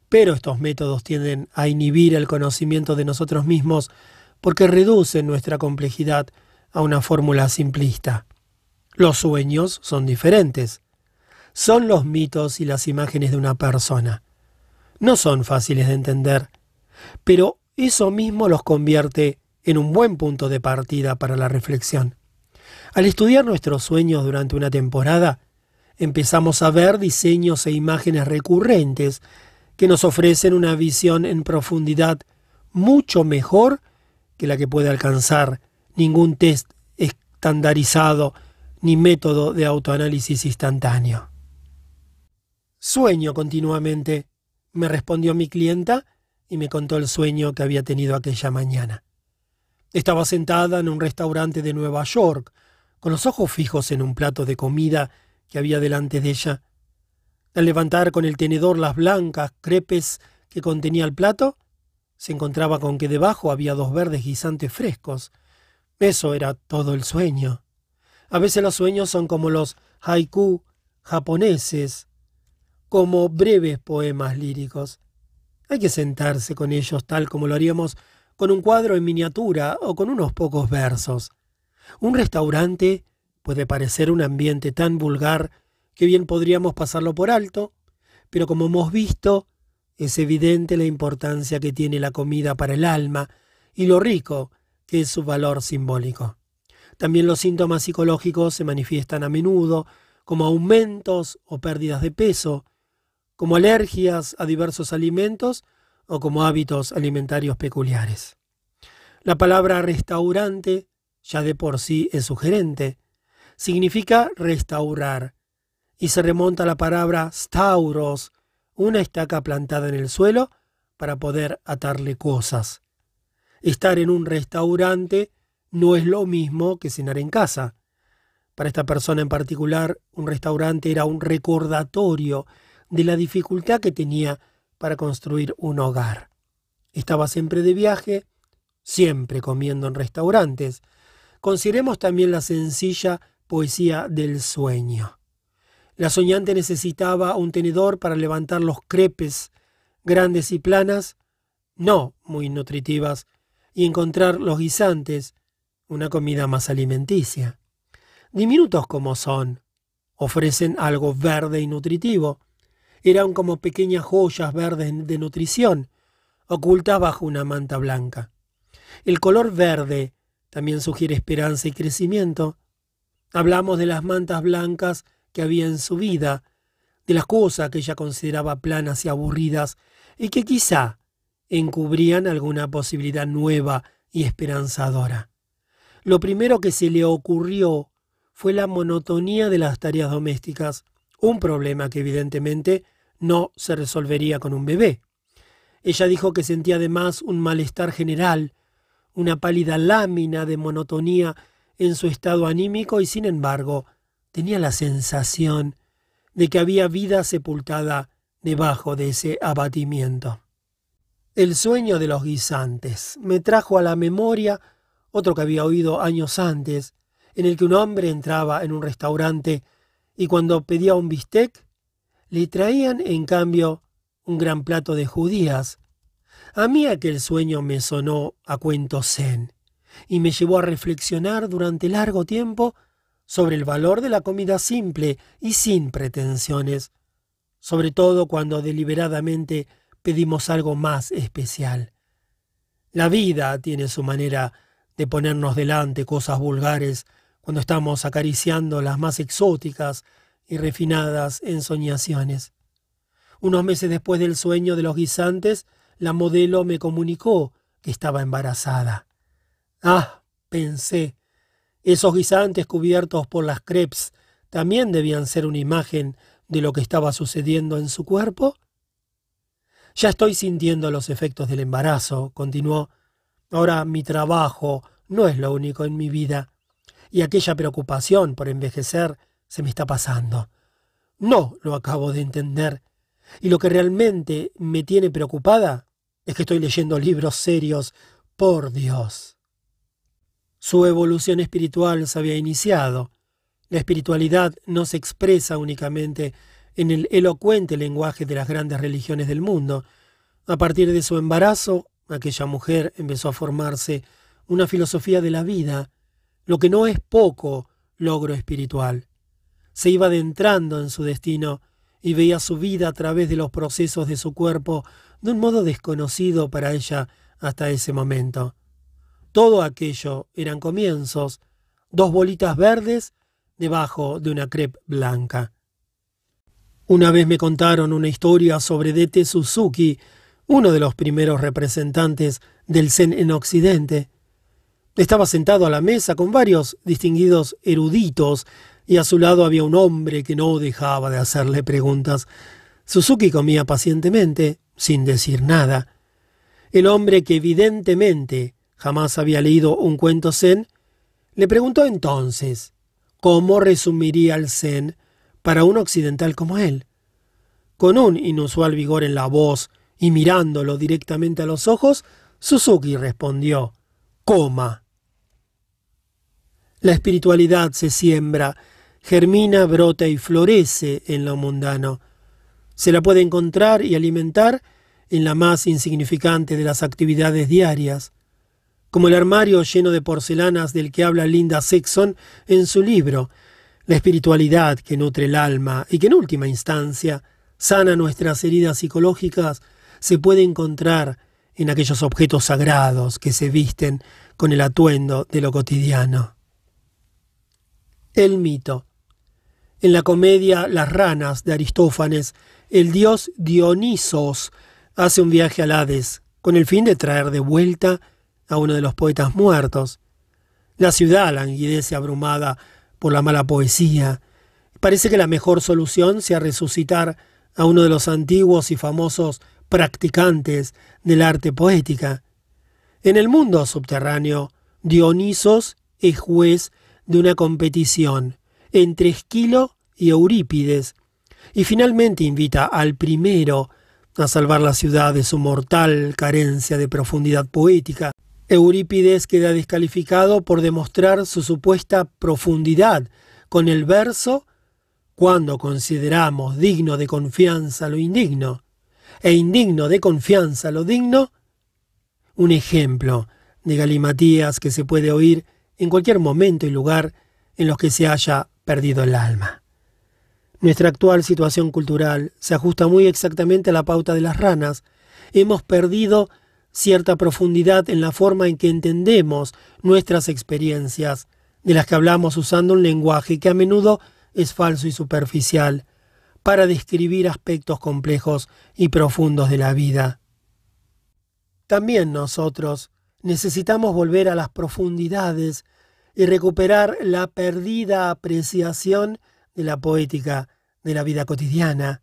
pero estos métodos tienden a inhibir el conocimiento de nosotros mismos porque reducen nuestra complejidad a una fórmula simplista. Los sueños son diferentes. Son los mitos y las imágenes de una persona. No son fáciles de entender, pero eso mismo los convierte en un buen punto de partida para la reflexión. Al estudiar nuestros sueños durante una temporada, empezamos a ver diseños e imágenes recurrentes que nos ofrecen una visión en profundidad mucho mejor que la que puede alcanzar ningún test estandarizado ni método de autoanálisis instantáneo. Sueño continuamente, me respondió mi clienta y me contó el sueño que había tenido aquella mañana. Estaba sentada en un restaurante de Nueva York, con los ojos fijos en un plato de comida que había delante de ella. Al levantar con el tenedor las blancas crepes que contenía el plato, se encontraba con que debajo había dos verdes guisantes frescos. Eso era todo el sueño. A veces los sueños son como los haiku japoneses, como breves poemas líricos. Hay que sentarse con ellos tal como lo haríamos con un cuadro en miniatura o con unos pocos versos. Un restaurante puede parecer un ambiente tan vulgar que bien podríamos pasarlo por alto, pero como hemos visto, es evidente la importancia que tiene la comida para el alma y lo rico que es su valor simbólico. También los síntomas psicológicos se manifiestan a menudo como aumentos o pérdidas de peso, como alergias a diversos alimentos o como hábitos alimentarios peculiares. La palabra restaurante ya de por sí es sugerente. Significa restaurar y se remonta a la palabra stauros, una estaca plantada en el suelo para poder atarle cosas. Estar en un restaurante no es lo mismo que cenar en casa. Para esta persona en particular, un restaurante era un recordatorio de la dificultad que tenía para construir un hogar. Estaba siempre de viaje, siempre comiendo en restaurantes. Consideremos también la sencilla poesía del sueño. La soñante necesitaba un tenedor para levantar los crepes grandes y planas, no muy nutritivas, y encontrar los guisantes, una comida más alimenticia. Diminutos como son, ofrecen algo verde y nutritivo, eran como pequeñas joyas verdes de nutrición, ocultas bajo una manta blanca. El color verde también sugiere esperanza y crecimiento. Hablamos de las mantas blancas que había en su vida, de las cosas que ella consideraba planas y aburridas, y que quizá encubrían alguna posibilidad nueva y esperanzadora. Lo primero que se le ocurrió fue la monotonía de las tareas domésticas, un problema que evidentemente no se resolvería con un bebé. Ella dijo que sentía además un malestar general, una pálida lámina de monotonía en su estado anímico y sin embargo tenía la sensación de que había vida sepultada debajo de ese abatimiento. El sueño de los guisantes me trajo a la memoria otro que había oído años antes, en el que un hombre entraba en un restaurante y cuando pedía un bistec, le traían en cambio un gran plato de judías. A mí aquel sueño me sonó a cuento zen y me llevó a reflexionar durante largo tiempo sobre el valor de la comida simple y sin pretensiones, sobre todo cuando deliberadamente pedimos algo más especial. La vida tiene su manera de ponernos delante cosas vulgares cuando estamos acariciando las más exóticas y refinadas ensoñaciones. Unos meses después del sueño de los guisantes, la modelo me comunicó que estaba embarazada. Ah, pensé, esos guisantes cubiertos por las crepes también debían ser una imagen de lo que estaba sucediendo en su cuerpo. Ya estoy sintiendo los efectos del embarazo, continuó. Ahora mi trabajo no es lo único en mi vida, y aquella preocupación por envejecer se me está pasando. No lo acabo de entender, y lo que realmente me tiene preocupada es que estoy leyendo libros serios, por Dios. Su evolución espiritual se había iniciado. La espiritualidad no se expresa únicamente en el elocuente lenguaje de las grandes religiones del mundo. A partir de su embarazo, aquella mujer empezó a formarse una filosofía de la vida, lo que no es poco logro espiritual. Se iba adentrando en su destino y veía su vida a través de los procesos de su cuerpo de un modo desconocido para ella hasta ese momento. Todo aquello eran comienzos, dos bolitas verdes debajo de una crepe blanca. Una vez me contaron una historia sobre Dete Suzuki, uno de los primeros representantes del Zen en Occidente. Estaba sentado a la mesa con varios distinguidos eruditos y a su lado había un hombre que no dejaba de hacerle preguntas. Suzuki comía pacientemente, sin decir nada. El hombre que evidentemente jamás había leído un cuento zen, le preguntó entonces cómo resumiría el zen para un occidental como él. Con un inusual vigor en la voz y mirándolo directamente a los ojos, Suzuki respondió coma. La espiritualidad se siembra, germina, brota y florece en lo mundano. Se la puede encontrar y alimentar en la más insignificante de las actividades diarias como el armario lleno de porcelanas del que habla Linda Sexton en su libro, La espiritualidad que nutre el alma y que en última instancia sana nuestras heridas psicológicas, se puede encontrar en aquellos objetos sagrados que se visten con el atuendo de lo cotidiano. El mito. En la comedia Las ranas de Aristófanes, el dios Dionisos hace un viaje al Hades con el fin de traer de vuelta a uno de los poetas muertos. La ciudad languidece abrumada por la mala poesía. Parece que la mejor solución sea resucitar a uno de los antiguos y famosos practicantes del arte poética. En el mundo subterráneo, Dionisos es juez de una competición entre Esquilo y Eurípides, y finalmente invita al primero a salvar la ciudad de su mortal carencia de profundidad poética. Eurípides queda descalificado por demostrar su supuesta profundidad con el verso cuando consideramos digno de confianza lo indigno e indigno de confianza lo digno, un ejemplo de galimatías que se puede oír en cualquier momento y lugar en los que se haya perdido el alma. Nuestra actual situación cultural se ajusta muy exactamente a la pauta de las ranas. Hemos perdido cierta profundidad en la forma en que entendemos nuestras experiencias, de las que hablamos usando un lenguaje que a menudo es falso y superficial, para describir aspectos complejos y profundos de la vida. También nosotros necesitamos volver a las profundidades y recuperar la perdida apreciación de la poética de la vida cotidiana.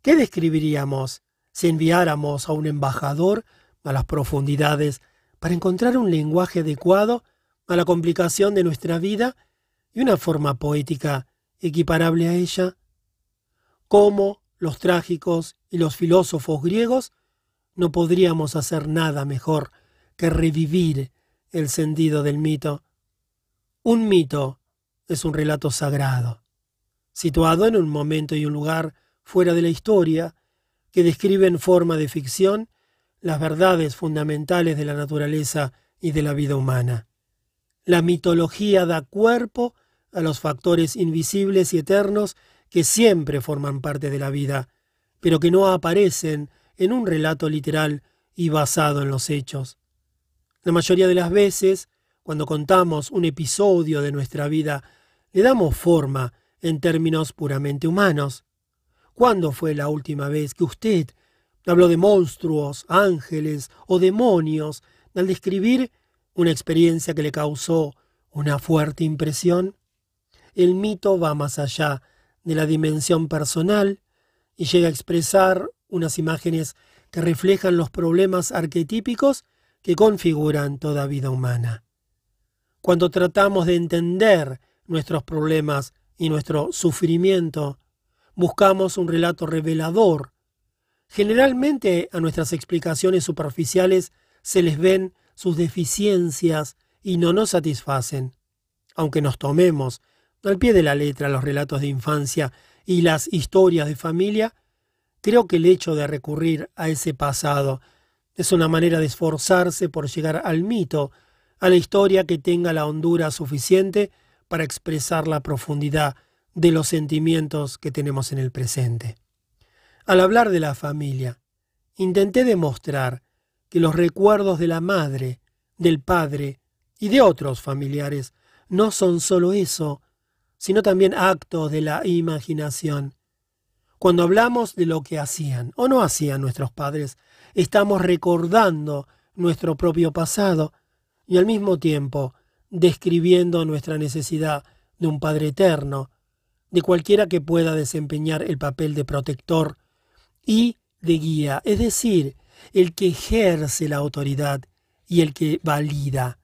¿Qué describiríamos si enviáramos a un embajador a las profundidades para encontrar un lenguaje adecuado a la complicación de nuestra vida y una forma poética equiparable a ella? ¿Cómo los trágicos y los filósofos griegos, no podríamos hacer nada mejor que revivir el sentido del mito. Un mito es un relato sagrado, situado en un momento y un lugar fuera de la historia, que describe en forma de ficción las verdades fundamentales de la naturaleza y de la vida humana. La mitología da cuerpo a los factores invisibles y eternos que siempre forman parte de la vida, pero que no aparecen en un relato literal y basado en los hechos. La mayoría de las veces, cuando contamos un episodio de nuestra vida, le damos forma en términos puramente humanos. ¿Cuándo fue la última vez que usted habló de monstruos, ángeles o demonios al describir una experiencia que le causó una fuerte impresión? El mito va más allá de la dimensión personal y llega a expresar unas imágenes que reflejan los problemas arquetípicos que configuran toda vida humana. Cuando tratamos de entender nuestros problemas y nuestro sufrimiento, buscamos un relato revelador. Generalmente a nuestras explicaciones superficiales se les ven sus deficiencias y no nos satisfacen. Aunque nos tomemos al pie de la letra los relatos de infancia y las historias de familia, creo que el hecho de recurrir a ese pasado es una manera de esforzarse por llegar al mito, a la historia que tenga la hondura suficiente para expresar la profundidad de los sentimientos que tenemos en el presente. Al hablar de la familia, intenté demostrar que los recuerdos de la madre, del padre y de otros familiares no son solo eso, sino también actos de la imaginación. Cuando hablamos de lo que hacían o no hacían nuestros padres, estamos recordando nuestro propio pasado y al mismo tiempo describiendo nuestra necesidad de un Padre eterno, de cualquiera que pueda desempeñar el papel de protector y de guía, es decir, el que ejerce la autoridad y el que valida.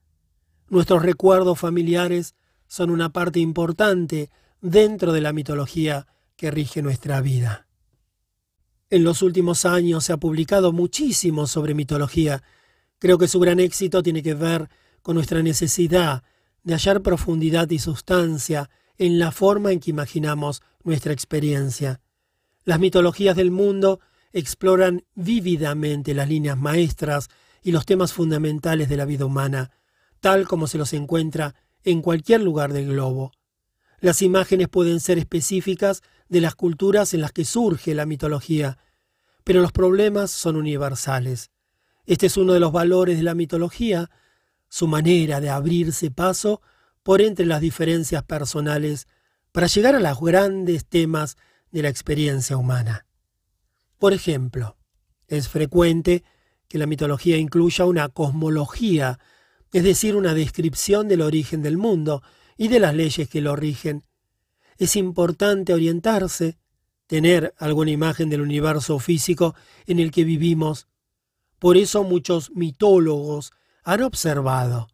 Nuestros recuerdos familiares son una parte importante dentro de la mitología que rige nuestra vida. En los últimos años se ha publicado muchísimo sobre mitología. Creo que su gran éxito tiene que ver con nuestra necesidad de hallar profundidad y sustancia en la forma en que imaginamos nuestra experiencia. Las mitologías del mundo exploran vívidamente las líneas maestras y los temas fundamentales de la vida humana, tal como se los encuentra en cualquier lugar del globo. Las imágenes pueden ser específicas de las culturas en las que surge la mitología, pero los problemas son universales. Este es uno de los valores de la mitología, su manera de abrirse paso por entre las diferencias personales para llegar a los grandes temas de la experiencia humana. Por ejemplo, es frecuente que la mitología incluya una cosmología, es decir, una descripción del origen del mundo y de las leyes que lo rigen. Es importante orientarse, tener alguna imagen del universo físico en el que vivimos. Por eso muchos mitólogos han observado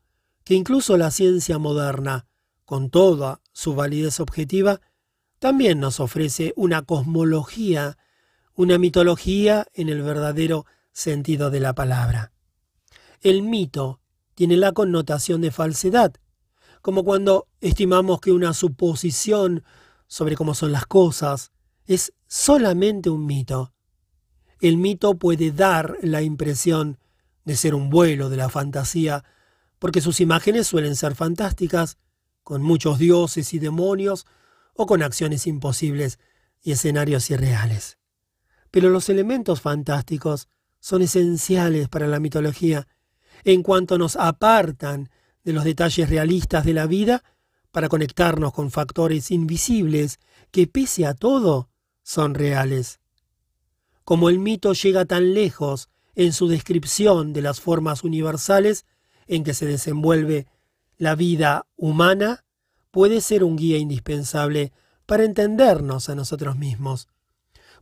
que incluso la ciencia moderna, con toda su validez objetiva, también nos ofrece una cosmología, una mitología en el verdadero sentido de la palabra. El mito tiene la connotación de falsedad, como cuando estimamos que una suposición sobre cómo son las cosas es solamente un mito. El mito puede dar la impresión de ser un vuelo de la fantasía porque sus imágenes suelen ser fantásticas, con muchos dioses y demonios, o con acciones imposibles y escenarios irreales. Pero los elementos fantásticos son esenciales para la mitología, en cuanto nos apartan de los detalles realistas de la vida para conectarnos con factores invisibles que, pese a todo, son reales. Como el mito llega tan lejos en su descripción de las formas universales, en que se desenvuelve la vida humana puede ser un guía indispensable para entendernos a nosotros mismos.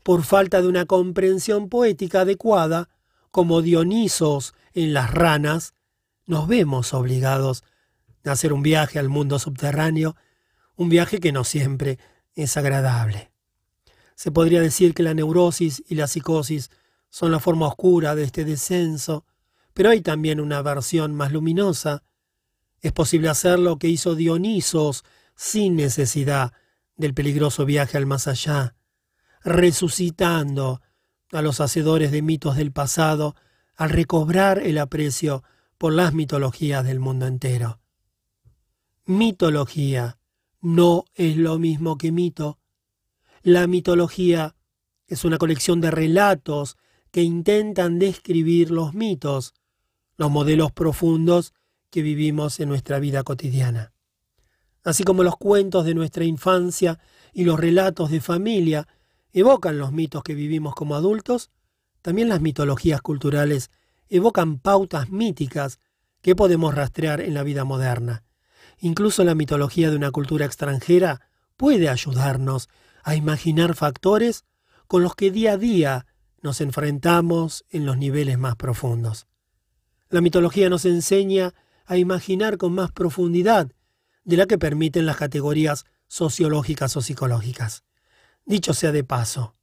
Por falta de una comprensión poética adecuada, como Dionisos en las ranas, nos vemos obligados a hacer un viaje al mundo subterráneo, un viaje que no siempre es agradable. Se podría decir que la neurosis y la psicosis son la forma oscura de este descenso, pero hay también una versión más luminosa. Es posible hacer lo que hizo Dionisos sin necesidad del peligroso viaje al más allá, resucitando a los hacedores de mitos del pasado al recobrar el aprecio por las mitologías del mundo entero. Mitología no es lo mismo que mito. La mitología es una colección de relatos que intentan describir los mitos, los modelos profundos que vivimos en nuestra vida cotidiana. Así como los cuentos de nuestra infancia y los relatos de familia evocan los mitos que vivimos como adultos, también las mitologías culturales evocan pautas míticas que podemos rastrear en la vida moderna. Incluso la mitología de una cultura extranjera puede ayudarnos a imaginar factores con los que día a día nos enfrentamos en los niveles más profundos. La mitología nos enseña a imaginar con más profundidad de la que permiten las categorías sociológicas o psicológicas. Dicho sea de paso,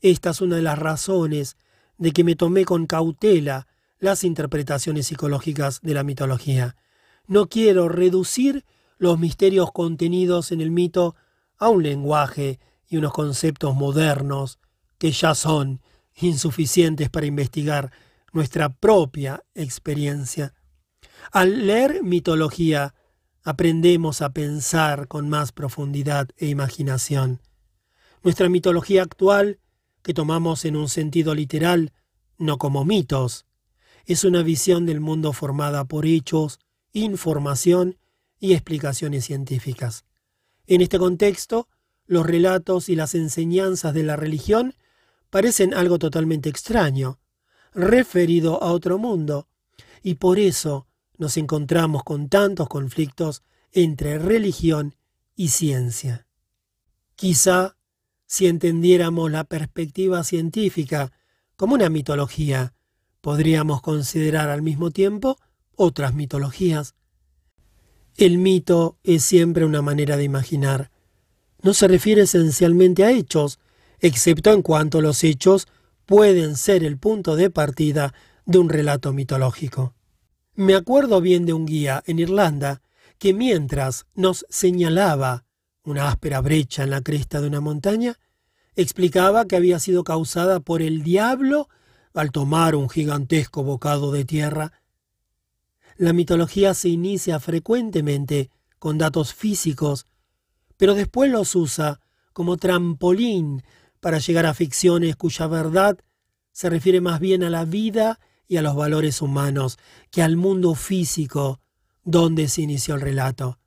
esta es una de las razones de que me tomé con cautela las interpretaciones psicológicas de la mitología. No quiero reducir los misterios contenidos en el mito a un lenguaje y unos conceptos modernos que ya son insuficientes para investigar nuestra propia experiencia. Al leer mitología, aprendemos a pensar con más profundidad e imaginación. Nuestra mitología actual, que tomamos en un sentido literal, no como mitos, es una visión del mundo formada por hechos, información y explicaciones científicas. En este contexto, los relatos y las enseñanzas de la religión parecen algo totalmente extraño, referido a otro mundo, y por eso nos encontramos con tantos conflictos entre religión y ciencia. Quizá si entendiéramos la perspectiva científica como una mitología, podríamos considerar al mismo tiempo otras mitologías. El mito es siempre una manera de imaginar. No se refiere esencialmente a hechos, excepto en cuanto los hechos pueden ser el punto de partida de un relato mitológico. Me acuerdo bien de un guía en Irlanda que mientras nos señalaba una áspera brecha en la cresta de una montaña, explicaba que había sido causada por el diablo al tomar un gigantesco bocado de tierra. La mitología se inicia frecuentemente con datos físicos, pero después los usa como trampolín para llegar a ficciones cuya verdad se refiere más bien a la vida y a los valores humanos que al mundo físico donde se inició el relato.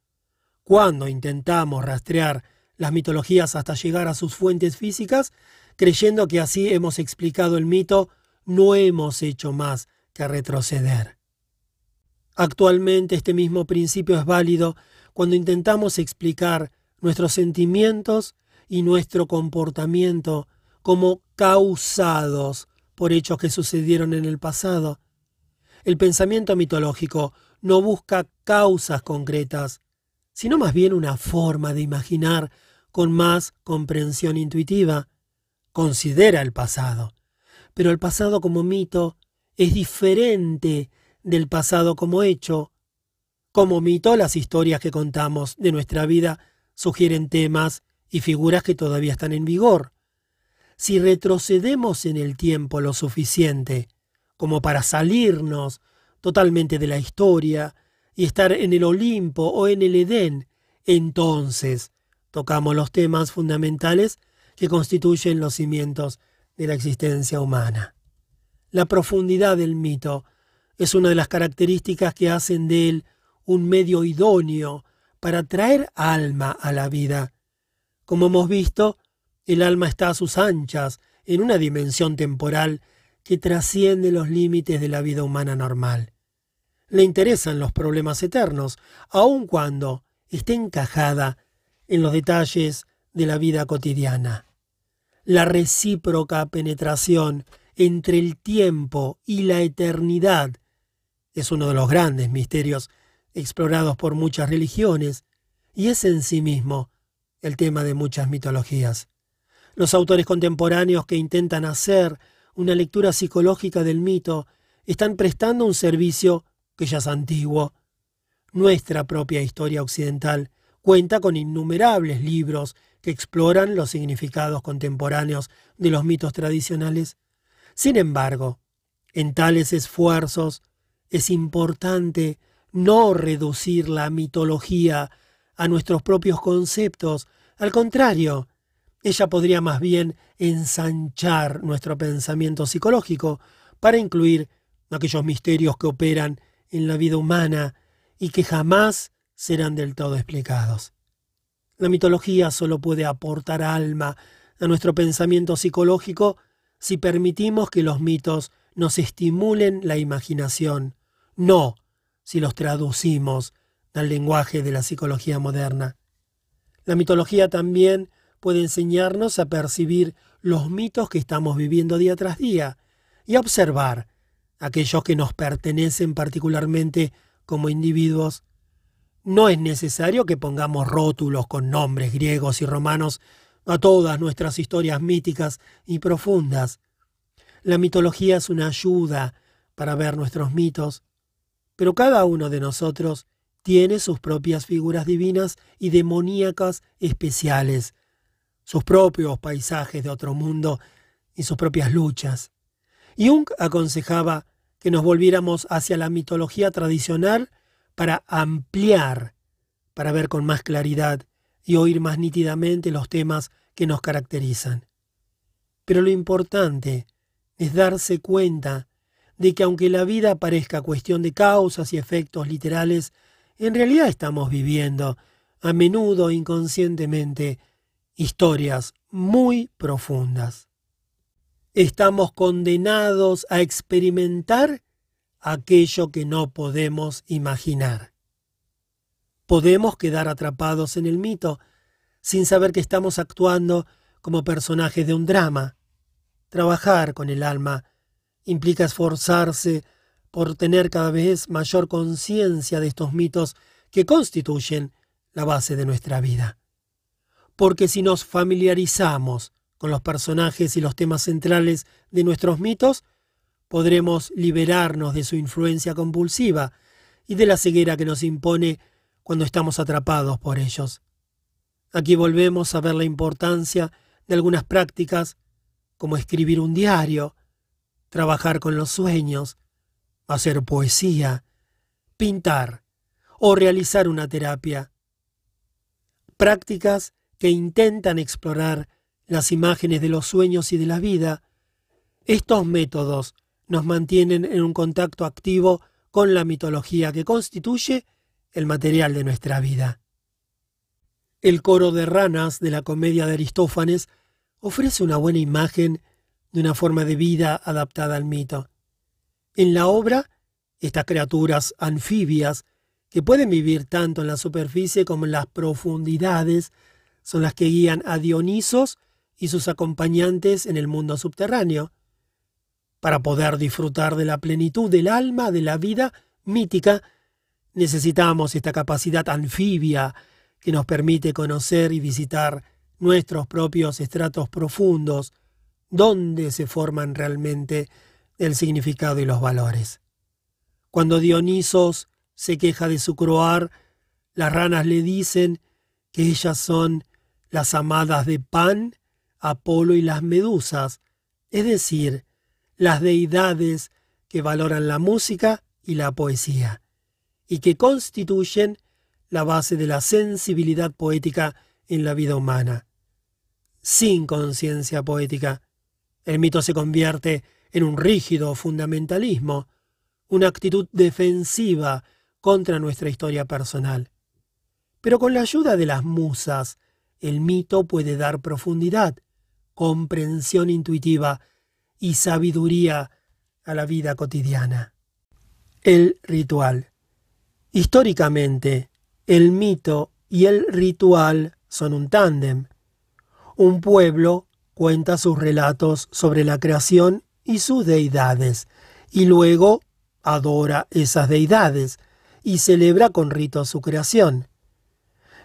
Cuando intentamos rastrear las mitologías hasta llegar a sus fuentes físicas, creyendo que así hemos explicado el mito, no hemos hecho más que retroceder. Actualmente este mismo principio es válido cuando intentamos explicar nuestros sentimientos y nuestro comportamiento como causados por hechos que sucedieron en el pasado. El pensamiento mitológico no busca causas concretas, sino más bien una forma de imaginar con más comprensión intuitiva. Considera el pasado, pero el pasado como mito es diferente del pasado como hecho. Como mito, las historias que contamos de nuestra vida sugieren temas y figuras que todavía están en vigor. Si retrocedemos en el tiempo lo suficiente como para salirnos totalmente de la historia y estar en el Olimpo o en el Edén, entonces tocamos los temas fundamentales que constituyen los cimientos de la existencia humana. La profundidad del mito es una de las características que hacen de él un medio idóneo para traer alma a la vida como hemos visto, el alma está a sus anchas, en una dimensión temporal que trasciende los límites de la vida humana normal. Le interesan los problemas eternos, aun cuando esté encajada en los detalles de la vida cotidiana. La recíproca penetración entre el tiempo y la eternidad es uno de los grandes misterios explorados por muchas religiones y es en sí mismo el tema de muchas mitologías. Los autores contemporáneos que intentan hacer una lectura psicológica del mito están prestando un servicio que ya es antiguo. Nuestra propia historia occidental cuenta con innumerables libros que exploran los significados contemporáneos de los mitos tradicionales. Sin embargo, en tales esfuerzos es importante no reducir la mitología a nuestros propios conceptos. Al contrario, ella podría más bien ensanchar nuestro pensamiento psicológico para incluir aquellos misterios que operan en la vida humana y que jamás serán del todo explicados. La mitología solo puede aportar alma a nuestro pensamiento psicológico si permitimos que los mitos nos estimulen la imaginación, no si los traducimos al lenguaje de la psicología moderna. La mitología también puede enseñarnos a percibir los mitos que estamos viviendo día tras día y a observar aquellos que nos pertenecen particularmente como individuos. No es necesario que pongamos rótulos con nombres griegos y romanos a todas nuestras historias míticas y profundas. La mitología es una ayuda para ver nuestros mitos, pero cada uno de nosotros tiene sus propias figuras divinas y demoníacas especiales, sus propios paisajes de otro mundo y sus propias luchas. Jung aconsejaba que nos volviéramos hacia la mitología tradicional para ampliar, para ver con más claridad y oír más nítidamente los temas que nos caracterizan. Pero lo importante es darse cuenta de que aunque la vida parezca cuestión de causas y efectos literales, en realidad estamos viviendo, a menudo inconscientemente, historias muy profundas. Estamos condenados a experimentar aquello que no podemos imaginar. Podemos quedar atrapados en el mito sin saber que estamos actuando como personajes de un drama. Trabajar con el alma implica esforzarse por tener cada vez mayor conciencia de estos mitos que constituyen la base de nuestra vida. Porque si nos familiarizamos con los personajes y los temas centrales de nuestros mitos, podremos liberarnos de su influencia compulsiva y de la ceguera que nos impone cuando estamos atrapados por ellos. Aquí volvemos a ver la importancia de algunas prácticas como escribir un diario, trabajar con los sueños, hacer poesía, pintar o realizar una terapia. Prácticas que intentan explorar las imágenes de los sueños y de la vida. Estos métodos nos mantienen en un contacto activo con la mitología que constituye el material de nuestra vida. El coro de ranas de la comedia de Aristófanes ofrece una buena imagen de una forma de vida adaptada al mito. En la obra, estas criaturas anfibias, que pueden vivir tanto en la superficie como en las profundidades, son las que guían a Dionisos y sus acompañantes en el mundo subterráneo. Para poder disfrutar de la plenitud del alma de la vida mítica, necesitamos esta capacidad anfibia que nos permite conocer y visitar nuestros propios estratos profundos, donde se forman realmente el significado y los valores. Cuando Dionisos se queja de su croar, las ranas le dicen que ellas son las amadas de Pan, Apolo y las medusas, es decir, las deidades que valoran la música y la poesía, y que constituyen la base de la sensibilidad poética en la vida humana. Sin conciencia poética, el mito se convierte en un rígido fundamentalismo, una actitud defensiva contra nuestra historia personal. Pero con la ayuda de las musas, el mito puede dar profundidad, comprensión intuitiva y sabiduría a la vida cotidiana. El ritual. Históricamente, el mito y el ritual son un tándem. Un pueblo cuenta sus relatos sobre la creación y sus deidades, y luego adora esas deidades y celebra con rito su creación.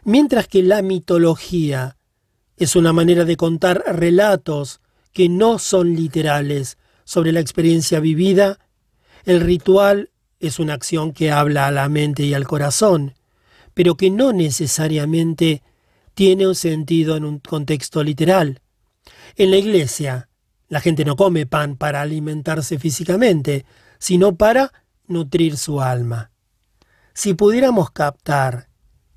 Mientras que la mitología Es una manera de contar relatos que no son literales sobre la experiencia vivida. El ritual es una acción que habla a la mente y al corazón, pero que no necesariamente tiene un sentido en un contexto literal. En la iglesia, la gente no come pan para alimentarse físicamente, sino para nutrir su alma. Si pudiéramos captar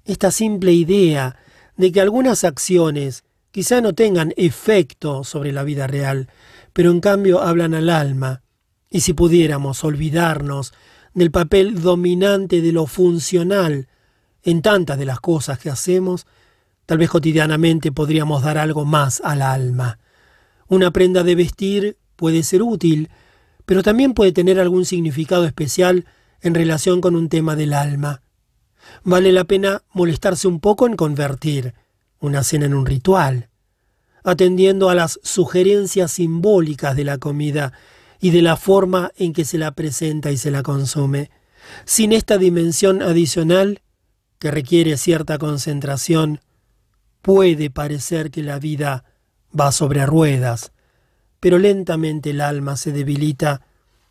esta simple idea de que algunas acciones quizá no tengan efecto sobre la vida real, pero en cambio hablan al alma, y si pudiéramos olvidarnos del papel dominante de lo funcional en tantas de las cosas que hacemos, tal vez cotidianamente podríamos dar algo más al alma. Una prenda de vestir puede ser útil, pero también puede tener algún significado especial en relación con un tema del alma. Vale la pena molestarse un poco en convertir una cena en un ritual, atendiendo a las sugerencias simbólicas de la comida y de la forma en que se la presenta y se la consume. Sin esta dimensión adicional, que requiere cierta concentración, puede parecer que la vida va sobre ruedas, pero lentamente el alma se debilita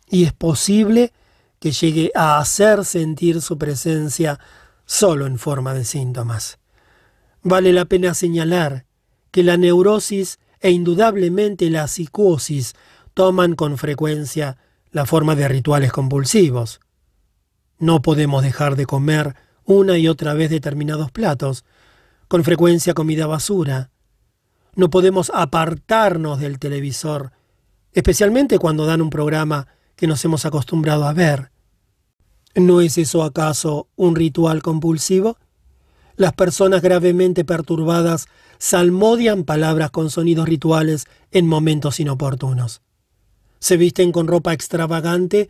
y es posible que llegue a hacer sentir su presencia solo en forma de síntomas. Vale la pena señalar que la neurosis e indudablemente la psicosis toman con frecuencia la forma de rituales compulsivos. No podemos dejar de comer una y otra vez determinados platos, con frecuencia comida basura. No podemos apartarnos del televisor, especialmente cuando dan un programa que nos hemos acostumbrado a ver. ¿No es eso acaso un ritual compulsivo? Las personas gravemente perturbadas salmodian palabras con sonidos rituales en momentos inoportunos se visten con ropa extravagante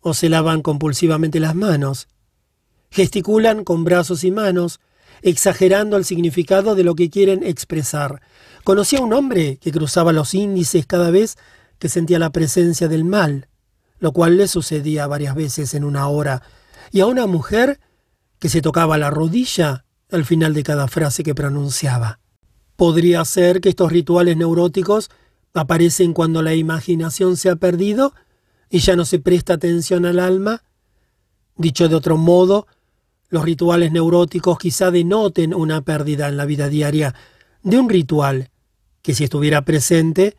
o se lavan compulsivamente las manos. Gesticulan con brazos y manos, exagerando el significado de lo que quieren expresar. Conocí a un hombre que cruzaba los índices cada vez que sentía la presencia del mal, lo cual le sucedía varias veces en una hora, y a una mujer que se tocaba la rodilla al final de cada frase que pronunciaba. Podría ser que estos rituales neuróticos aparecen cuando la imaginación se ha perdido y ya no se presta atención al alma. Dicho de otro modo, los rituales neuróticos quizá denoten una pérdida en la vida diaria de un ritual que si estuviera presente,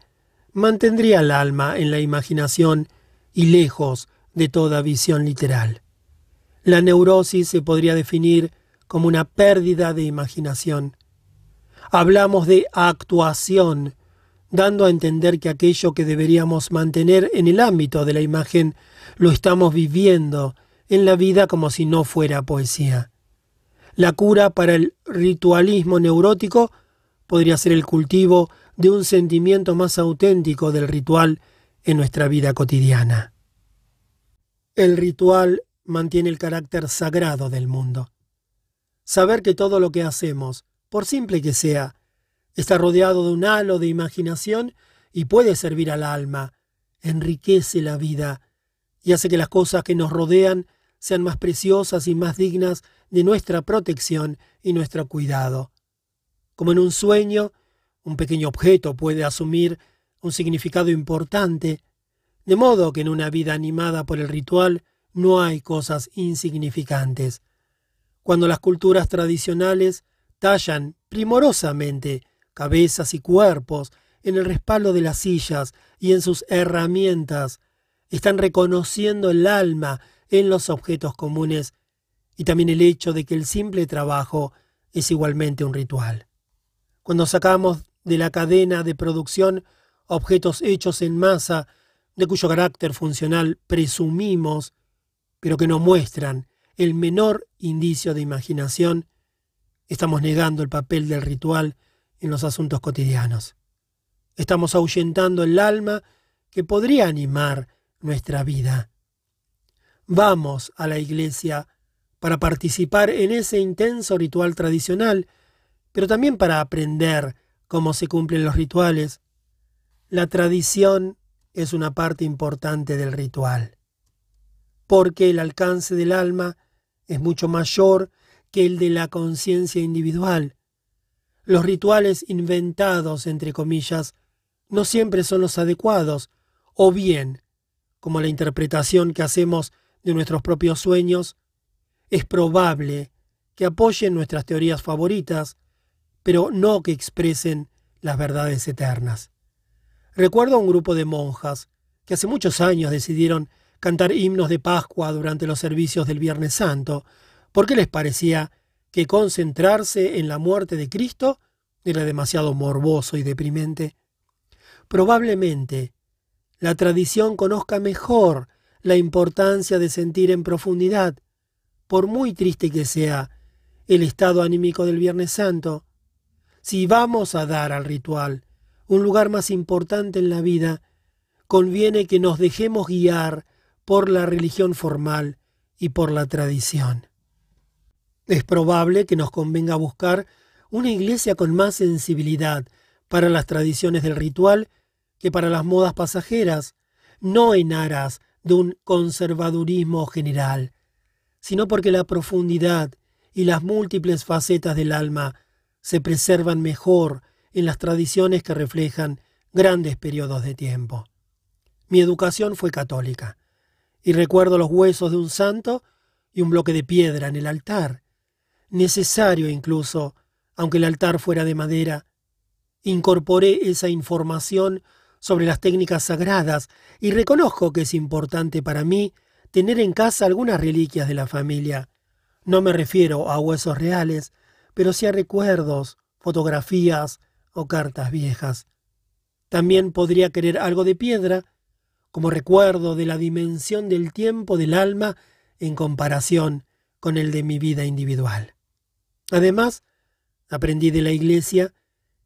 mantendría el alma en la imaginación y lejos de toda visión literal. La neurosis se podría definir como una pérdida de imaginación. Hablamos de actuación dando a entender que aquello que deberíamos mantener en el ámbito de la imagen lo estamos viviendo en la vida como si no fuera poesía. La cura para el ritualismo neurótico podría ser el cultivo de un sentimiento más auténtico del ritual en nuestra vida cotidiana. El ritual mantiene el carácter sagrado del mundo. Saber que todo lo que hacemos, por simple que sea, está rodeado de un halo de imaginación y puede servir al alma, enriquece la vida y hace que las cosas que nos rodean sean más preciosas y más dignas de nuestra protección y nuestro cuidado. Como en un sueño, un pequeño objeto puede asumir un significado importante, de modo que en una vida animada por el ritual no hay cosas insignificantes. Cuando las culturas tradicionales tallan primorosamente cabezas y cuerpos, en el respaldo de las sillas y en sus herramientas. Están reconociendo el alma en los objetos comunes y también el hecho de que el simple trabajo es igualmente un ritual. Cuando sacamos de la cadena de producción objetos hechos en masa, de cuyo carácter funcional presumimos, pero que no muestran el menor indicio de imaginación, estamos negando el papel del ritual en los asuntos cotidianos. Estamos ahuyentando el alma que podría animar nuestra vida. Vamos a la iglesia para participar en ese intenso ritual tradicional, pero también para aprender cómo se cumplen los rituales. La tradición es una parte importante del ritual, porque el alcance del alma es mucho mayor que el de la conciencia individual. Los rituales inventados, entre comillas, no siempre son los adecuados, o bien, como la interpretación que hacemos de nuestros propios sueños, es probable que apoyen nuestras teorías favoritas, pero no que expresen las verdades eternas. Recuerdo a un grupo de monjas que hace muchos años decidieron cantar himnos de Pascua durante los servicios del Viernes Santo, porque les parecía que concentrarse en la muerte de Cristo era demasiado morboso y deprimente. Probablemente la tradición conozca mejor la importancia de sentir en profundidad, por muy triste que sea el estado anímico del Viernes Santo. Si vamos a dar al ritual un lugar más importante en la vida, conviene que nos dejemos guiar por la religión formal y por la tradición. Es probable que nos convenga buscar una iglesia con más sensibilidad para las tradiciones del ritual que para las modas pasajeras, no en aras de un conservadurismo general, sino porque la profundidad y las múltiples facetas del alma se preservan mejor en las tradiciones que reflejan grandes periodos de tiempo. Mi educación fue católica, y recuerdo los huesos de un santo y un bloque de piedra en el altar, necesario incluso, aunque el altar fuera de madera. Incorporé esa información sobre las técnicas sagradas y reconozco que es importante para mí tener en casa algunas reliquias de la familia. No me refiero a huesos reales, pero sí a recuerdos, fotografías o cartas viejas. También podría querer algo de piedra, como recuerdo de la dimensión del tiempo del alma en comparación con el de mi vida individual. Además, aprendí de la Iglesia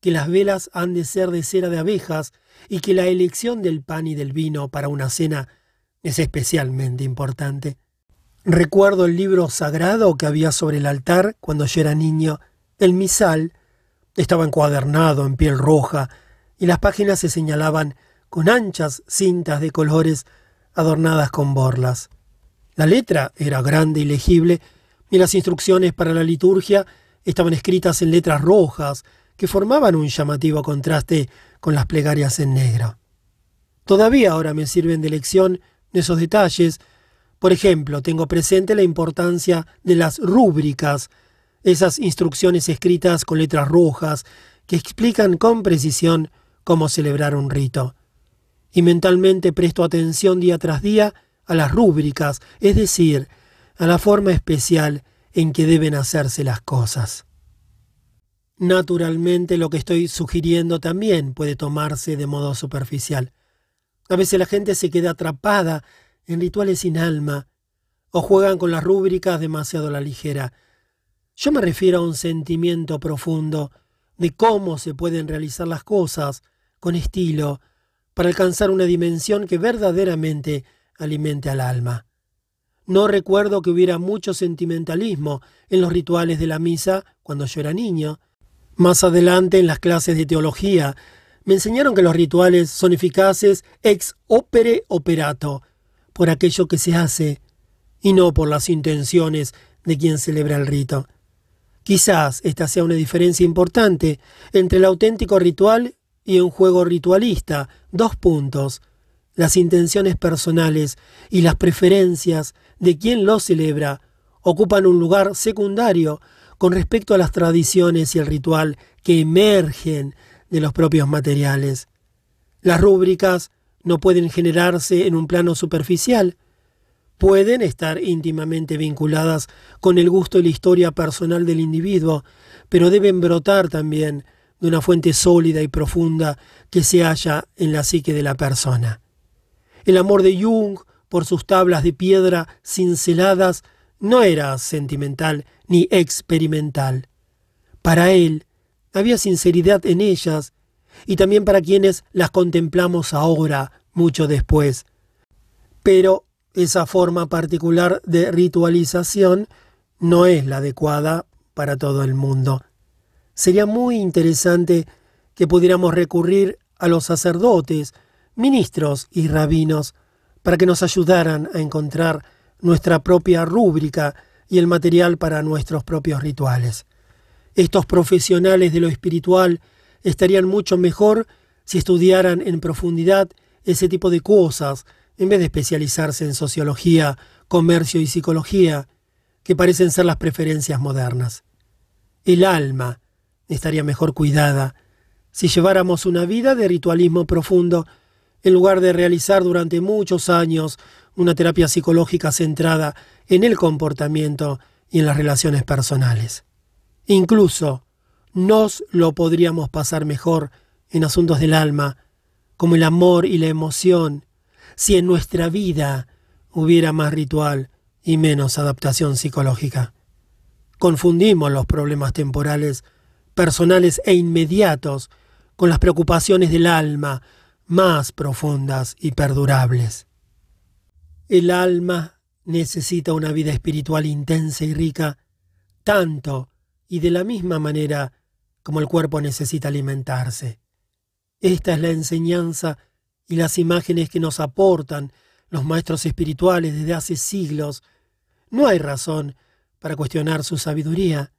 que las velas han de ser de cera de abejas y que la elección del pan y del vino para una cena es especialmente importante. Recuerdo el libro sagrado que había sobre el altar cuando yo era niño. El misal estaba encuadernado en piel roja y las páginas se señalaban con anchas cintas de colores adornadas con borlas. La letra era grande y legible, y las instrucciones para la liturgia estaban escritas en letras rojas, que formaban un llamativo contraste con las plegarias en negro. Todavía ahora me sirven de lección esos detalles. Por ejemplo, tengo presente la importancia de las rúbricas, esas instrucciones escritas con letras rojas que explican con precisión cómo celebrar un rito y mentalmente presto atención día tras día a las rúbricas, es decir, a la forma especial en que deben hacerse las cosas. Naturalmente lo que estoy sugiriendo también puede tomarse de modo superficial. A veces la gente se queda atrapada en rituales sin alma o juegan con las rúbricas demasiado a la ligera. Yo me refiero a un sentimiento profundo de cómo se pueden realizar las cosas con estilo, para alcanzar una dimensión que verdaderamente alimente al alma. No recuerdo que hubiera mucho sentimentalismo en los rituales de la misa cuando yo era niño. Más adelante, en las clases de teología, me enseñaron que los rituales son eficaces ex opere operato, por aquello que se hace, y no por las intenciones de quien celebra el rito. Quizás esta sea una diferencia importante entre el auténtico ritual y un juego ritualista. Dos puntos. Las intenciones personales y las preferencias de quien lo celebra ocupan un lugar secundario con respecto a las tradiciones y el ritual que emergen de los propios materiales. Las rúbricas no pueden generarse en un plano superficial, pueden estar íntimamente vinculadas con el gusto y la historia personal del individuo, pero deben brotar también de una fuente sólida y profunda que se halla en la psique de la persona. El amor de Jung por sus tablas de piedra cinceladas no era sentimental ni experimental. Para él había sinceridad en ellas y también para quienes las contemplamos ahora, mucho después. Pero esa forma particular de ritualización no es la adecuada para todo el mundo. Sería muy interesante que pudiéramos recurrir a los sacerdotes, ministros y rabinos para que nos ayudaran a encontrar nuestra propia rúbrica y el material para nuestros propios rituales. Estos profesionales de lo espiritual estarían mucho mejor si estudiaran en profundidad ese tipo de cosas, en vez de especializarse en sociología, comercio y psicología, que parecen ser las preferencias modernas. El alma estaría mejor cuidada si lleváramos una vida de ritualismo profundo, en lugar de realizar durante muchos años una terapia psicológica centrada en el comportamiento y en las relaciones personales. Incluso nos lo podríamos pasar mejor en asuntos del alma, como el amor y la emoción, si en nuestra vida hubiera más ritual y menos adaptación psicológica. Confundimos los problemas temporales, personales e inmediatos con las preocupaciones del alma, más profundas y perdurables. El alma necesita una vida espiritual intensa y rica, tanto y de la misma manera como el cuerpo necesita alimentarse. Esta es la enseñanza y las imágenes que nos aportan los maestros espirituales desde hace siglos. No hay razón para cuestionar su sabiduría.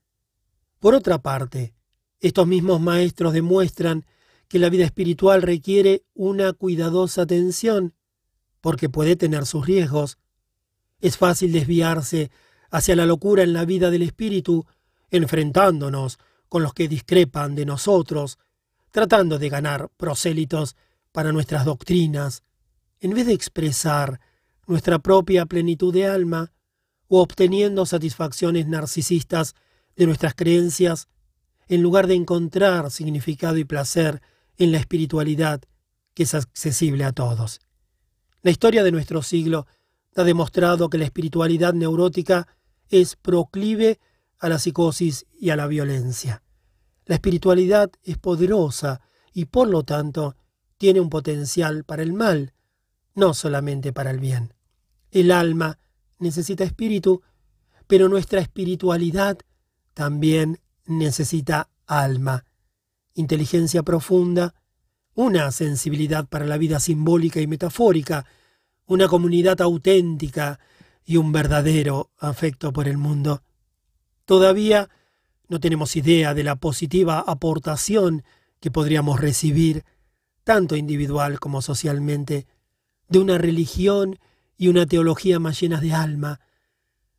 Por otra parte, estos mismos maestros demuestran que la vida espiritual requiere una cuidadosa atención, porque puede tener sus riesgos. Es fácil desviarse hacia la locura en la vida del espíritu, enfrentándonos con los que discrepan de nosotros, tratando de ganar prosélitos para nuestras doctrinas, en vez de expresar nuestra propia plenitud de alma o obteniendo satisfacciones narcisistas de nuestras creencias, en lugar de encontrar significado y placer en la espiritualidad que es accesible a todos. La historia de nuestro siglo ha demostrado que la espiritualidad neurótica es proclive a la psicosis y a la violencia. La espiritualidad es poderosa y por lo tanto tiene un potencial para el mal, no solamente para el bien. El alma necesita espíritu, pero nuestra espiritualidad también necesita alma, inteligencia profunda, una sensibilidad para la vida simbólica y metafórica, una comunidad auténtica y un verdadero afecto por el mundo. Todavía no tenemos idea de la positiva aportación que podríamos recibir, tanto individual como socialmente, de una religión y una teología más llenas de alma.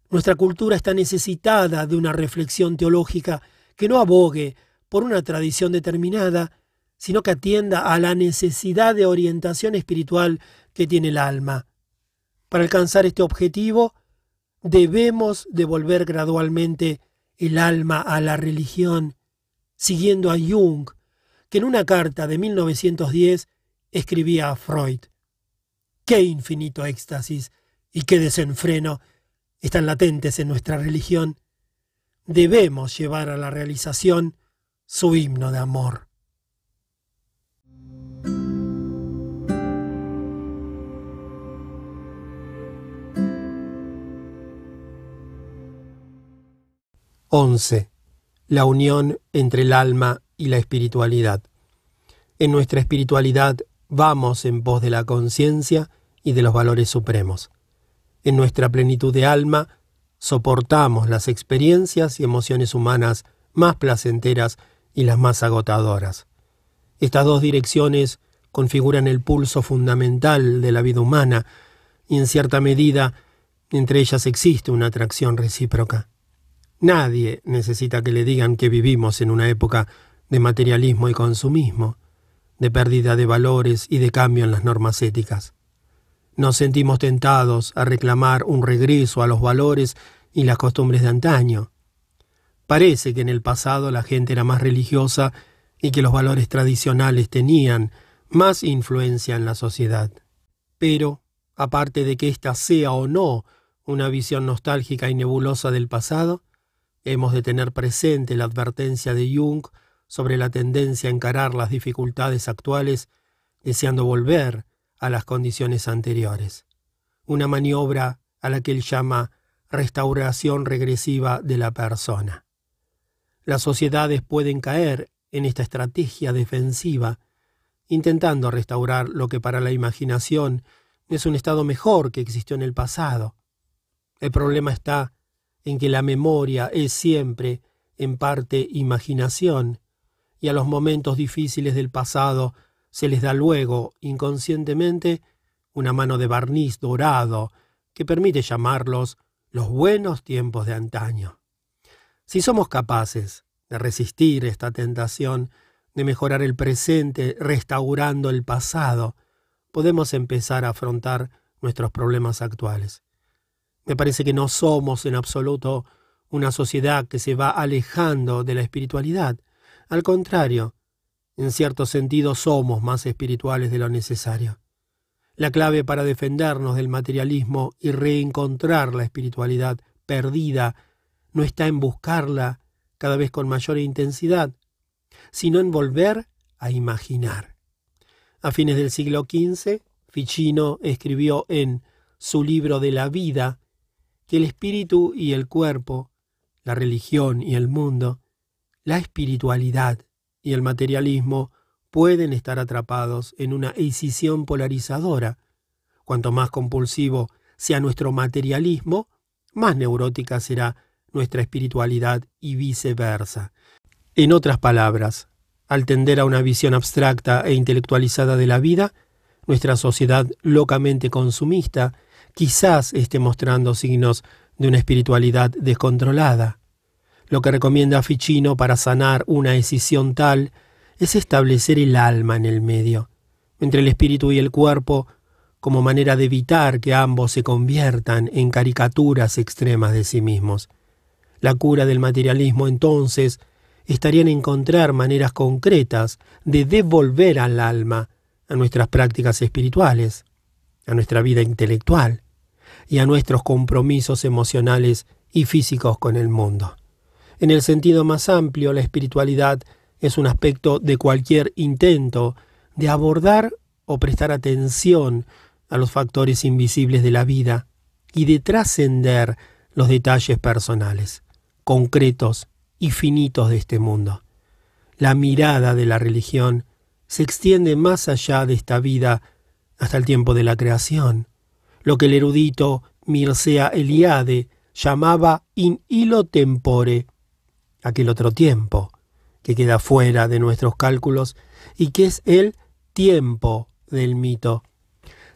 Nuestra cultura está necesitada de una reflexión teológica que no abogue por una tradición determinada, sino que atienda a la necesidad de orientación espiritual que tiene el alma. Para alcanzar este objetivo, debemos devolver gradualmente el alma a la religión, siguiendo a Jung, que en una carta de 1910 escribía a Freud. Qué infinito éxtasis y qué desenfreno están latentes en nuestra religión. Debemos llevar a la realización su himno de amor. Once. La unión entre el alma y la espiritualidad. En nuestra espiritualidad vamos en pos de la conciencia y de los valores supremos. En nuestra plenitud de alma soportamos las experiencias y emociones humanas más placenteras y las más agotadoras. Estas dos direcciones configuran el pulso fundamental de la vida humana y en cierta medida entre ellas existe una atracción recíproca. Nadie necesita que le digan que vivimos en una época de materialismo y consumismo, de pérdida de valores y de cambio en las normas éticas. Nos sentimos tentados a reclamar un regreso a los valores y las costumbres de antaño. Parece que en el pasado la gente era más religiosa y que los valores tradicionales tenían más influencia en la sociedad. Pero, aparte de que ésta sea o no una visión nostálgica y nebulosa del pasado, Hemos de tener presente la advertencia de Jung sobre la tendencia a encarar las dificultades actuales deseando volver a las condiciones anteriores. Una maniobra a la que él llama restauración regresiva de la persona. Las sociedades pueden caer en esta estrategia defensiva, intentando restaurar lo que para la imaginación es un estado mejor que existió en el pasado. El problema está en que la memoria es siempre en parte imaginación, y a los momentos difíciles del pasado se les da luego, inconscientemente, una mano de barniz dorado que permite llamarlos los buenos tiempos de antaño. Si somos capaces de resistir esta tentación, de mejorar el presente restaurando el pasado, podemos empezar a afrontar nuestros problemas actuales. Me parece que no somos en absoluto una sociedad que se va alejando de la espiritualidad. Al contrario, en cierto sentido somos más espirituales de lo necesario. La clave para defendernos del materialismo y reencontrar la espiritualidad perdida no está en buscarla cada vez con mayor intensidad, sino en volver a imaginar. A fines del siglo XV, Ficino escribió en su libro de la vida que el espíritu y el cuerpo, la religión y el mundo, la espiritualidad y el materialismo pueden estar atrapados en una escisión polarizadora. Cuanto más compulsivo sea nuestro materialismo, más neurótica será nuestra espiritualidad y viceversa. En otras palabras, al tender a una visión abstracta e intelectualizada de la vida, nuestra sociedad locamente consumista quizás esté mostrando signos de una espiritualidad descontrolada. Lo que recomienda Ficino para sanar una escisión tal es establecer el alma en el medio, entre el espíritu y el cuerpo, como manera de evitar que ambos se conviertan en caricaturas extremas de sí mismos. La cura del materialismo entonces estaría en encontrar maneras concretas de devolver al alma a nuestras prácticas espirituales, a nuestra vida intelectual y a nuestros compromisos emocionales y físicos con el mundo. En el sentido más amplio, la espiritualidad es un aspecto de cualquier intento de abordar o prestar atención a los factores invisibles de la vida y de trascender los detalles personales, concretos y finitos de este mundo. La mirada de la religión se extiende más allá de esta vida hasta el tiempo de la creación, lo que el erudito Mircea Eliade llamaba in hilo tempore, aquel otro tiempo, que queda fuera de nuestros cálculos y que es el tiempo del mito.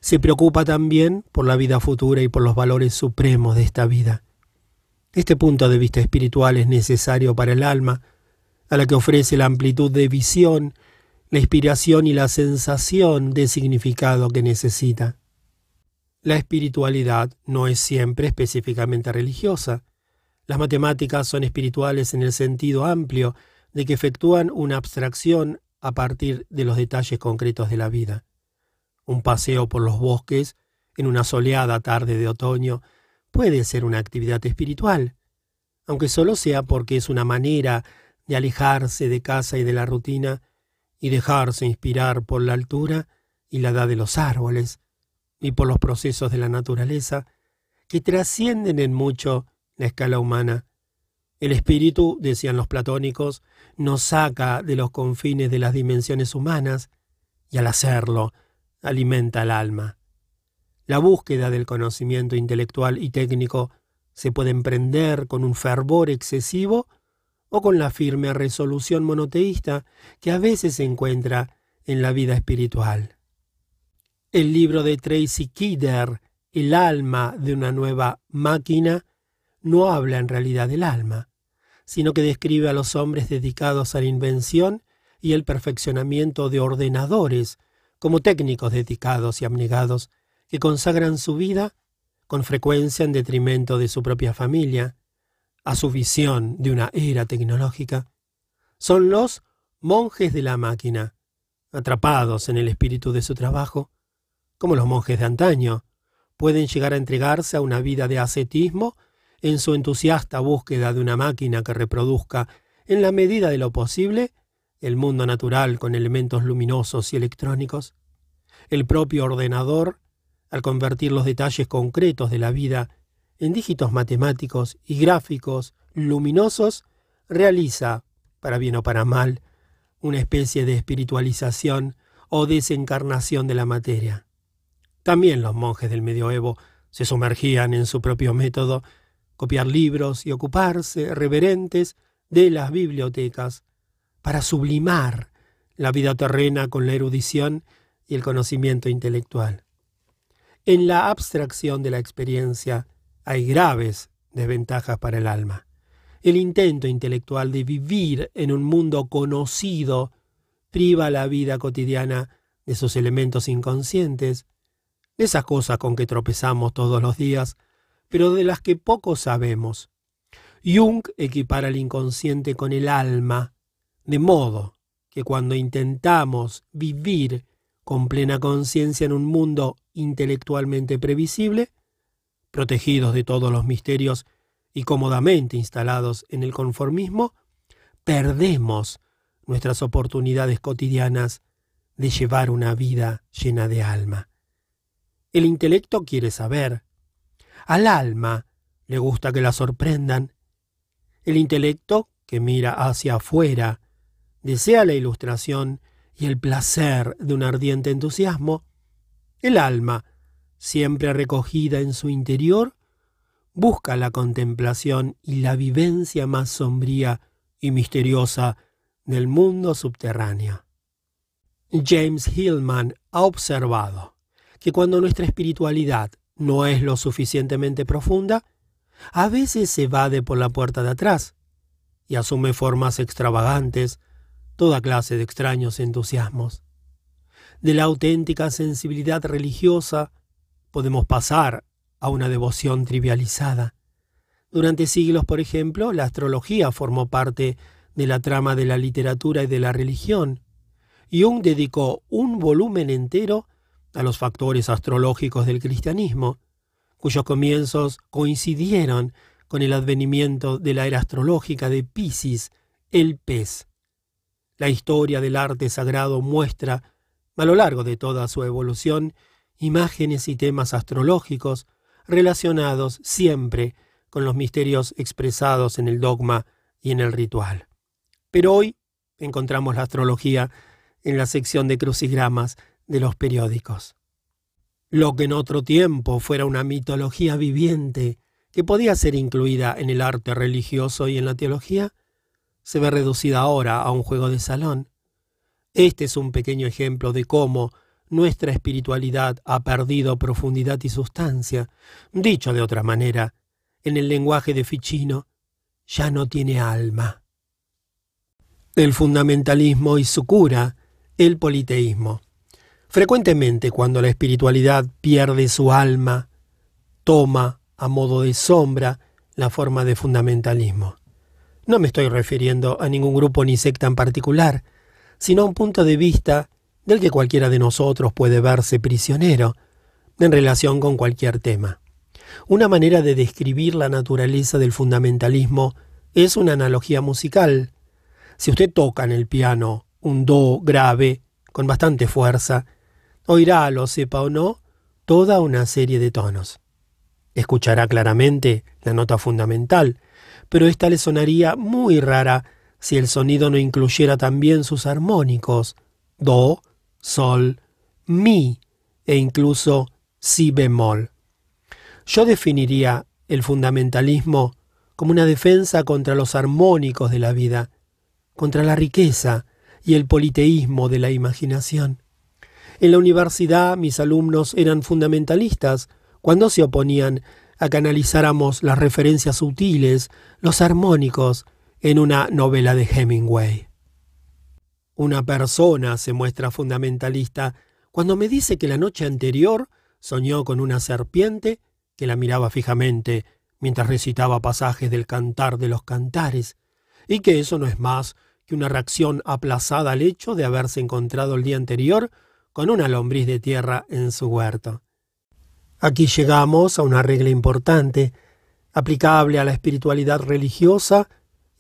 Se preocupa también por la vida futura y por los valores supremos de esta vida. Este punto de vista espiritual es necesario para el alma, a la que ofrece la amplitud de visión, la inspiración y la sensación de significado que necesita. La espiritualidad no es siempre específicamente religiosa. Las matemáticas son espirituales en el sentido amplio de que efectúan una abstracción a partir de los detalles concretos de la vida. Un paseo por los bosques en una soleada tarde de otoño puede ser una actividad espiritual, aunque solo sea porque es una manera de alejarse de casa y de la rutina y dejarse inspirar por la altura y la edad de los árboles y por los procesos de la naturaleza que trascienden en mucho la escala humana. El espíritu, decían los platónicos, nos saca de los confines de las dimensiones humanas y al hacerlo alimenta el alma. La búsqueda del conocimiento intelectual y técnico se puede emprender con un fervor excesivo o con la firme resolución monoteísta que a veces se encuentra en la vida espiritual. El libro de Tracy Kidder, El alma de una nueva máquina, no habla en realidad del alma, sino que describe a los hombres dedicados a la invención y el perfeccionamiento de ordenadores como técnicos dedicados y abnegados que consagran su vida con frecuencia en detrimento de su propia familia, a su visión de una era tecnológica. Son los monjes de la máquina, atrapados en el espíritu de su trabajo, como los monjes de antaño, pueden llegar a entregarse a una vida de ascetismo en su entusiasta búsqueda de una máquina que reproduzca, en la medida de lo posible, el mundo natural con elementos luminosos y electrónicos. El propio ordenador, al convertir los detalles concretos de la vida en dígitos matemáticos y gráficos luminosos, realiza, para bien o para mal, una especie de espiritualización o desencarnación de la materia. También los monjes del medioevo se sumergían en su propio método copiar libros y ocuparse, reverentes, de las bibliotecas para sublimar la vida terrena con la erudición y el conocimiento intelectual. En la abstracción de la experiencia hay graves desventajas para el alma. El intento intelectual de vivir en un mundo conocido priva la vida cotidiana de sus elementos inconscientes, de esas cosas con que tropezamos todos los días, pero de las que poco sabemos. Jung equipara el inconsciente con el alma, de modo que cuando intentamos vivir con plena conciencia en un mundo intelectualmente previsible, protegidos de todos los misterios y cómodamente instalados en el conformismo, perdemos nuestras oportunidades cotidianas de llevar una vida llena de alma. El intelecto quiere saber. Al alma le gusta que la sorprendan. El intelecto, que mira hacia afuera, desea la ilustración y el placer de un ardiente entusiasmo. El alma, siempre recogida en su interior, busca la contemplación y la vivencia más sombría y misteriosa del mundo subterráneo. James Hillman ha observado que cuando nuestra espiritualidad no es lo suficientemente profunda, a veces se vade por la puerta de atrás y asume formas extravagantes, toda clase de extraños entusiasmos. De la auténtica sensibilidad religiosa podemos pasar a una devoción trivializada. Durante siglos, por ejemplo, la astrología formó parte de la trama de la literatura y de la religión, Jung dedicó un volumen entero a los factores astrológicos del cristianismo, cuyos comienzos coincidieron con el advenimiento de la era astrológica de Piscis, el pez. La historia del arte sagrado muestra, a lo largo de toda su evolución, imágenes y temas astrológicos relacionados siempre con los misterios expresados en el dogma y en el ritual. Pero hoy encontramos la astrología en la sección de crucigramas de los periódicos. Lo que en otro tiempo fuera una mitología viviente que podía ser incluida en el arte religioso y en la teología, se ve reducida ahora a un juego de salón. Este es un pequeño ejemplo de cómo nuestra espiritualidad ha perdido profundidad y sustancia. Dicho de otra manera, en el lenguaje de Ficino, ya no tiene alma. El fundamentalismo y su cura el politeísmo. Frecuentemente cuando la espiritualidad pierde su alma, toma, a modo de sombra, la forma de fundamentalismo. No me estoy refiriendo a ningún grupo ni secta en particular, sino a un punto de vista del que cualquiera de nosotros puede verse prisionero en relación con cualquier tema. Una manera de describir la naturaleza del fundamentalismo es una analogía musical. Si usted toca en el piano un do grave con bastante fuerza, oirá, lo sepa o no, toda una serie de tonos. Escuchará claramente la nota fundamental, pero ésta le sonaría muy rara si el sonido no incluyera también sus armónicos, do, sol, mi e incluso si bemol. Yo definiría el fundamentalismo como una defensa contra los armónicos de la vida, contra la riqueza, y el politeísmo de la imaginación. En la universidad mis alumnos eran fundamentalistas cuando se oponían a que analizáramos las referencias sutiles, los armónicos, en una novela de Hemingway. Una persona se muestra fundamentalista cuando me dice que la noche anterior soñó con una serpiente que la miraba fijamente mientras recitaba pasajes del Cantar de los Cantares, y que eso no es más que una reacción aplazada al hecho de haberse encontrado el día anterior con una lombriz de tierra en su huerto. Aquí llegamos a una regla importante, aplicable a la espiritualidad religiosa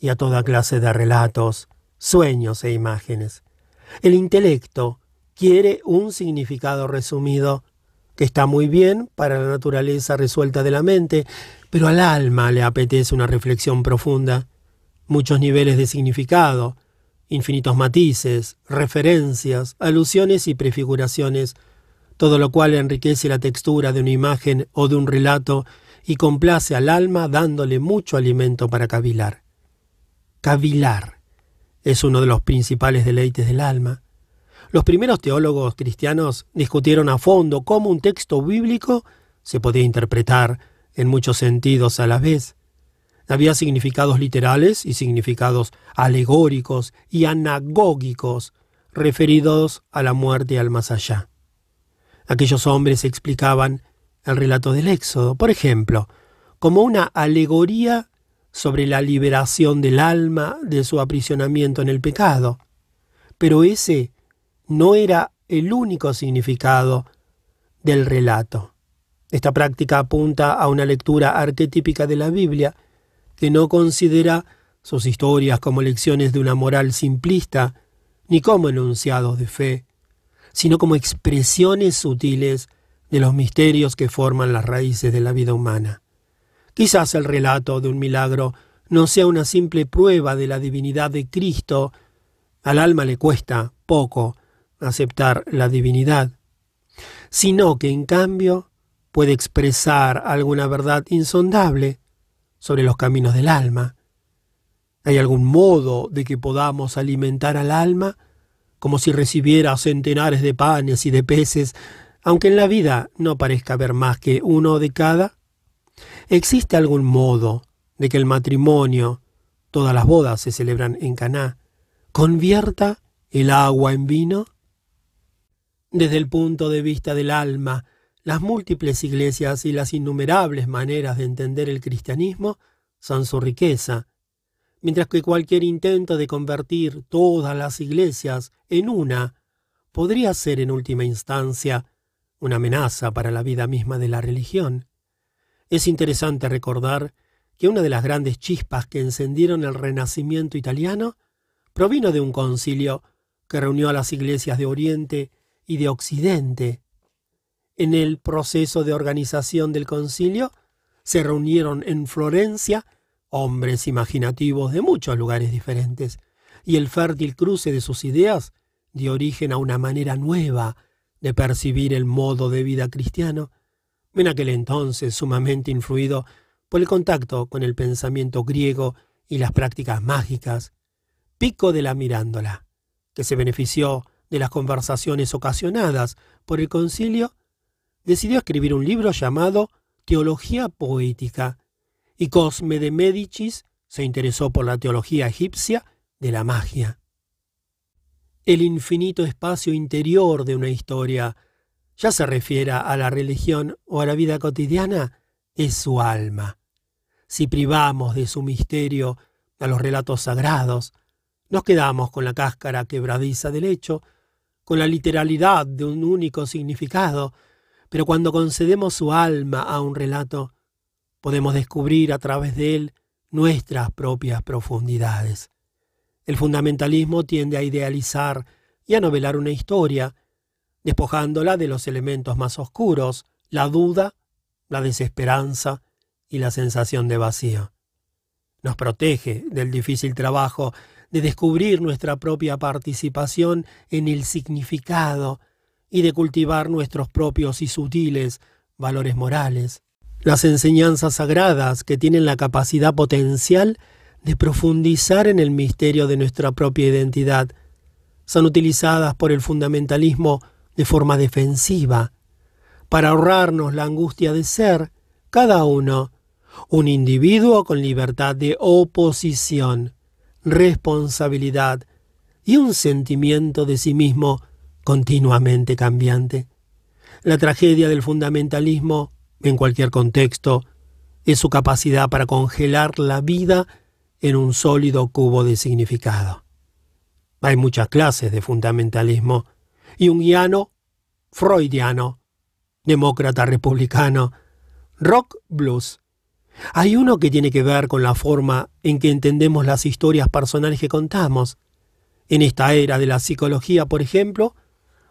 y a toda clase de relatos, sueños e imágenes. El intelecto quiere un significado resumido, que está muy bien para la naturaleza resuelta de la mente, pero al alma le apetece una reflexión profunda muchos niveles de significado, infinitos matices, referencias, alusiones y prefiguraciones, todo lo cual enriquece la textura de una imagen o de un relato y complace al alma dándole mucho alimento para cavilar. Cavilar es uno de los principales deleites del alma. Los primeros teólogos cristianos discutieron a fondo cómo un texto bíblico se podía interpretar en muchos sentidos a la vez. Había significados literales y significados alegóricos y anagógicos referidos a la muerte y al más allá. Aquellos hombres explicaban el relato del Éxodo, por ejemplo, como una alegoría sobre la liberación del alma de su aprisionamiento en el pecado. Pero ese no era el único significado del relato. Esta práctica apunta a una lectura arquetípica de la Biblia que no considera sus historias como lecciones de una moral simplista ni como enunciados de fe, sino como expresiones sutiles de los misterios que forman las raíces de la vida humana. Quizás el relato de un milagro no sea una simple prueba de la divinidad de Cristo. Al alma le cuesta poco aceptar la divinidad, sino que en cambio puede expresar alguna verdad insondable sobre los caminos del alma. ¿Hay algún modo de que podamos alimentar al alma como si recibiera centenares de panes y de peces, aunque en la vida no parezca haber más que uno de cada? ¿Existe algún modo de que el matrimonio, todas las bodas se celebran en Caná, convierta el agua en vino? Desde el punto de vista del alma, las múltiples iglesias y las innumerables maneras de entender el cristianismo son su riqueza, mientras que cualquier intento de convertir todas las iglesias en una podría ser en última instancia una amenaza para la vida misma de la religión. Es interesante recordar que una de las grandes chispas que encendieron el Renacimiento italiano provino de un concilio que reunió a las iglesias de Oriente y de Occidente. En el proceso de organización del concilio se reunieron en Florencia hombres imaginativos de muchos lugares diferentes, y el fértil cruce de sus ideas dio origen a una manera nueva de percibir el modo de vida cristiano, en aquel entonces sumamente influido por el contacto con el pensamiento griego y las prácticas mágicas. Pico de la Mirándola, que se benefició de las conversaciones ocasionadas por el concilio, decidió escribir un libro llamado Teología Poética, y Cosme de Médicis se interesó por la teología egipcia de la magia. El infinito espacio interior de una historia, ya se refiera a la religión o a la vida cotidiana, es su alma. Si privamos de su misterio a los relatos sagrados, nos quedamos con la cáscara quebradiza del hecho, con la literalidad de un único significado, pero cuando concedemos su alma a un relato, podemos descubrir a través de él nuestras propias profundidades. El fundamentalismo tiende a idealizar y a novelar una historia, despojándola de los elementos más oscuros, la duda, la desesperanza y la sensación de vacío. Nos protege del difícil trabajo de descubrir nuestra propia participación en el significado y de cultivar nuestros propios y sutiles valores morales. Las enseñanzas sagradas que tienen la capacidad potencial de profundizar en el misterio de nuestra propia identidad son utilizadas por el fundamentalismo de forma defensiva, para ahorrarnos la angustia de ser, cada uno, un individuo con libertad de oposición, responsabilidad y un sentimiento de sí mismo continuamente cambiante. La tragedia del fundamentalismo en cualquier contexto, es su capacidad para congelar la vida en un sólido cubo de significado. Hay muchas clases de fundamentalismo, jungiano, freudiano, demócrata republicano, rock blues. Hay uno que tiene que ver con la forma en que entendemos las historias personales que contamos. En esta era de la psicología, por ejemplo,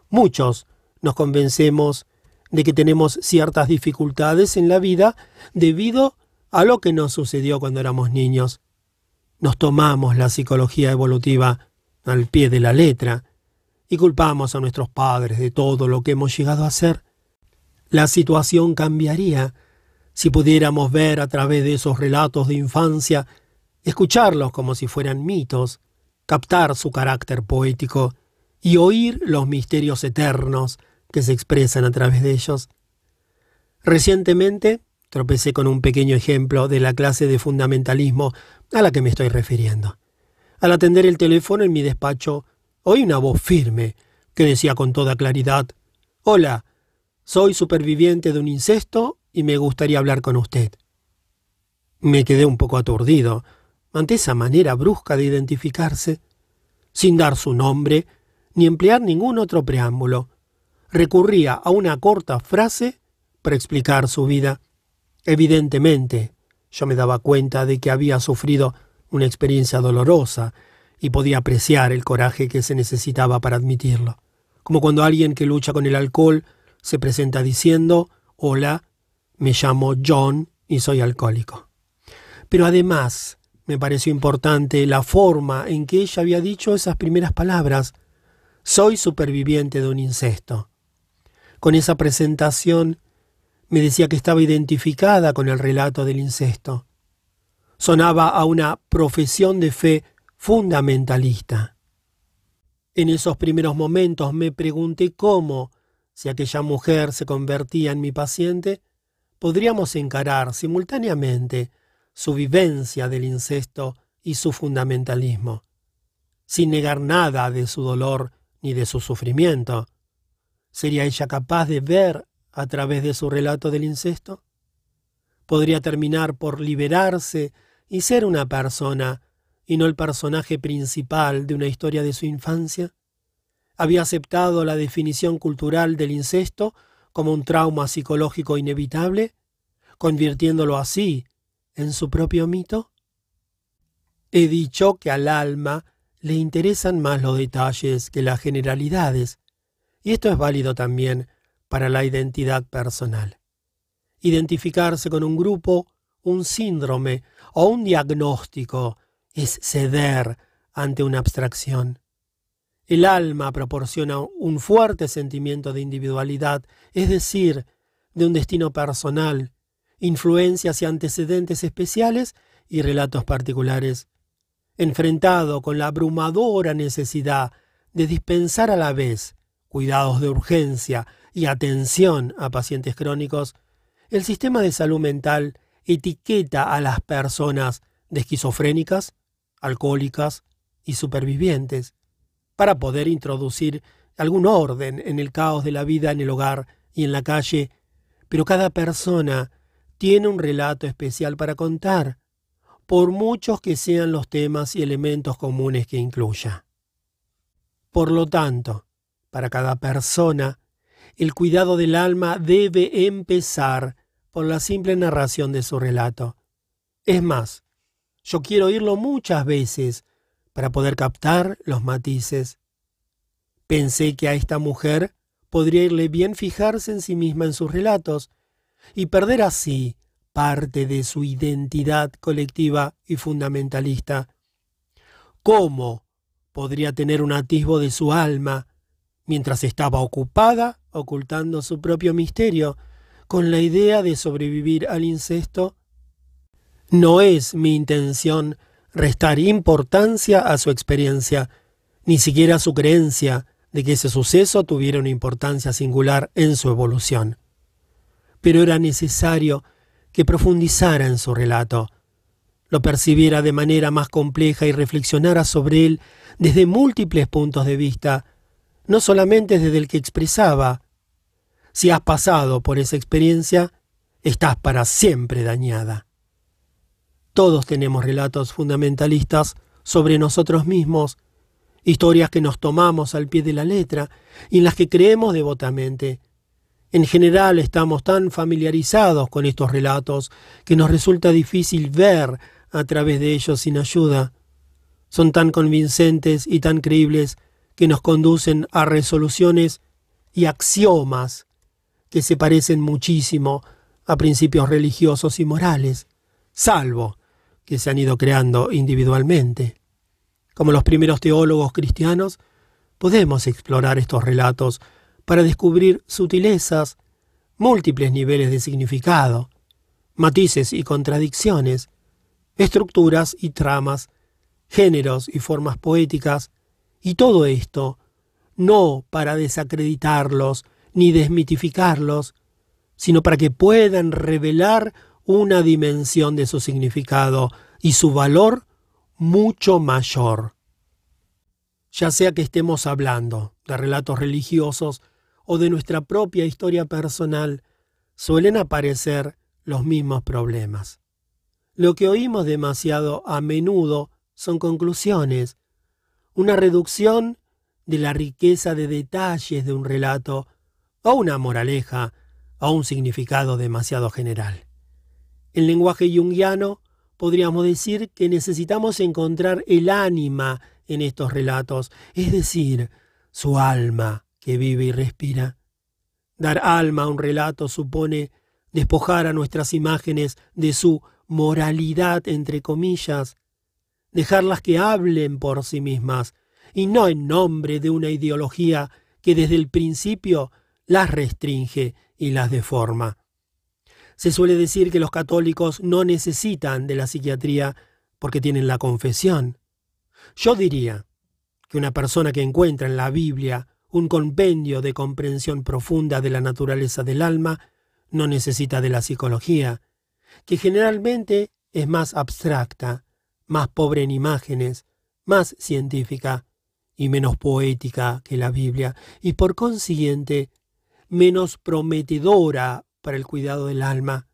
muchos nos convencemos de que tenemos ciertas dificultades en la vida debido a lo que nos sucedió cuando éramos niños. Nos tomamos la psicología evolutiva al pie de la letra y culpamos a nuestros padres de todo lo que hemos llegado a ser. La situación cambiaría si pudiéramos ver a través de esos relatos de infancia escucharlos como si fueran mitos, captar su carácter poético y oír los misterios eternos que se expresan a través de ellos. Recientemente tropecé con un pequeño ejemplo de la clase de fundamentalismo a la que me estoy refiriendo. Al atender el teléfono en mi despacho, oí una voz firme que decía con toda claridad Hola, soy superviviente de un incesto y me gustaría hablar con usted. Me quedé un poco aturdido ante esa manera brusca de identificarse, sin dar su nombre ni emplear ningún otro preámbulo. Recurría a una corta frase para explicar su vida. Evidentemente, yo me daba cuenta de que había sufrido una experiencia dolorosa y podía apreciar el coraje que se necesitaba para admitirlo como cuando alguien que lucha con el alcohol se presenta diciendo, hola, me llamo John y soy alcohólico. Pero además me pareció importante la forma en que ella había dicho esas primeras palabras, soy superviviente de un incesto. Con esa presentación me decía que estaba identificada con el relato del incesto. Sonaba a una profesión de fe fundamentalista. En esos primeros momentos me pregunté cómo, si aquella mujer se convertía en mi paciente, podríamos encarar simultáneamente su vivencia del incesto y su fundamentalismo, sin negar nada de su dolor ni de su sufrimiento. ¿Sería ella capaz de ver a través de su relato del incesto? ¿Podría terminar por liberarse y ser una persona y no el personaje principal de una historia de su infancia? ¿Había aceptado la definición cultural del incesto como un trauma psicológico inevitable, convirtiéndolo así en su propio mito? He dicho que al alma le interesan más los detalles que las generalidades, y esto es válido también para la identidad personal. Identificarse con un grupo, un síndrome o un diagnóstico es ceder ante una abstracción. El alma proporciona un fuerte sentimiento de individualidad, es decir, de un destino personal, influencias y antecedentes especiales y relatos particulares. Enfrentado con la abrumadora necesidad de dispensar a la vez cuidados de urgencia y atención a pacientes crónicos, el sistema de salud mental etiqueta a las personas de esquizofrénicas, alcohólicas y supervivientes, para poder introducir algún orden en el caos de la vida en el hogar y en la calle, pero cada persona tiene un relato especial para contar, por muchos que sean los temas y elementos comunes que incluya. Por lo tanto, para cada persona, el cuidado del alma debe empezar por la simple narración de su relato. Es más, yo quiero oírlo muchas veces para poder captar los matices. Pensé que a esta mujer podría irle bien fijarse en sí misma en sus relatos y perder así parte de su identidad colectiva y fundamentalista. ¿Cómo podría tener un atisbo de su alma mientras estaba ocupada ocultando su propio misterio con la idea de sobrevivir al incesto no es mi intención restar importancia a su experiencia, ni siquiera a su creencia de que ese suceso tuviera una importancia singular en su evolución. Pero era necesario que profundizara en su relato, lo percibiera de manera más compleja y reflexionara sobre él desde múltiples puntos de vista, no solamente desde el que expresaba. Si has pasado por esa experiencia, estás para siempre dañada. Todos tenemos relatos fundamentalistas sobre nosotros mismos, historias que nos tomamos al pie de la letra y en las que creemos devotamente. En general estamos tan familiarizados con estos relatos que nos resulta difícil ver a través de ellos sin ayuda. Son tan convincentes y tan creíbles que nos conducen a resoluciones y axiomas que se parecen muchísimo a principios religiosos y morales, salvo que se han ido creando individualmente. Como los primeros teólogos cristianos, podemos explorar estos relatos para descubrir sutilezas, múltiples niveles de significado, matices y contradicciones, estructuras y tramas, géneros y formas poéticas, y todo esto no para desacreditarlos ni desmitificarlos, sino para que puedan revelar una dimensión de su significado y su valor mucho mayor. Ya sea que estemos hablando de relatos religiosos o de nuestra propia historia personal, suelen aparecer los mismos problemas. Lo que oímos demasiado a menudo son conclusiones, una reducción de la riqueza de detalles de un relato o una moraleja o un significado demasiado general. En lenguaje junguiano podríamos decir que necesitamos encontrar el ánima en estos relatos, es decir, su alma que vive y respira. Dar alma a un relato supone despojar a nuestras imágenes de su moralidad, entre comillas, dejarlas que hablen por sí mismas, y no en nombre de una ideología que desde el principio las restringe y las deforma. Se suele decir que los católicos no necesitan de la psiquiatría porque tienen la confesión. Yo diría que una persona que encuentra en la Biblia un compendio de comprensión profunda de la naturaleza del alma no necesita de la psicología, que generalmente es más abstracta, más pobre en imágenes, más científica y menos poética que la Biblia, y por consiguiente menos prometedora para el cuidado del alma.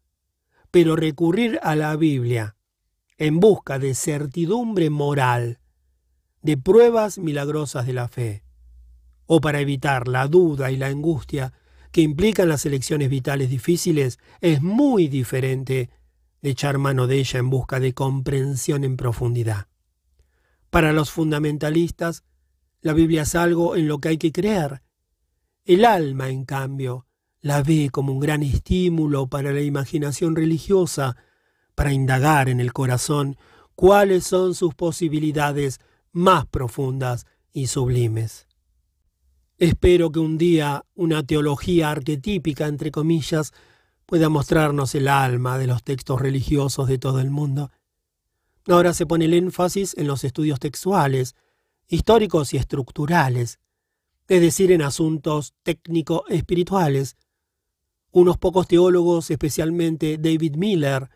Pero recurrir a la Biblia en busca de certidumbre moral, de pruebas milagrosas de la fe, o para evitar la duda y la angustia que implican las elecciones vitales difíciles, es muy diferente de echar mano de ella en busca de comprensión en profundidad. Para los fundamentalistas, la Biblia es algo en lo que hay que creer. El alma, en cambio, la ve como un gran estímulo para la imaginación religiosa, para indagar en el corazón cuáles son sus posibilidades más profundas y sublimes. Espero que un día una teología arquetípica, entre comillas, pueda mostrarnos el alma de los textos religiosos de todo el mundo. Ahora se pone el énfasis en los estudios textuales, históricos y estructurales, es decir, en asuntos técnico-espirituales. Unos pocos teólogos, especialmente David Miller,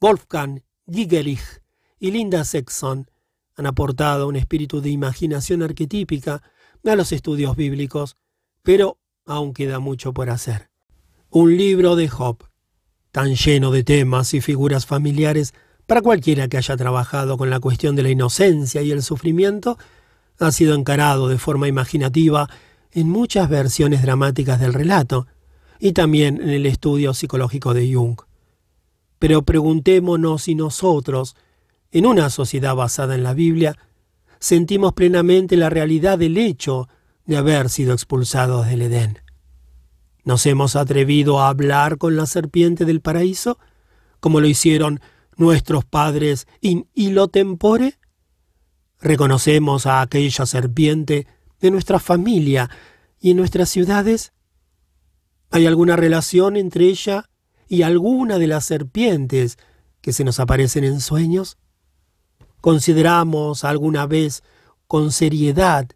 Wolfgang Gigerich y Linda Sexton, han aportado un espíritu de imaginación arquetípica a los estudios bíblicos, pero aún queda mucho por hacer. Un libro de Job, tan lleno de temas y figuras familiares para cualquiera que haya trabajado con la cuestión de la inocencia y el sufrimiento, ha sido encarado de forma imaginativa en muchas versiones dramáticas del relato y también en el estudio psicológico de Jung. Pero preguntémonos si nosotros, en una sociedad basada en la Biblia, sentimos plenamente la realidad del hecho de haber sido expulsados del Edén. ¿Nos hemos atrevido a hablar con la serpiente del paraíso, como lo hicieron nuestros padres in hilo tempore? ¿Reconocemos a aquella serpiente de nuestra familia y en nuestras ciudades? ¿Hay alguna relación entre ella y alguna de las serpientes que se nos aparecen en sueños? ¿Consideramos alguna vez con seriedad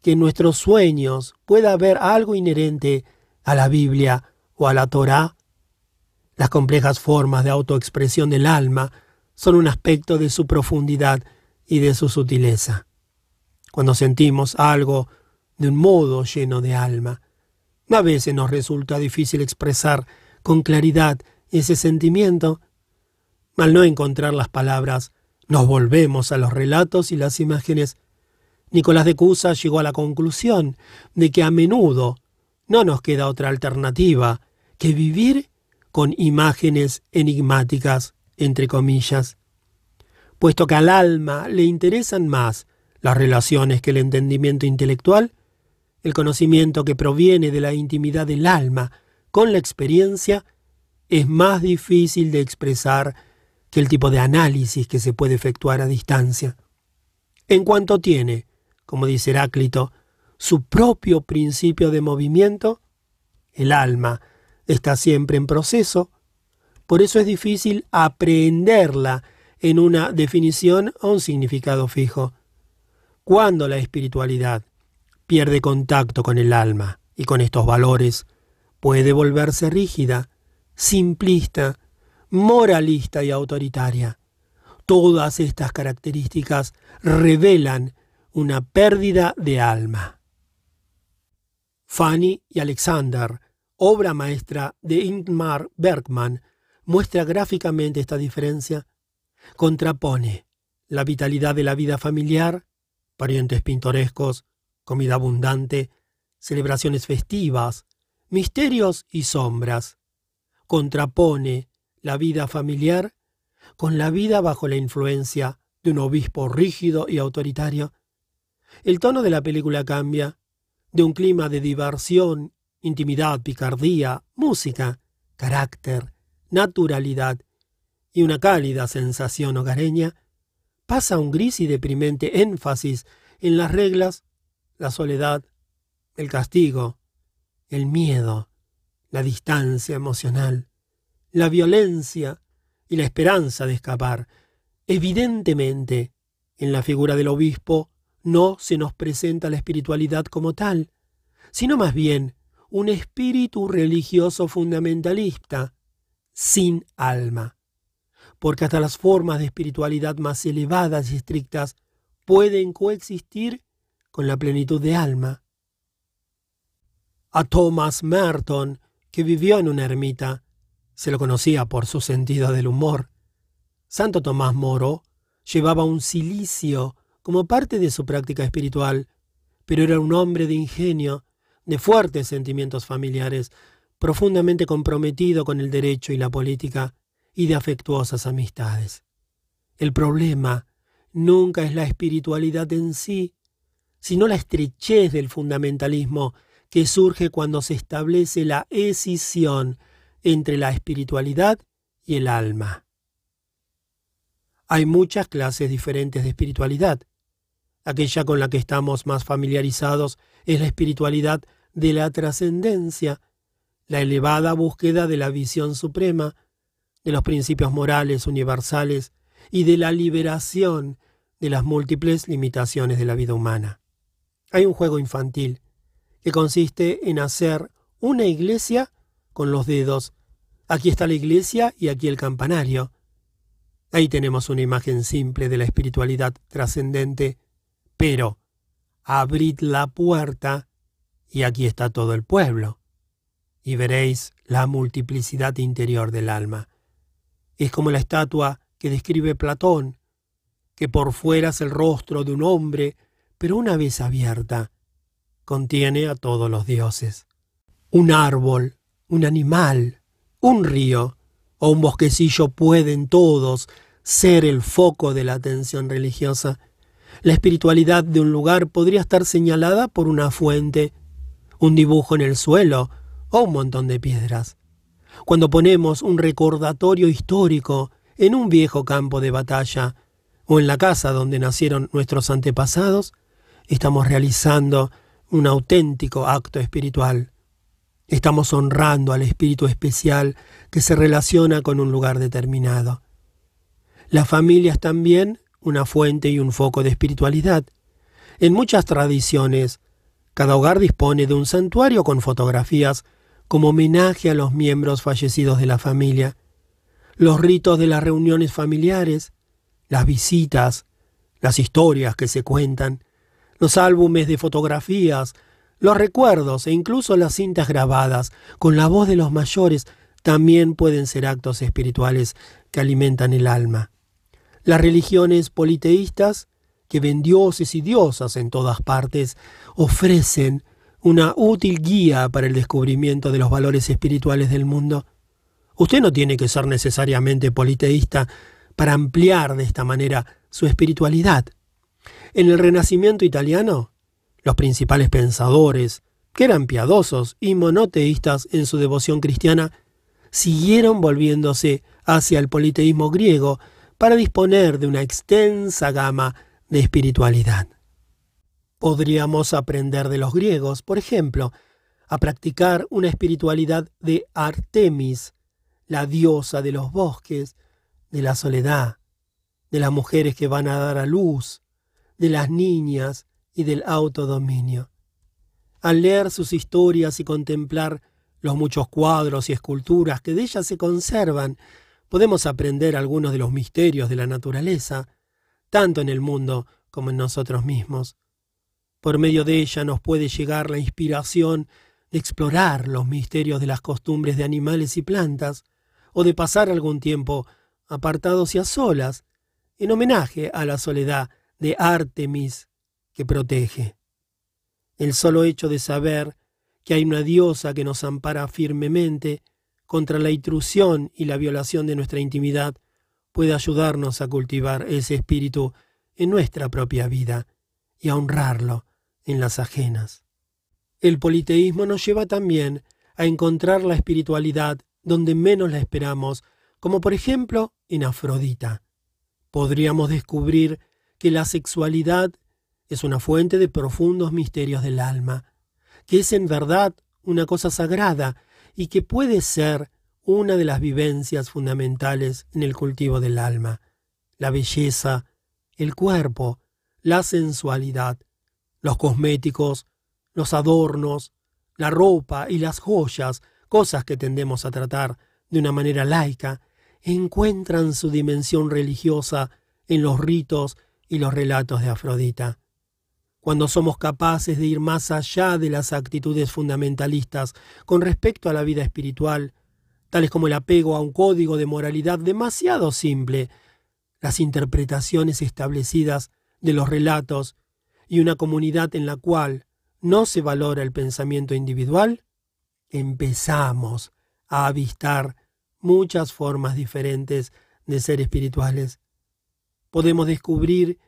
que en nuestros sueños pueda haber algo inherente a la Biblia o a la Torá? Las complejas formas de autoexpresión del alma son un aspecto de su profundidad y de su sutileza. Cuando sentimos algo de un modo lleno de alma, a veces nos resulta difícil expresar con claridad ese sentimiento. Al no encontrar las palabras, nos volvemos a los relatos y las imágenes. Nicolás de Cusa llegó a la conclusión de que a menudo no nos queda otra alternativa que vivir con imágenes enigmáticas, entre comillas. Puesto que al alma le interesan más las relaciones que el entendimiento intelectual, el conocimiento que proviene de la intimidad del alma con la experiencia es más difícil de expresar que el tipo de análisis que se puede efectuar a distancia. En cuanto tiene, como dice Heráclito, su propio principio de movimiento, el alma está siempre en proceso, por eso es difícil aprehenderla en una definición o un significado fijo. Cuando la espiritualidad pierde contacto con el alma y con estos valores, puede volverse rígida, simplista, moralista y autoritaria. Todas estas características revelan una pérdida de alma. Fanny y Alexander, obra maestra de Ingmar Bergman, muestra gráficamente esta diferencia. Contrapone la vitalidad de la vida familiar, parientes pintorescos, comida abundante, celebraciones festivas, misterios y sombras. Contrapone la vida familiar con la vida bajo la influencia de un obispo rígido y autoritario. El tono de la película cambia de un clima de diversión, intimidad, picardía, música, carácter, naturalidad y una cálida sensación hogareña, pasa un gris y deprimente énfasis en las reglas, la soledad, el castigo, el miedo, la distancia emocional, la violencia y la esperanza de escapar. Evidentemente, en la figura del obispo no se nos presenta la espiritualidad como tal, sino más bien un espíritu religioso fundamentalista, sin alma. Porque hasta las formas de espiritualidad más elevadas y estrictas pueden coexistir con la plenitud de alma. A Thomas Merton, que vivió en una ermita, se lo conocía por su sentido del humor. Santo Tomás Moro llevaba un cilicio como parte de su práctica espiritual, pero era un hombre de ingenio, de fuertes sentimientos familiares, profundamente comprometido con el derecho y la política, y de afectuosas amistades. El problema nunca es la espiritualidad en sí, sino la estrechez del fundamentalismo que surge cuando se establece la escisión entre la espiritualidad y el alma. Hay muchas clases diferentes de espiritualidad. Aquella con la que estamos más familiarizados es la espiritualidad de la trascendencia, la elevada búsqueda de la visión suprema, de los principios morales universales y de la liberación de las múltiples limitaciones de la vida humana. Hay un juego infantil que consiste en hacer una iglesia con los dedos. Aquí está la iglesia y aquí el campanario. Ahí tenemos una imagen simple de la espiritualidad trascendente, pero abrid la puerta y aquí está todo el pueblo, y veréis la multiplicidad interior del alma. Es como la estatua que describe Platón, que por fuera es el rostro de un hombre, pero una vez abierta, contiene a todos los dioses. Un árbol un animal, un río o un bosquecillo pueden todos ser el foco de la atención religiosa. La espiritualidad de un lugar podría estar señalada por una fuente, un dibujo en el suelo o un montón de piedras. Cuando ponemos un recordatorio histórico en un viejo campo de batalla o en la casa donde nacieron nuestros antepasados, estamos realizando un auténtico acto espiritual. Estamos honrando al espíritu especial que se relaciona con un lugar determinado. La familia es también una fuente y un foco de espiritualidad. En muchas tradiciones, cada hogar dispone de un santuario con fotografías como homenaje a los miembros fallecidos de la familia. Los ritos de las reuniones familiares, las visitas, las historias que se cuentan, los álbumes de fotografías, los recuerdos e incluso las cintas grabadas con la voz de los mayores también pueden ser actos espirituales que alimentan el alma. Las religiones politeístas, que ven dioses y diosas en todas partes, ofrecen una útil guía para el descubrimiento de los valores espirituales del mundo. Usted no tiene que ser necesariamente politeísta para ampliar de esta manera su espiritualidad. En el Renacimiento italiano, los principales pensadores, que eran piadosos y monoteístas en su devoción cristiana, siguieron volviéndose hacia el politeísmo griego para disponer de una extensa gama de espiritualidad. Podríamos aprender de los griegos, por ejemplo, a practicar una espiritualidad de Artemis, la diosa de los bosques, de la soledad, de las mujeres que van a dar a luz, de las niñas y del autodominio. Al leer sus historias y contemplar los muchos cuadros y esculturas que de ellas se conservan, podemos aprender algunos de los misterios de la naturaleza, tanto en el mundo como en nosotros mismos. Por medio de ella nos puede llegar la inspiración de explorar los misterios de las costumbres de animales y plantas, o de pasar algún tiempo apartados y a solas, en homenaje a la soledad de Artemis que protege. El solo hecho de saber que hay una diosa que nos ampara firmemente contra la intrusión y la violación de nuestra intimidad puede ayudarnos a cultivar ese espíritu en nuestra propia vida y a honrarlo en las ajenas. El politeísmo nos lleva también a encontrar la espiritualidad donde menos la esperamos, como por ejemplo en Afrodita. Podríamos descubrir que la sexualidad es una fuente de profundos misterios del alma, que es en verdad una cosa sagrada y que puede ser una de las vivencias fundamentales en el cultivo del alma, la belleza, el cuerpo, la sensualidad, los cosméticos, los adornos, la ropa y las joyas, cosas que tendemos a tratar de una manera laica, encuentran su dimensión religiosa en los ritos y los relatos de Afrodita. Cuando somos capaces de ir más allá de las actitudes fundamentalistas con respecto a la vida espiritual, tales como el apego a un código de moralidad demasiado simple, las interpretaciones establecidas de los relatos y una comunidad en la cual no se valora el pensamiento individual, empezamos a avistar muchas formas diferentes de ser espirituales. Podemos descubrir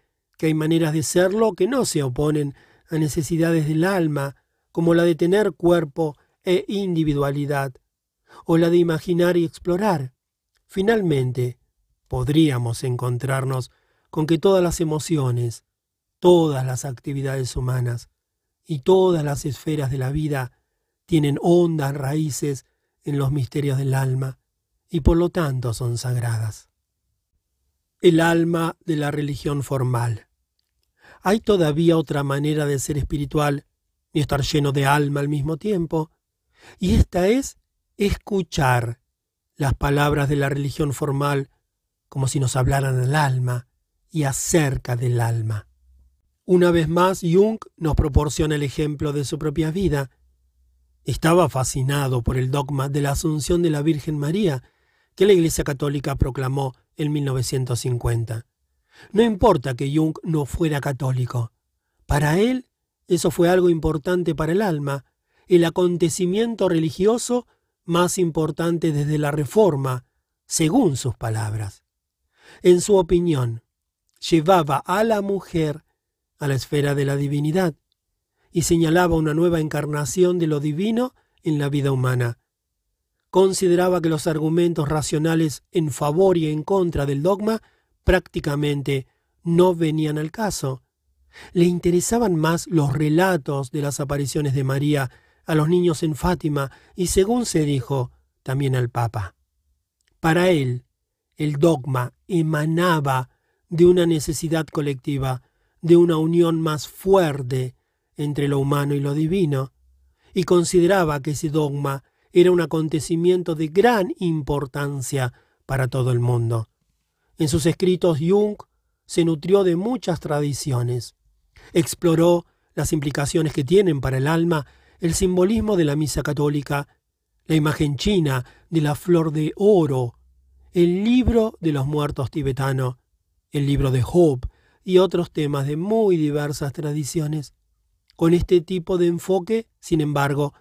que hay maneras de serlo que no se oponen a necesidades del alma, como la de tener cuerpo e individualidad, o la de imaginar y explorar. Finalmente, podríamos encontrarnos con que todas las emociones, todas las actividades humanas y todas las esferas de la vida tienen hondas raíces en los misterios del alma y por lo tanto son sagradas. El alma de la religión formal. ¿Hay todavía otra manera de ser espiritual y estar lleno de alma al mismo tiempo? Y esta es escuchar las palabras de la religión formal como si nos hablaran al alma y acerca del alma. Una vez más, Jung nos proporciona el ejemplo de su propia vida. Estaba fascinado por el dogma de la Asunción de la Virgen María que la Iglesia Católica proclamó en 1950. No importa que Jung no fuera católico. Para él, eso fue algo importante para el alma, el acontecimiento religioso más importante desde la Reforma, según sus palabras. En su opinión, llevaba a la mujer a la esfera de la divinidad y señalaba una nueva encarnación de lo divino en la vida humana. Consideraba que los argumentos racionales en favor y en contra del dogma prácticamente no venían al caso. Le interesaban más los relatos de las apariciones de María a los niños en Fátima y, según se dijo, también al Papa. Para él, el dogma emanaba de una necesidad colectiva, de una unión más fuerte entre lo humano y lo divino, y consideraba que ese dogma era un acontecimiento de gran importancia para todo el mundo. En sus escritos Jung se nutrió de muchas tradiciones. Exploró las implicaciones que tienen para el alma el simbolismo de la misa católica, la imagen china de la flor de oro, el libro de los muertos tibetano, el libro de Job y otros temas de muy diversas tradiciones. Con este tipo de enfoque, sin embargo,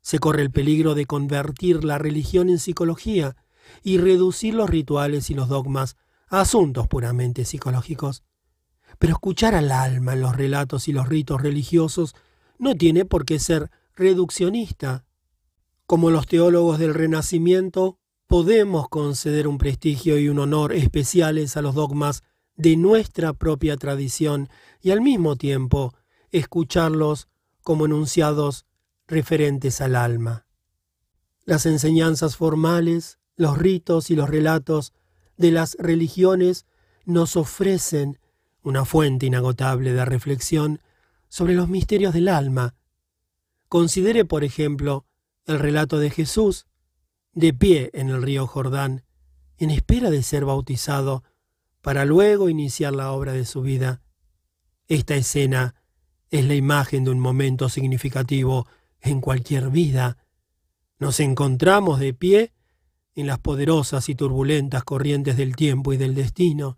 se corre el peligro de convertir la religión en psicología y reducir los rituales y los dogmas asuntos puramente psicológicos. Pero escuchar al alma en los relatos y los ritos religiosos no tiene por qué ser reduccionista. Como los teólogos del Renacimiento, podemos conceder un prestigio y un honor especiales a los dogmas de nuestra propia tradición y al mismo tiempo escucharlos como enunciados referentes al alma. Las enseñanzas formales, los ritos y los relatos de las religiones nos ofrecen una fuente inagotable de reflexión sobre los misterios del alma. Considere, por ejemplo, el relato de Jesús, de pie en el río Jordán, en espera de ser bautizado, para luego iniciar la obra de su vida. Esta escena es la imagen de un momento significativo en cualquier vida. Nos encontramos de pie en las poderosas y turbulentas corrientes del tiempo y del destino.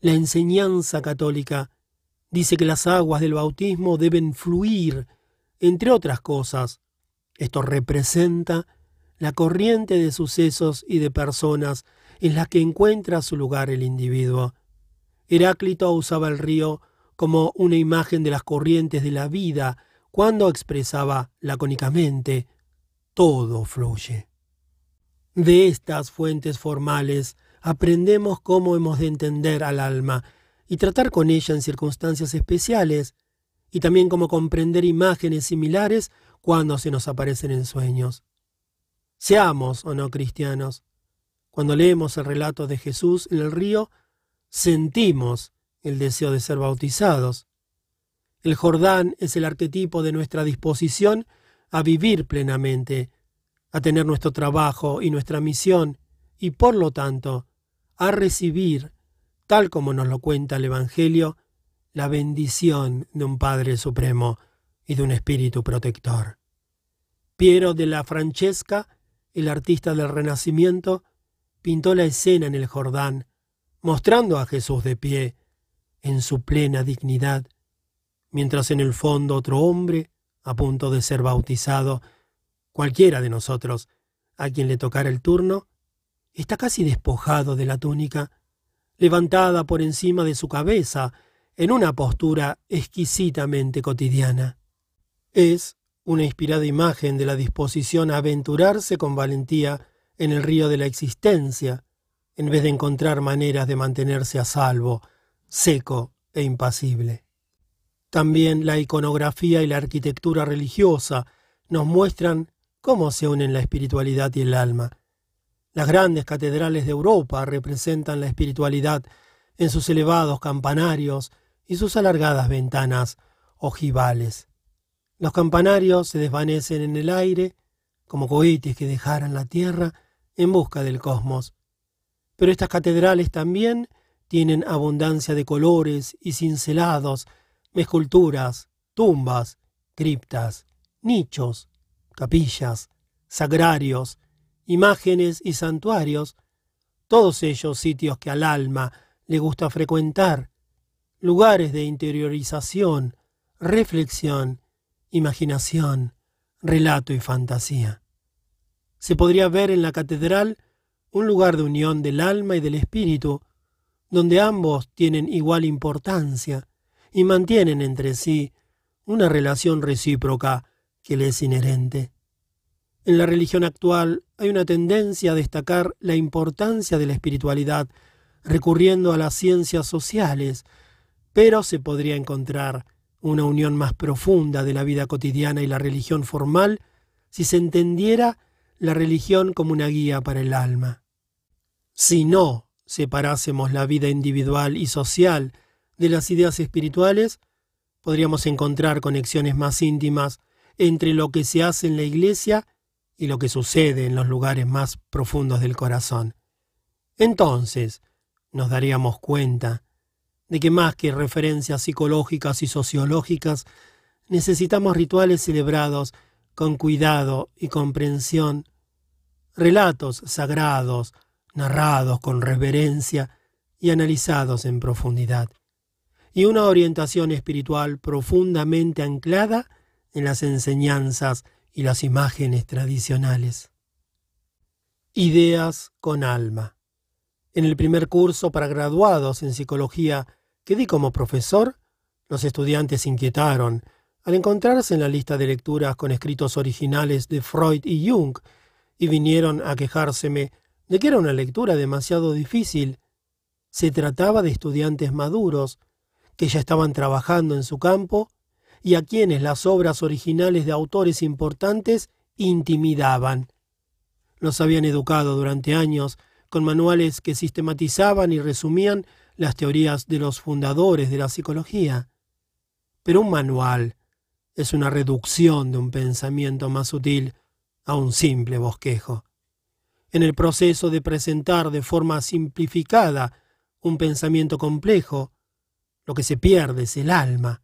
La enseñanza católica dice que las aguas del bautismo deben fluir, entre otras cosas. Esto representa la corriente de sucesos y de personas en las que encuentra su lugar el individuo. Heráclito usaba el río como una imagen de las corrientes de la vida cuando expresaba lacónicamente todo fluye. De estas fuentes formales aprendemos cómo hemos de entender al alma y tratar con ella en circunstancias especiales, y también cómo comprender imágenes similares cuando se nos aparecen en sueños. Seamos o no cristianos, cuando leemos el relato de Jesús en el río, sentimos el deseo de ser bautizados. El Jordán es el arquetipo de nuestra disposición a vivir plenamente, a tener nuestro trabajo y nuestra misión, y por lo tanto, a recibir, tal como nos lo cuenta el Evangelio, la bendición de un Padre Supremo y de un Espíritu Protector. Piero de la Francesca, el artista del Renacimiento, pintó la escena en el Jordán, mostrando a Jesús de pie, en su plena dignidad, mientras en el fondo otro hombre, a punto de ser bautizado, cualquiera de nosotros, a quien le tocara el turno, está casi despojado de la túnica, levantada por encima de su cabeza, en una postura exquisitamente cotidiana. Es una inspirada imagen de la disposición a aventurarse con valentía en el río de la existencia, en vez de encontrar maneras de mantenerse a salvo, seco e impasible. También la iconografía y la arquitectura religiosa nos muestran cómo se unen la espiritualidad y el alma. Las grandes catedrales de Europa representan la espiritualidad en sus elevados campanarios y sus alargadas ventanas ojivales. Los campanarios se desvanecen en el aire como cohetes que dejaran la tierra en busca del cosmos. Pero estas catedrales también tienen abundancia de colores y cincelados esculturas, tumbas, criptas, nichos, capillas, sagrarios, imágenes y santuarios, todos ellos sitios que al alma le gusta frecuentar, lugares de interiorización, reflexión, imaginación, relato y fantasía. Se podría ver en la catedral un lugar de unión del alma y del espíritu, donde ambos tienen igual importancia, y mantienen entre sí una relación recíproca que les es inherente. En la religión actual hay una tendencia a destacar la importancia de la espiritualidad recurriendo a las ciencias sociales, pero se podría encontrar una unión más profunda de la vida cotidiana y la religión formal si se entendiera la religión como una guía para el alma. Si no separásemos la vida individual y social de las ideas espirituales, podríamos encontrar conexiones más íntimas entre lo que se hace en la iglesia y lo que sucede en los lugares más profundos del corazón. Entonces, nos daríamos cuenta de que más que referencias psicológicas y sociológicas, necesitamos rituales celebrados con cuidado y comprensión, relatos sagrados, narrados con reverencia y analizados en profundidad y una orientación espiritual profundamente anclada en las enseñanzas y las imágenes tradicionales. Ideas con alma. En el primer curso para graduados en psicología que di como profesor, los estudiantes se inquietaron al encontrarse en la lista de lecturas con escritos originales de Freud y Jung y vinieron a quejárseme de que era una lectura demasiado difícil. Se trataba de estudiantes maduros, que ya estaban trabajando en su campo y a quienes las obras originales de autores importantes intimidaban. Los habían educado durante años con manuales que sistematizaban y resumían las teorías de los fundadores de la psicología. Pero un manual es una reducción de un pensamiento más sutil a un simple bosquejo. En el proceso de presentar de forma simplificada un pensamiento complejo, lo que se pierde es el alma.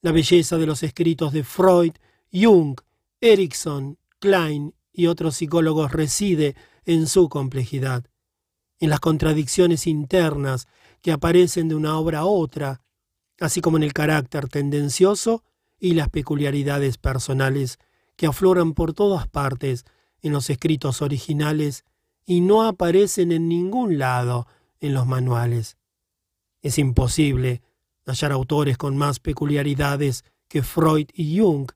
La belleza de los escritos de Freud, Jung, Erickson, Klein y otros psicólogos reside en su complejidad, en las contradicciones internas que aparecen de una obra a otra, así como en el carácter tendencioso y las peculiaridades personales que afloran por todas partes en los escritos originales y no aparecen en ningún lado en los manuales. Es imposible hallar autores con más peculiaridades que Freud y Jung,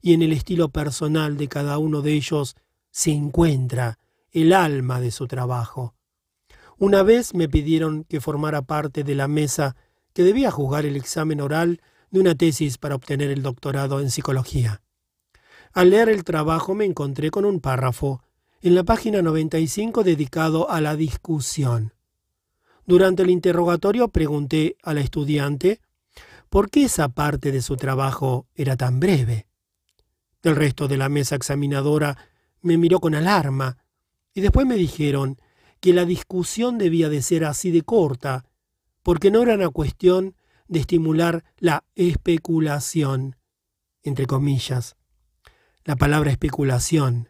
y en el estilo personal de cada uno de ellos se encuentra el alma de su trabajo. Una vez me pidieron que formara parte de la mesa que debía juzgar el examen oral de una tesis para obtener el doctorado en psicología. Al leer el trabajo me encontré con un párrafo en la página 95 dedicado a la discusión. Durante el interrogatorio pregunté a la estudiante por qué esa parte de su trabajo era tan breve. El resto de la mesa examinadora me miró con alarma y después me dijeron que la discusión debía de ser así de corta, porque no era una cuestión de estimular la especulación, entre comillas. La palabra especulación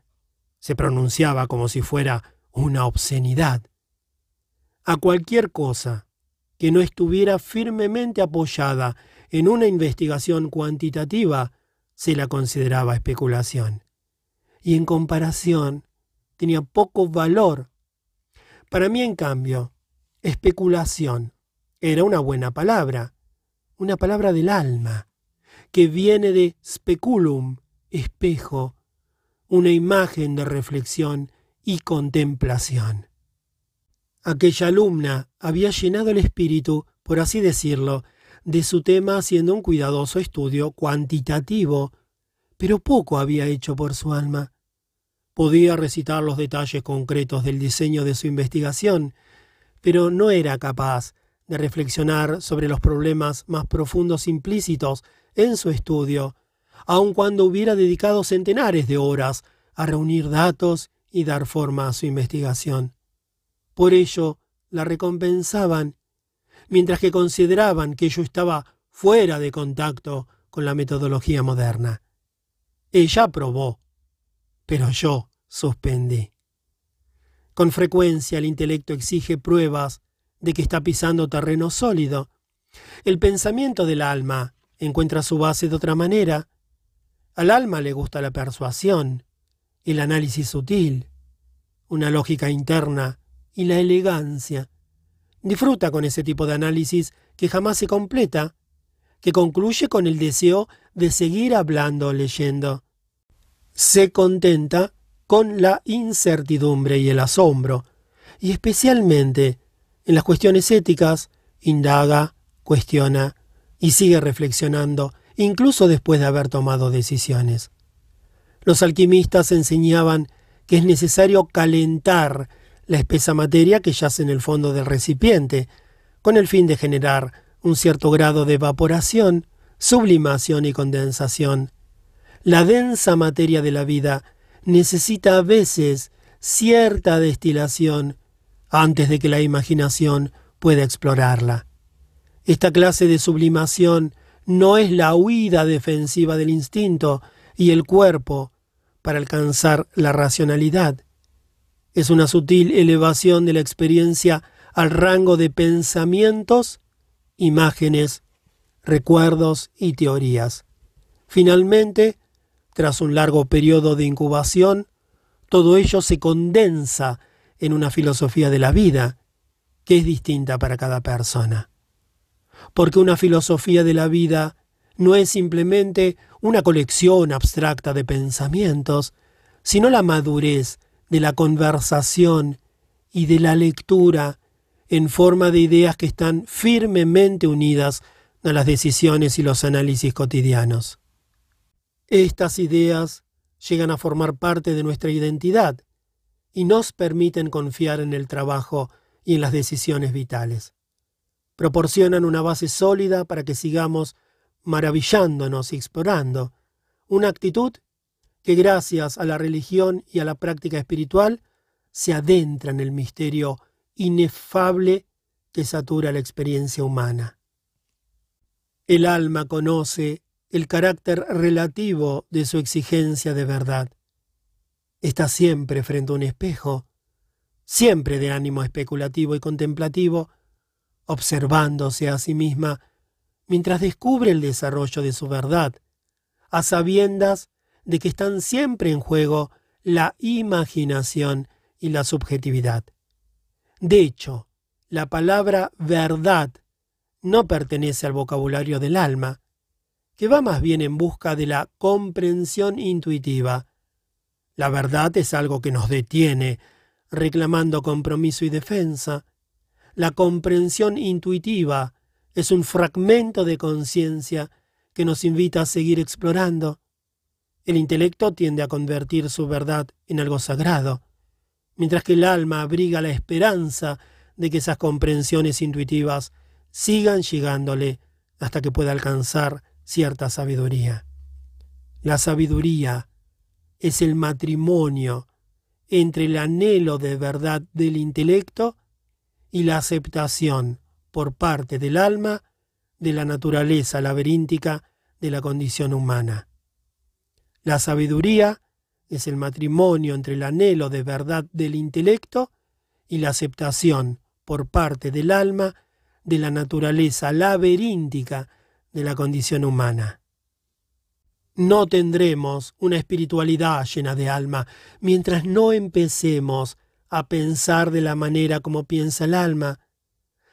se pronunciaba como si fuera una obscenidad. A cualquier cosa que no estuviera firmemente apoyada en una investigación cuantitativa se la consideraba especulación. Y en comparación tenía poco valor. Para mí, en cambio, especulación era una buena palabra, una palabra del alma, que viene de speculum, espejo, una imagen de reflexión y contemplación. Aquella alumna había llenado el espíritu, por así decirlo, de su tema haciendo un cuidadoso estudio cuantitativo, pero poco había hecho por su alma. Podía recitar los detalles concretos del diseño de su investigación, pero no era capaz de reflexionar sobre los problemas más profundos implícitos en su estudio, aun cuando hubiera dedicado centenares de horas a reunir datos y dar forma a su investigación. Por ello, la recompensaban, mientras que consideraban que yo estaba fuera de contacto con la metodología moderna. Ella aprobó, pero yo suspendí. Con frecuencia el intelecto exige pruebas de que está pisando terreno sólido. El pensamiento del alma encuentra su base de otra manera. Al alma le gusta la persuasión, el análisis sutil, una lógica interna y la elegancia. Disfruta con ese tipo de análisis que jamás se completa, que concluye con el deseo de seguir hablando o leyendo. Se contenta con la incertidumbre y el asombro, y especialmente en las cuestiones éticas, indaga, cuestiona y sigue reflexionando, incluso después de haber tomado decisiones. Los alquimistas enseñaban que es necesario calentar la espesa materia que yace en el fondo del recipiente, con el fin de generar un cierto grado de evaporación, sublimación y condensación. La densa materia de la vida necesita a veces cierta destilación antes de que la imaginación pueda explorarla. Esta clase de sublimación no es la huida defensiva del instinto y el cuerpo para alcanzar la racionalidad. Es una sutil elevación de la experiencia al rango de pensamientos, imágenes, recuerdos y teorías. Finalmente, tras un largo periodo de incubación, todo ello se condensa en una filosofía de la vida que es distinta para cada persona. Porque una filosofía de la vida no es simplemente una colección abstracta de pensamientos, sino la madurez de la conversación y de la lectura en forma de ideas que están firmemente unidas a las decisiones y los análisis cotidianos. Estas ideas llegan a formar parte de nuestra identidad y nos permiten confiar en el trabajo y en las decisiones vitales. Proporcionan una base sólida para que sigamos maravillándonos y explorando, una actitud que gracias a la religión y a la práctica espiritual se adentra en el misterio inefable que satura la experiencia humana. El alma conoce el carácter relativo de su exigencia de verdad. Está siempre frente a un espejo, siempre de ánimo especulativo y contemplativo, observándose a sí misma mientras descubre el desarrollo de su verdad, a sabiendas de que están siempre en juego la imaginación y la subjetividad. De hecho, la palabra verdad no pertenece al vocabulario del alma, que va más bien en busca de la comprensión intuitiva. La verdad es algo que nos detiene, reclamando compromiso y defensa. La comprensión intuitiva es un fragmento de conciencia que nos invita a seguir explorando. El intelecto tiende a convertir su verdad en algo sagrado, mientras que el alma abriga la esperanza de que esas comprensiones intuitivas sigan llegándole hasta que pueda alcanzar cierta sabiduría. La sabiduría es el matrimonio entre el anhelo de verdad del intelecto y la aceptación por parte del alma de la naturaleza laberíntica de la condición humana. La sabiduría es el matrimonio entre el anhelo de verdad del intelecto y la aceptación por parte del alma de la naturaleza laberíntica de la condición humana. No tendremos una espiritualidad llena de alma mientras no empecemos a pensar de la manera como piensa el alma.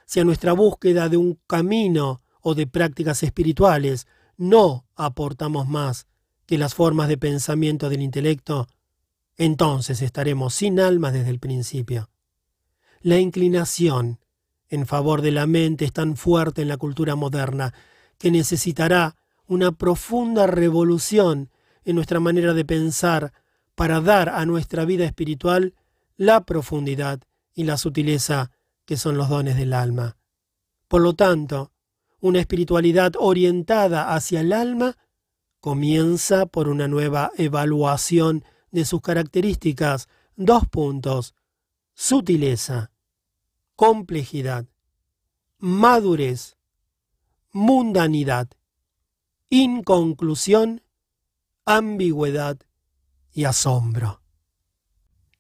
Si a nuestra búsqueda de un camino o de prácticas espirituales no aportamos más que las formas de pensamiento del intelecto, entonces estaremos sin alma desde el principio. La inclinación en favor de la mente es tan fuerte en la cultura moderna que necesitará una profunda revolución en nuestra manera de pensar para dar a nuestra vida espiritual la profundidad y la sutileza que son los dones del alma. Por lo tanto, una espiritualidad orientada hacia el alma comienza por una nueva evaluación de sus características. Dos puntos. Sutileza, complejidad, madurez, mundanidad, inconclusión, ambigüedad y asombro.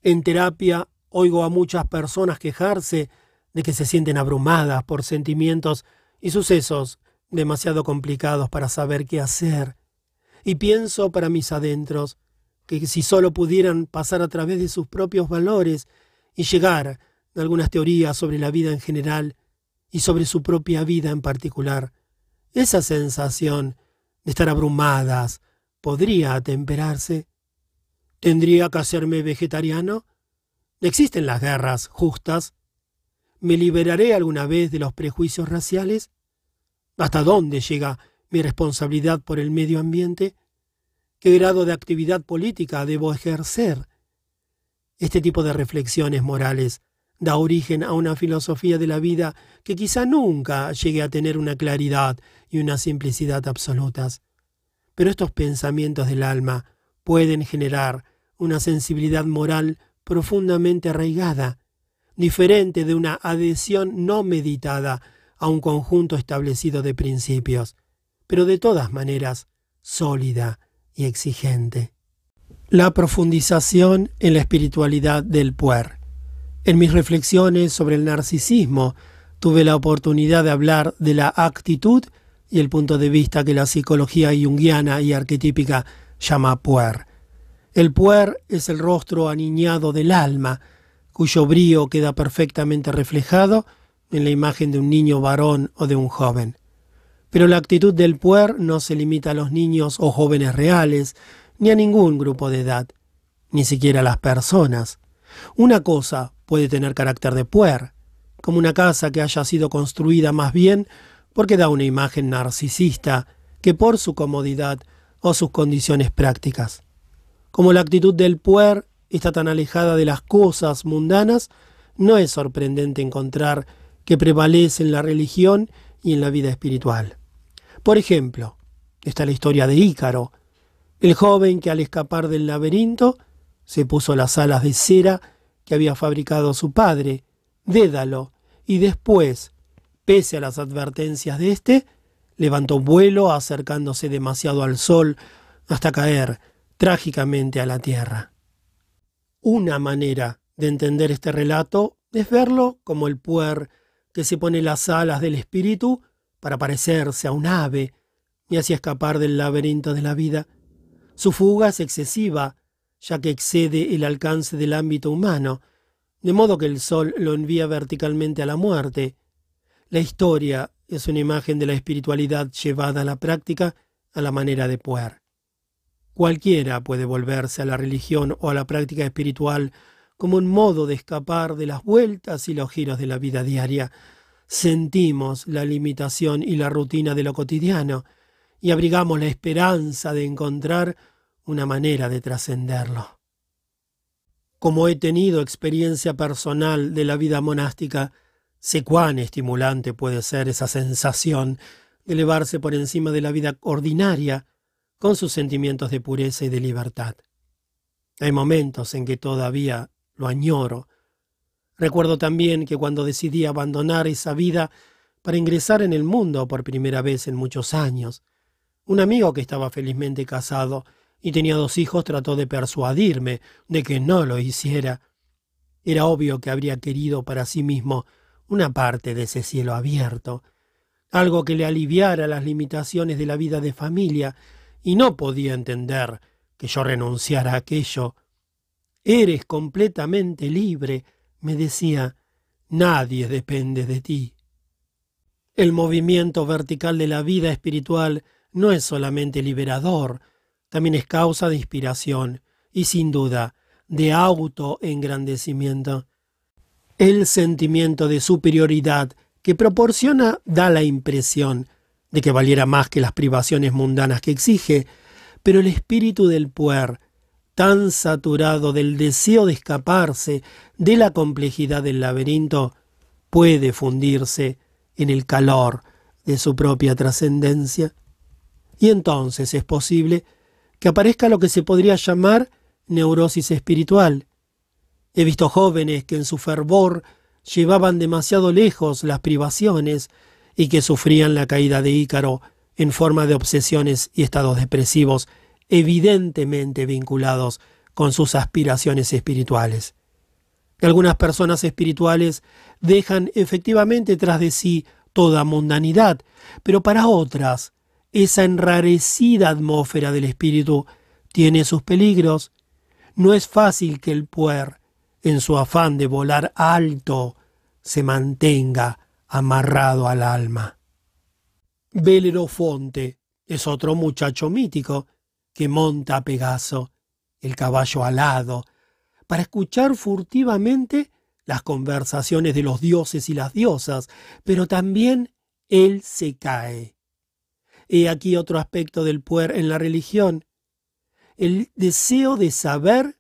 En terapia oigo a muchas personas quejarse de que se sienten abrumadas por sentimientos y sucesos demasiado complicados para saber qué hacer y pienso para mis adentros que si solo pudieran pasar a través de sus propios valores y llegar a algunas teorías sobre la vida en general y sobre su propia vida en particular, esa sensación de estar abrumadas podría atemperarse. ¿Tendría que hacerme vegetariano? ¿Existen las guerras justas? ¿Me liberaré alguna vez de los prejuicios raciales? ¿Hasta dónde llega mi responsabilidad por el medio ambiente? ¿Qué grado de actividad política debo ejercer? Este tipo de reflexiones morales da origen a una filosofía de la vida que quizá nunca llegue a tener una claridad y una simplicidad absolutas. Pero estos pensamientos del alma pueden generar una sensibilidad moral profundamente arraigada, diferente de una adhesión no meditada a un conjunto establecido de principios pero de todas maneras sólida y exigente. La profundización en la espiritualidad del puer. En mis reflexiones sobre el narcisismo tuve la oportunidad de hablar de la actitud y el punto de vista que la psicología junguiana y arquetípica llama puer. El puer es el rostro aniñado del alma, cuyo brío queda perfectamente reflejado en la imagen de un niño varón o de un joven. Pero la actitud del puer no se limita a los niños o jóvenes reales, ni a ningún grupo de edad, ni siquiera a las personas. Una cosa puede tener carácter de puer, como una casa que haya sido construida más bien porque da una imagen narcisista que por su comodidad o sus condiciones prácticas. Como la actitud del puer está tan alejada de las cosas mundanas, no es sorprendente encontrar que prevalece en la religión y en la vida espiritual. Por ejemplo, está la historia de Ícaro, el joven que al escapar del laberinto se puso las alas de cera que había fabricado su padre, Dédalo, y después, pese a las advertencias de éste, levantó vuelo acercándose demasiado al sol hasta caer trágicamente a la tierra. Una manera de entender este relato es verlo como el puer que se pone las alas del espíritu para parecerse a un ave y así escapar del laberinto de la vida. Su fuga es excesiva, ya que excede el alcance del ámbito humano, de modo que el sol lo envía verticalmente a la muerte. La historia es una imagen de la espiritualidad llevada a la práctica a la manera de Puer. Cualquiera puede volverse a la religión o a la práctica espiritual como un modo de escapar de las vueltas y los giros de la vida diaria. Sentimos la limitación y la rutina de lo cotidiano y abrigamos la esperanza de encontrar una manera de trascenderlo. Como he tenido experiencia personal de la vida monástica, Sé cuán estimulante puede ser esa sensación de elevarse por encima de la vida ordinaria con sus sentimientos de pureza y de libertad. Hay momentos en que todavía lo añoro. Recuerdo también que cuando decidí abandonar esa vida para ingresar en el mundo por primera vez en muchos años, un amigo que estaba felizmente casado y tenía dos hijos trató de persuadirme de que no lo hiciera. Era obvio que habría querido para sí mismo una parte de ese cielo abierto, algo que le aliviara las limitaciones de la vida de familia, y no podía entender que yo renunciara a aquello. Eres completamente libre, me decía, nadie depende de ti. El movimiento vertical de la vida espiritual no es solamente liberador, también es causa de inspiración y sin duda de autoengrandecimiento. El sentimiento de superioridad que proporciona da la impresión de que valiera más que las privaciones mundanas que exige, pero el espíritu del puer, tan saturado del deseo de escaparse de la complejidad del laberinto, puede fundirse en el calor de su propia trascendencia. Y entonces es posible que aparezca lo que se podría llamar neurosis espiritual, He visto jóvenes que en su fervor llevaban demasiado lejos las privaciones y que sufrían la caída de Ícaro en forma de obsesiones y estados depresivos evidentemente vinculados con sus aspiraciones espirituales. Algunas personas espirituales dejan efectivamente tras de sí toda mundanidad, pero para otras, esa enrarecida atmósfera del espíritu tiene sus peligros. No es fácil que el puer en su afán de volar alto, se mantenga amarrado al alma. Belerofonte es otro muchacho mítico que monta a Pegaso, el caballo alado, para escuchar furtivamente las conversaciones de los dioses y las diosas, pero también él se cae. He aquí otro aspecto del puer en la religión, el deseo de saber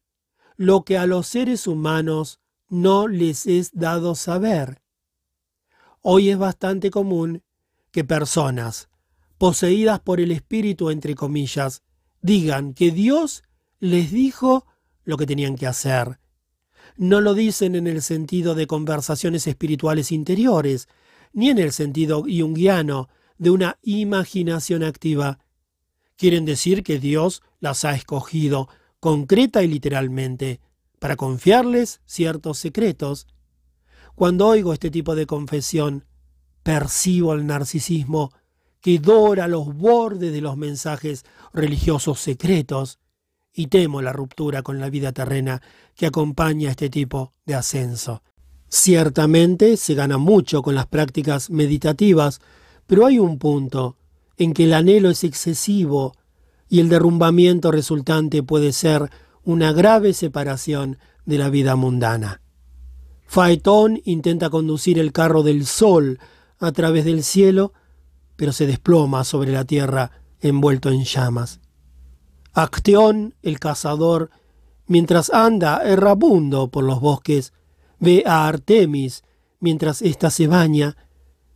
lo que a los seres humanos no les es dado saber. Hoy es bastante común que personas, poseídas por el espíritu, entre comillas, digan que Dios les dijo lo que tenían que hacer. No lo dicen en el sentido de conversaciones espirituales interiores, ni en el sentido junguiano de una imaginación activa. Quieren decir que Dios las ha escogido concreta y literalmente, para confiarles ciertos secretos. Cuando oigo este tipo de confesión, percibo el narcisismo que dora los bordes de los mensajes religiosos secretos y temo la ruptura con la vida terrena que acompaña este tipo de ascenso. Ciertamente se gana mucho con las prácticas meditativas, pero hay un punto en que el anhelo es excesivo y el derrumbamiento resultante puede ser una grave separación de la vida mundana. Faetón intenta conducir el carro del sol a través del cielo, pero se desploma sobre la tierra envuelto en llamas. Acteón, el cazador, Mientras anda errabundo por los bosques, ve a Artemis mientras ésta se baña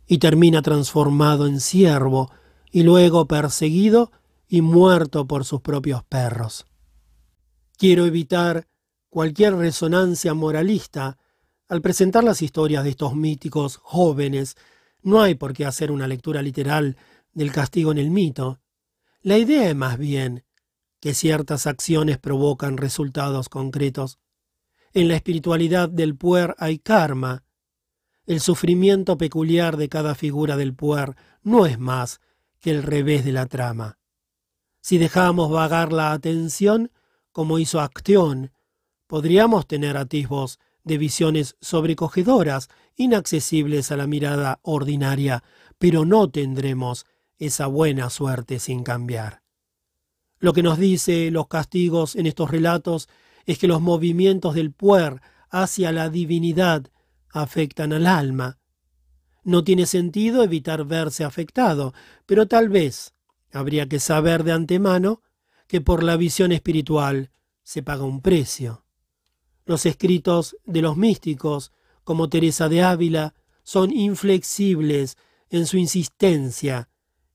y termina transformado en ciervo y luego perseguido y muerto por sus propios perros. Quiero evitar cualquier resonancia moralista al presentar las historias de estos míticos jóvenes. No hay por qué hacer una lectura literal del castigo en el mito. La idea es más bien que ciertas acciones provocan resultados concretos. En la espiritualidad del puer hay karma. El sufrimiento peculiar de cada figura del puer no es más que el revés de la trama. Si dejamos vagar la atención, como hizo Acteón, podríamos tener atisbos de visiones sobrecogedoras, inaccesibles a la mirada ordinaria, pero no tendremos esa buena suerte sin cambiar. Lo que nos dice los castigos en estos relatos es que los movimientos del puer hacia la divinidad afectan al alma. No tiene sentido evitar verse afectado, pero tal vez habría que saber de antemano que por la visión espiritual se paga un precio. Los escritos de los místicos, como Teresa de Ávila, son inflexibles en su insistencia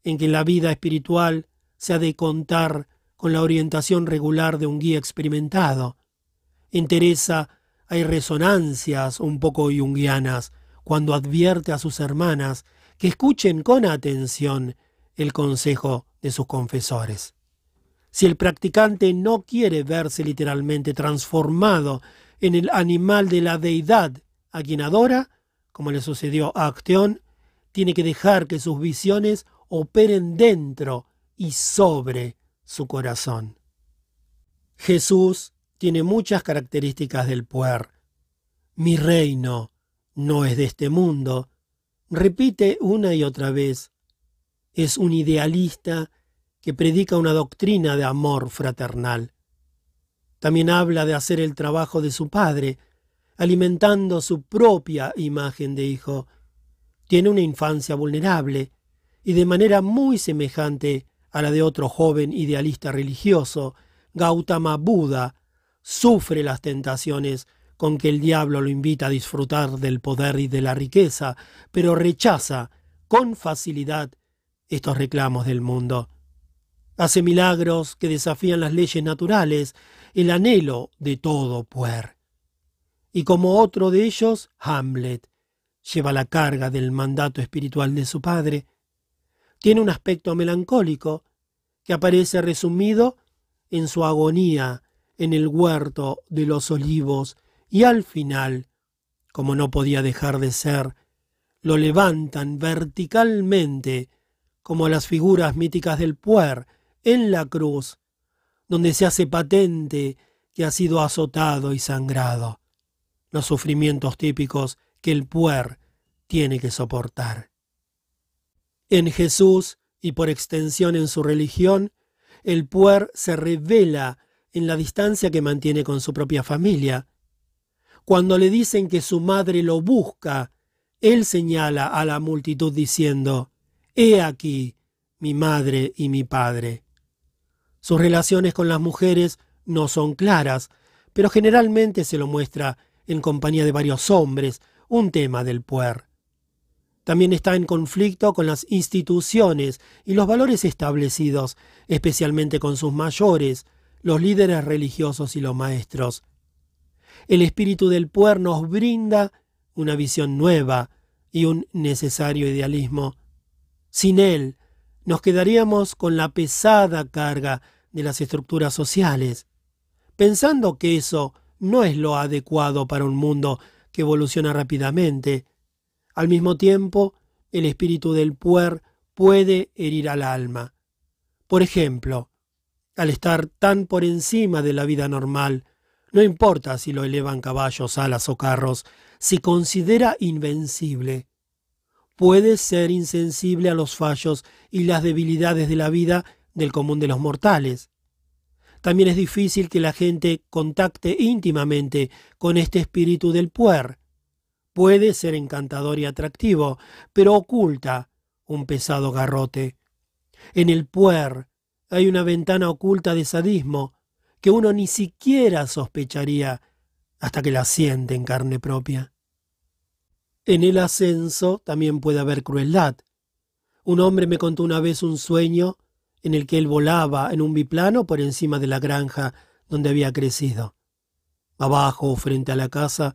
en que la vida espiritual se ha de contar con la orientación regular de un guía experimentado. En Teresa hay resonancias un poco junguianas cuando advierte a sus hermanas que escuchen con atención el consejo de sus confesores. Si el practicante no quiere verse literalmente transformado en el animal de la deidad a quien adora, como le sucedió a Acteón, tiene que dejar que sus visiones operen dentro y sobre su corazón. Jesús tiene muchas características del puer. Mi reino no es de este mundo. Repite una y otra vez. Es un idealista que predica una doctrina de amor fraternal. También habla de hacer el trabajo de su padre, alimentando su propia imagen de hijo. Tiene una infancia vulnerable y de manera muy semejante a la de otro joven idealista religioso, Gautama Buda, sufre las tentaciones con que el diablo lo invita a disfrutar del poder y de la riqueza, pero rechaza con facilidad estos reclamos del mundo. Hace milagros que desafían las leyes naturales, el anhelo de todo puer. Y como otro de ellos, Hamlet, lleva la carga del mandato espiritual de su padre, tiene un aspecto melancólico que aparece resumido en su agonía en el huerto de los olivos y al final, como no podía dejar de ser, lo levantan verticalmente como las figuras míticas del puer en la cruz, donde se hace patente que ha sido azotado y sangrado, los sufrimientos típicos que el puer tiene que soportar. En Jesús y por extensión en su religión, el puer se revela en la distancia que mantiene con su propia familia. Cuando le dicen que su madre lo busca, él señala a la multitud diciendo, He aquí mi madre y mi padre. Sus relaciones con las mujeres no son claras, pero generalmente se lo muestra en compañía de varios hombres, un tema del puer. También está en conflicto con las instituciones y los valores establecidos, especialmente con sus mayores, los líderes religiosos y los maestros. El espíritu del puer nos brinda una visión nueva y un necesario idealismo. Sin él, nos quedaríamos con la pesada carga de las estructuras sociales, pensando que eso no es lo adecuado para un mundo que evoluciona rápidamente, al mismo tiempo, el espíritu del puer puede herir al alma. Por ejemplo, al estar tan por encima de la vida normal, no importa si lo elevan caballos, alas o carros, si considera invencible. Puede ser insensible a los fallos y las debilidades de la vida del común de los mortales. También es difícil que la gente contacte íntimamente con este espíritu del puer, Puede ser encantador y atractivo, pero oculta un pesado garrote. En el puer hay una ventana oculta de sadismo que uno ni siquiera sospecharía hasta que la siente en carne propia. En el ascenso también puede haber crueldad. Un hombre me contó una vez un sueño en el que él volaba en un biplano por encima de la granja donde había crecido. Abajo, frente a la casa,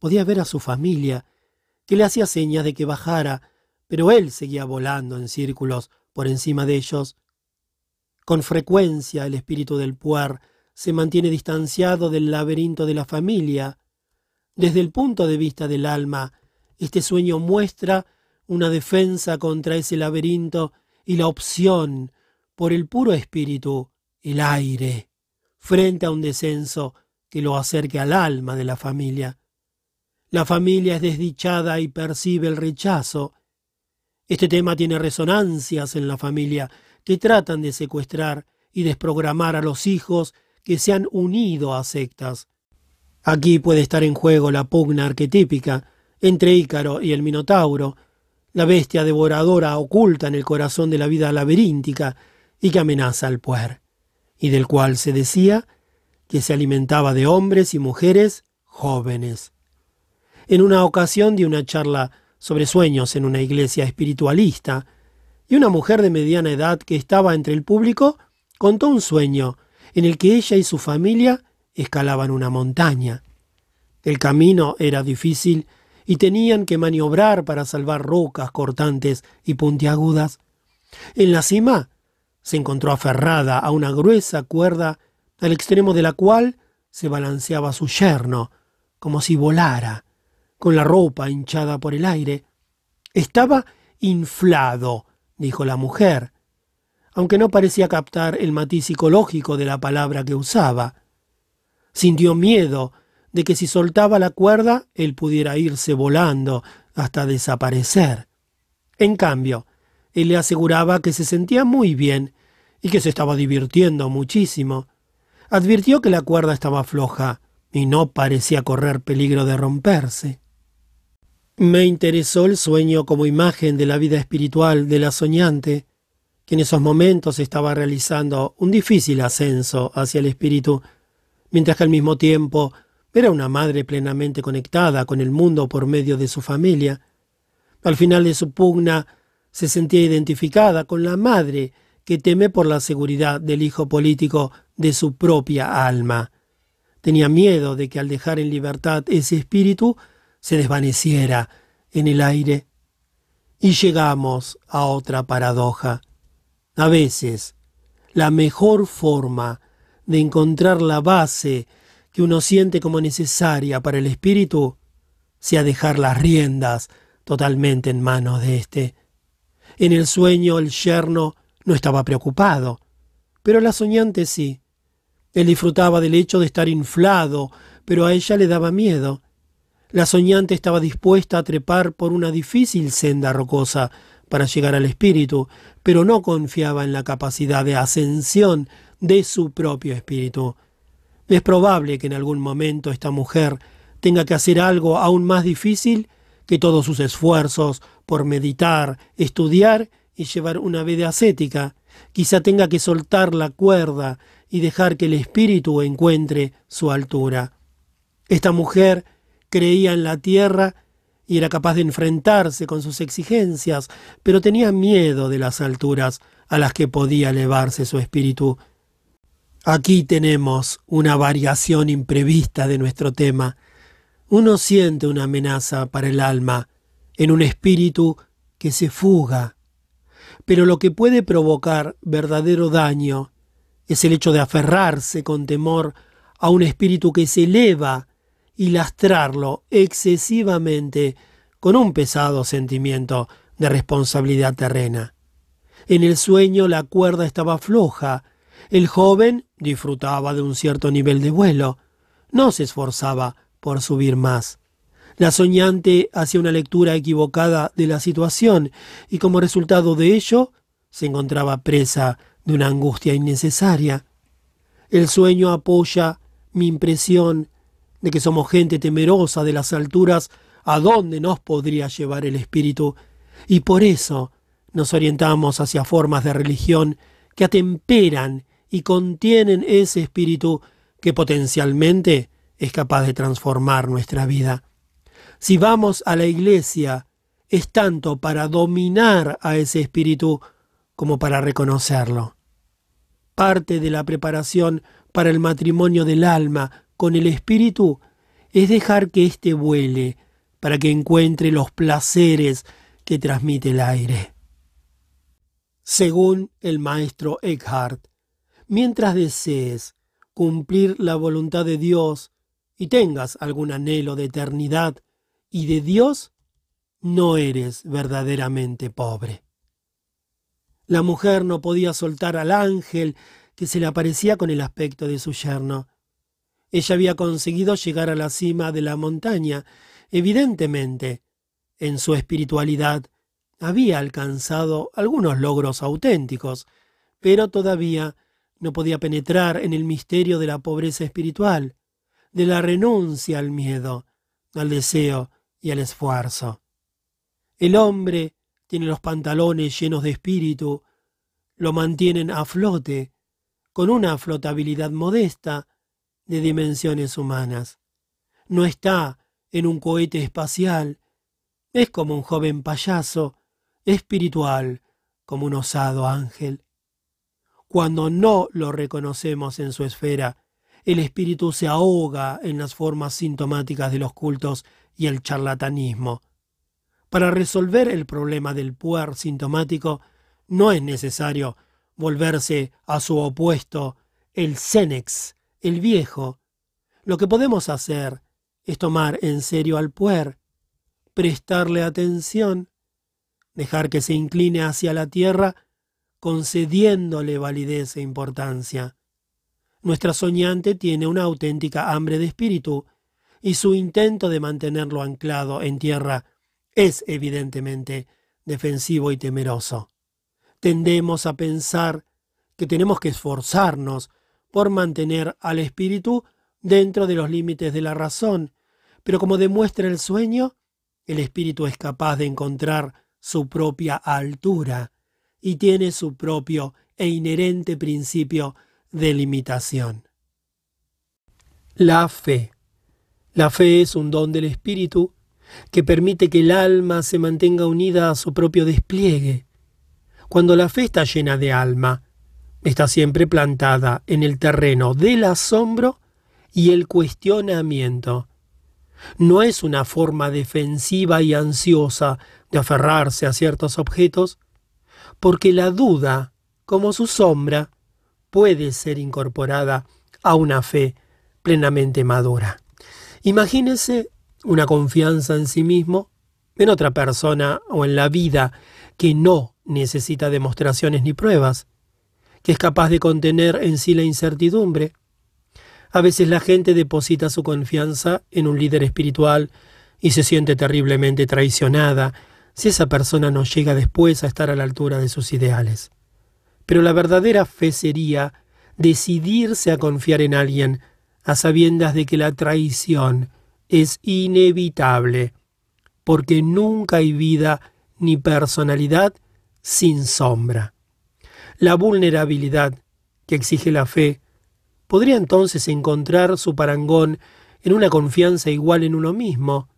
podía ver a su familia, que le hacía señas de que bajara, pero él seguía volando en círculos por encima de ellos. Con frecuencia el espíritu del puer se mantiene distanciado del laberinto de la familia. Desde el punto de vista del alma, este sueño muestra una defensa contra ese laberinto y la opción por el puro espíritu, el aire, frente a un descenso que lo acerque al alma de la familia. La familia es desdichada y percibe el rechazo. Este tema tiene resonancias en la familia que tratan de secuestrar y desprogramar a los hijos que se han unido a sectas. Aquí puede estar en juego la pugna arquetípica entre Ícaro y el Minotauro, la bestia devoradora oculta en el corazón de la vida laberíntica y que amenaza al puer, y del cual se decía que se alimentaba de hombres y mujeres jóvenes. En una ocasión di una charla sobre sueños en una iglesia espiritualista, y una mujer de mediana edad que estaba entre el público contó un sueño en el que ella y su familia escalaban una montaña. El camino era difícil y tenían que maniobrar para salvar rocas cortantes y puntiagudas. En la cima se encontró aferrada a una gruesa cuerda al extremo de la cual se balanceaba su yerno, como si volara, con la ropa hinchada por el aire. Estaba inflado, dijo la mujer, aunque no parecía captar el matiz psicológico de la palabra que usaba. Sintió miedo de que si soltaba la cuerda él pudiera irse volando hasta desaparecer. En cambio, él le aseguraba que se sentía muy bien y que se estaba divirtiendo muchísimo. Advirtió que la cuerda estaba floja y no parecía correr peligro de romperse. Me interesó el sueño como imagen de la vida espiritual de la soñante, que en esos momentos estaba realizando un difícil ascenso hacia el espíritu, mientras que al mismo tiempo era una madre plenamente conectada con el mundo por medio de su familia. Al final de su pugna se sentía identificada con la madre que teme por la seguridad del hijo político de su propia alma. Tenía miedo de que al dejar en libertad ese espíritu se desvaneciera en el aire. Y llegamos a otra paradoja. A veces, la mejor forma de encontrar la base que uno siente como necesaria para el espíritu sea dejar las riendas totalmente en manos de éste. En el sueño el yerno no estaba preocupado, pero la soñante sí. Él disfrutaba del hecho de estar inflado, pero a ella le daba miedo. La soñante estaba dispuesta a trepar por una difícil senda rocosa, para llegar al espíritu, pero no confiaba en la capacidad de ascensión de su propio espíritu. Es probable que en algún momento esta mujer tenga que hacer algo aún más difícil que todos sus esfuerzos por meditar, estudiar y llevar una vida ascética. Quizá tenga que soltar la cuerda y dejar que el espíritu encuentre su altura. Esta mujer creía en la tierra y era capaz de enfrentarse con sus exigencias, pero tenía miedo de las alturas a las que podía elevarse su espíritu. Aquí tenemos una variación imprevista de nuestro tema. Uno siente una amenaza para el alma en un espíritu que se fuga. Pero lo que puede provocar verdadero daño es el hecho de aferrarse con temor a un espíritu que se eleva y lastrarlo excesivamente con un pesado sentimiento de responsabilidad terrena. En el sueño la cuerda estaba floja. El joven disfrutaba de un cierto nivel de vuelo. No se esforzaba por subir más. La soñante hacía una lectura equivocada de la situación y como resultado de ello se encontraba presa de una angustia innecesaria. El sueño apoya mi impresión de que somos gente temerosa de las alturas a dónde nos podría llevar el espíritu, y por eso nos orientamos hacia formas de religión que atemperan y contienen ese espíritu que potencialmente es capaz de transformar nuestra vida. Si vamos a la iglesia, es tanto para dominar a ese espíritu como para reconocerlo. Parte de la preparación para el matrimonio del alma con el espíritu es dejar que éste vuele para que encuentre los placeres que transmite el aire. Según el maestro Eckhart, mientras desees cumplir la voluntad de Dios y tengas algún anhelo de eternidad y de Dios, no eres verdaderamente pobre. La mujer no podía soltar al ángel que se le aparecía con el aspecto de su yerno. Ella había conseguido llegar a la cima de la montaña. Evidentemente, en su espiritualidad había alcanzado algunos logros auténticos, pero todavía no podía penetrar en el misterio de la pobreza espiritual, de la renuncia al miedo, al deseo y al esfuerzo. El hombre tiene los pantalones llenos de espíritu, lo mantienen a flote, con una flotabilidad modesta de dimensiones humanas. No está en un cohete espacial, es como un joven payaso, espiritual, como un osado ángel. Cuando no lo reconocemos en su esfera, el espíritu se ahoga en las formas sintomáticas de los cultos y el charlatanismo. Para resolver el problema del puer sintomático, no es necesario volverse a su opuesto, el Cenex, el viejo. Lo que podemos hacer es tomar en serio al puer, prestarle atención, dejar que se incline hacia la tierra, concediéndole validez e importancia. Nuestra soñante tiene una auténtica hambre de espíritu, y su intento de mantenerlo anclado en tierra es evidentemente defensivo y temeroso. Tendemos a pensar que tenemos que esforzarnos por mantener al espíritu dentro de los límites de la razón, pero como demuestra el sueño, el espíritu es capaz de encontrar su propia altura y tiene su propio e inherente principio de limitación. La fe. La fe es un don del espíritu que permite que el alma se mantenga unida a su propio despliegue. Cuando la fe está llena de alma, está siempre plantada en el terreno del asombro y el cuestionamiento. No es una forma defensiva y ansiosa de aferrarse a ciertos objetos, porque la duda, como su sombra, puede ser incorporada a una fe plenamente madura. Imagínese una confianza en sí mismo, en otra persona o en la vida que no necesita demostraciones ni pruebas, que es capaz de contener en sí la incertidumbre. A veces la gente deposita su confianza en un líder espiritual y se siente terriblemente traicionada si esa persona no llega después a estar a la altura de sus ideales. Pero la verdadera fe sería decidirse a confiar en alguien a sabiendas de que la traición es inevitable, porque nunca hay vida ni personalidad sin sombra. La vulnerabilidad que exige la fe podría entonces encontrar su parangón en una confianza igual en uno mismo,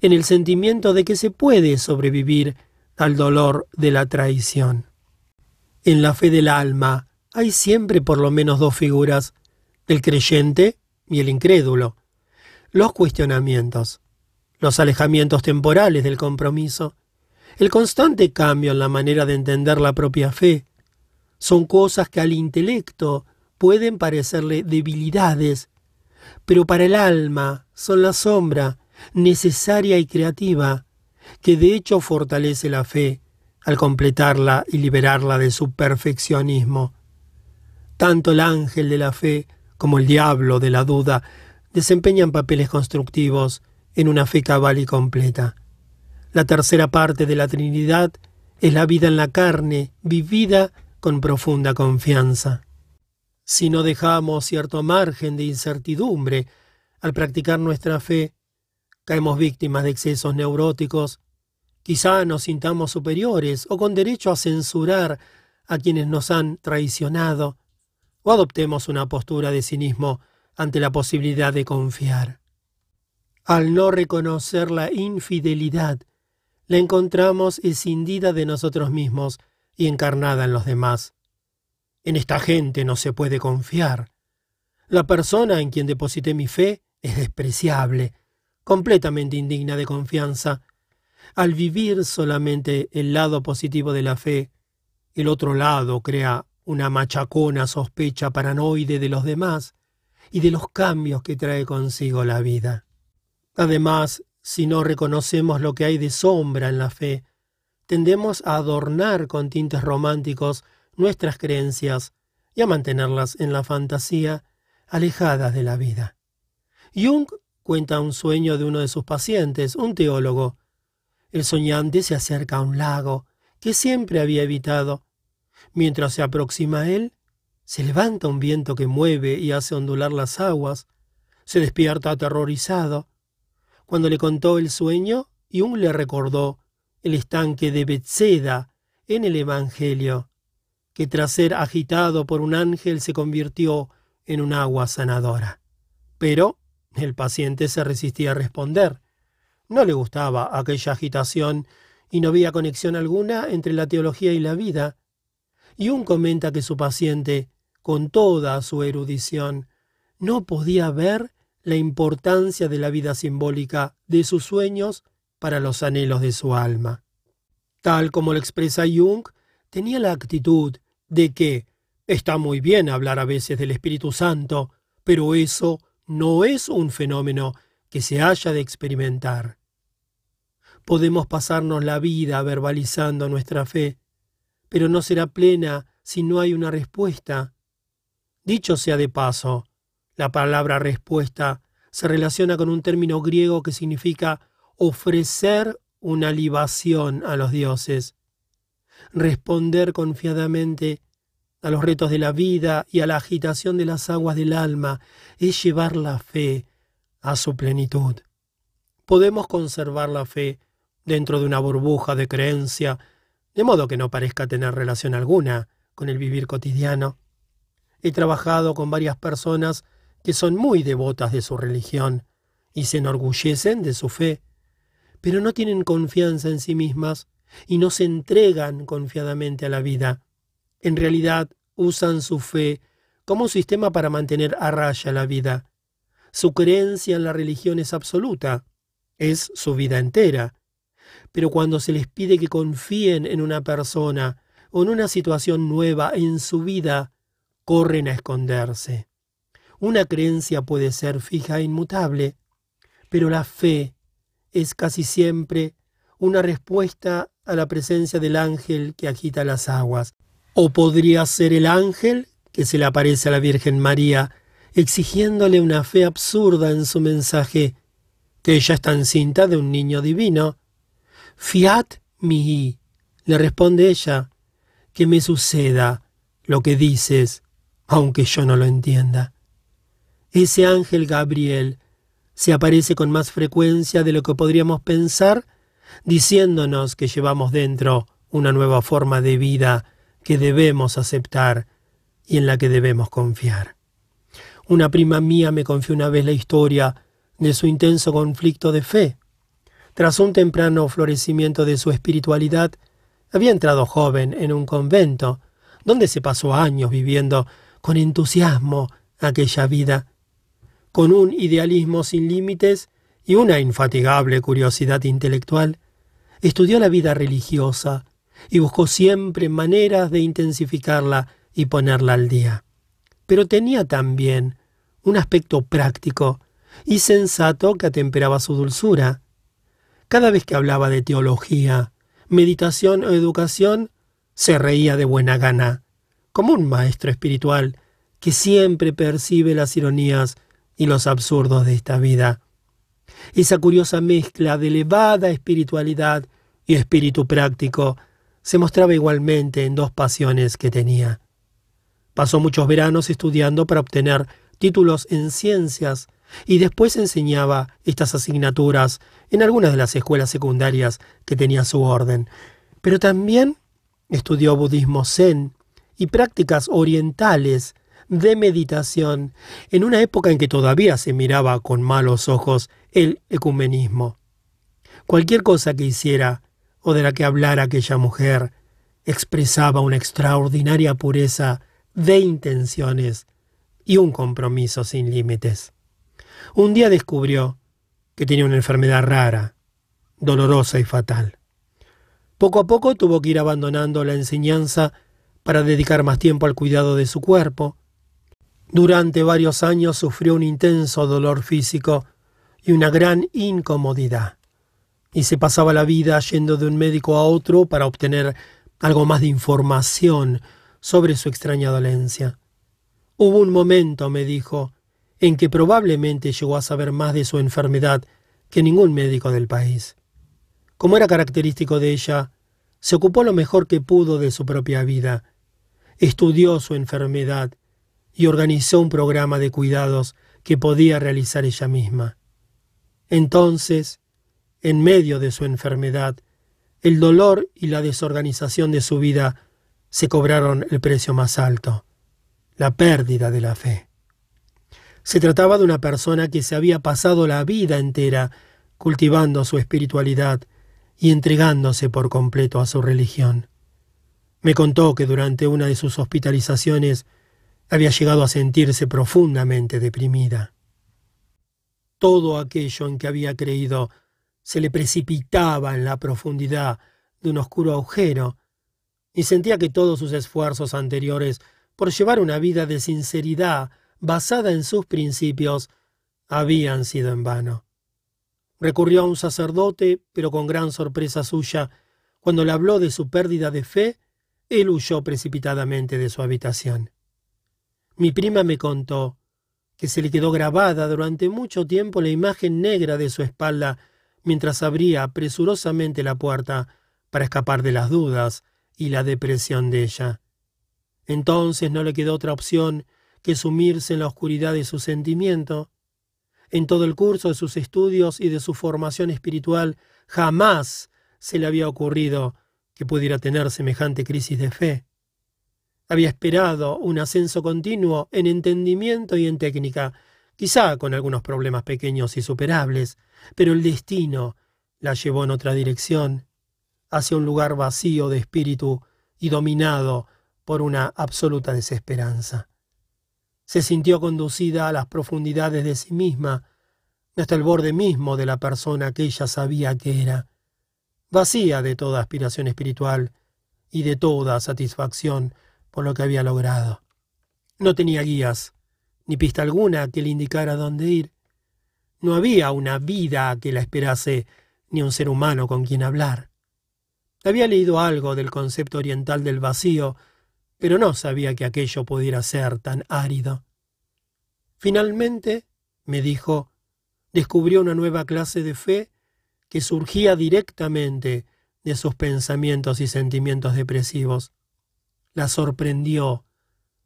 en el sentimiento de que se puede sobrevivir al dolor de la traición. En la fe del alma hay siempre por lo menos dos figuras, el creyente y el incrédulo. Los cuestionamientos, los alejamientos temporales del compromiso, el constante cambio en la manera de entender la propia fe, son cosas que al intelecto pueden parecerle debilidades, pero para el alma son la sombra necesaria y creativa, que de hecho fortalece la fe al completarla y liberarla de su perfeccionismo. Tanto el ángel de la fe como el diablo de la duda, desempeñan papeles constructivos en una fe cabal y completa. La tercera parte de la Trinidad es la vida en la carne, vivida con profunda confianza. Si no dejamos cierto margen de incertidumbre al practicar nuestra fe, caemos víctimas de excesos neuróticos, quizá nos sintamos superiores o con derecho a censurar a quienes nos han traicionado, o adoptemos una postura de cinismo ante la posibilidad de confiar. Al no reconocer la infidelidad, la encontramos escindida de nosotros mismos y encarnada en los demás. En esta gente no se puede confiar. La persona en quien deposité mi fe es despreciable, completamente indigna de confianza. Al vivir solamente el lado positivo de la fe, el otro lado crea una machacona sospecha paranoide de los demás y de los cambios que trae consigo la vida. Además, si no reconocemos lo que hay de sombra en la fe, tendemos a adornar con tintes románticos nuestras creencias y a mantenerlas en la fantasía, alejadas de la vida. Jung cuenta un sueño de uno de sus pacientes, un teólogo. El soñante se acerca a un lago que siempre había evitado. Mientras se aproxima a él, se levanta un viento que mueve y hace ondular las aguas. Se despierta aterrorizado. Cuando le contó el sueño, Jung le recordó el estanque de Bethseda en el Evangelio, que tras ser agitado por un ángel se convirtió en un agua sanadora. Pero el paciente se resistía a responder. No le gustaba aquella agitación y no había conexión alguna entre la teología y la vida. Y un comenta que su paciente, con toda su erudición, no podía ver la importancia de la vida simbólica de sus sueños para los anhelos de su alma. Tal como lo expresa Jung, tenía la actitud de que está muy bien hablar a veces del Espíritu Santo, pero eso no es un fenómeno que se haya de experimentar. Podemos pasarnos la vida verbalizando nuestra fe, pero no será plena si no hay una respuesta. Dicho sea de paso, la palabra respuesta se relaciona con un término griego que significa ofrecer una libación a los dioses, responder confiadamente a los retos de la vida y a la agitación de las aguas del alma es llevar la fe a su plenitud. Podemos conservar la fe dentro de una burbuja de creencia, de modo que no parezca tener relación alguna con el vivir cotidiano. He trabajado con varias personas que son muy devotas de su religión y se enorgullecen de su fe, pero no tienen confianza en sí mismas y no se entregan confiadamente a la vida. En realidad usan su fe como un sistema para mantener a raya la vida. Su creencia en la religión es absoluta, es su vida entera. Pero cuando se les pide que confíen en una persona o en una situación nueva en su vida, corren a esconderse. Una creencia puede ser fija e inmutable, pero la fe es casi siempre una respuesta a la presencia del ángel que agita las aguas. O podría ser el ángel que se le aparece a la Virgen María, exigiéndole una fe absurda en su mensaje, que ella está encinta de un niño divino. Fiat mihi, le responde ella, que me suceda lo que dices, aunque yo no lo entienda. Ese ángel Gabriel se aparece con más frecuencia de lo que podríamos pensar, diciéndonos que llevamos dentro una nueva forma de vida que debemos aceptar y en la que debemos confiar. Una prima mía me confió una vez la historia de su intenso conflicto de fe. Tras un temprano florecimiento de su espiritualidad, había entrado joven en un convento, donde se pasó años viviendo con entusiasmo aquella vida con un idealismo sin límites y una infatigable curiosidad intelectual, estudió la vida religiosa y buscó siempre maneras de intensificarla y ponerla al día. Pero tenía también un aspecto práctico y sensato que atemperaba su dulzura. Cada vez que hablaba de teología, meditación o educación, se reía de buena gana, como un maestro espiritual que siempre percibe las ironías y los absurdos de esta vida. Esa curiosa mezcla de elevada espiritualidad y espíritu práctico se mostraba igualmente en dos pasiones que tenía. Pasó muchos veranos estudiando para obtener títulos en ciencias y después enseñaba estas asignaturas en algunas de las escuelas secundarias que tenía su orden. Pero también estudió budismo zen y prácticas orientales de meditación, en una época en que todavía se miraba con malos ojos el ecumenismo. Cualquier cosa que hiciera o de la que hablara aquella mujer expresaba una extraordinaria pureza de intenciones y un compromiso sin límites. Un día descubrió que tenía una enfermedad rara, dolorosa y fatal. Poco a poco tuvo que ir abandonando la enseñanza para dedicar más tiempo al cuidado de su cuerpo. Durante varios años sufrió un intenso dolor físico y una gran incomodidad, y se pasaba la vida yendo de un médico a otro para obtener algo más de información sobre su extraña dolencia. Hubo un momento, me dijo, en que probablemente llegó a saber más de su enfermedad que ningún médico del país. Como era característico de ella, se ocupó lo mejor que pudo de su propia vida, estudió su enfermedad y organizó un programa de cuidados que podía realizar ella misma. Entonces, en medio de su enfermedad, el dolor y la desorganización de su vida se cobraron el precio más alto, la pérdida de la fe. Se trataba de una persona que se había pasado la vida entera cultivando su espiritualidad y entregándose por completo a su religión. Me contó que durante una de sus hospitalizaciones había llegado a sentirse profundamente deprimida. Todo aquello en que había creído se le precipitaba en la profundidad de un oscuro agujero, y sentía que todos sus esfuerzos anteriores por llevar una vida de sinceridad basada en sus principios habían sido en vano. Recurrió a un sacerdote, pero con gran sorpresa suya, cuando le habló de su pérdida de fe, él huyó precipitadamente de su habitación. Mi prima me contó que se le quedó grabada durante mucho tiempo la imagen negra de su espalda mientras abría presurosamente la puerta para escapar de las dudas y la depresión de ella. Entonces no le quedó otra opción que sumirse en la oscuridad de su sentimiento, en todo el curso de sus estudios y de su formación espiritual jamás se le había ocurrido que pudiera tener semejante crisis de fe. Había esperado un ascenso continuo en entendimiento y en técnica, quizá con algunos problemas pequeños y superables, pero el destino la llevó en otra dirección, hacia un lugar vacío de espíritu y dominado por una absoluta desesperanza se sintió conducida a las profundidades de sí misma, hasta el borde mismo de la persona que ella sabía que era, vacía de toda aspiración espiritual y de toda satisfacción por lo que había logrado. No tenía guías, ni pista alguna que le indicara dónde ir. No había una vida que la esperase, ni un ser humano con quien hablar. Había leído algo del concepto oriental del vacío, pero no sabía que aquello pudiera ser tan árido. Finalmente, me dijo, descubrió una nueva clase de fe que surgía directamente de sus pensamientos y sentimientos depresivos. La sorprendió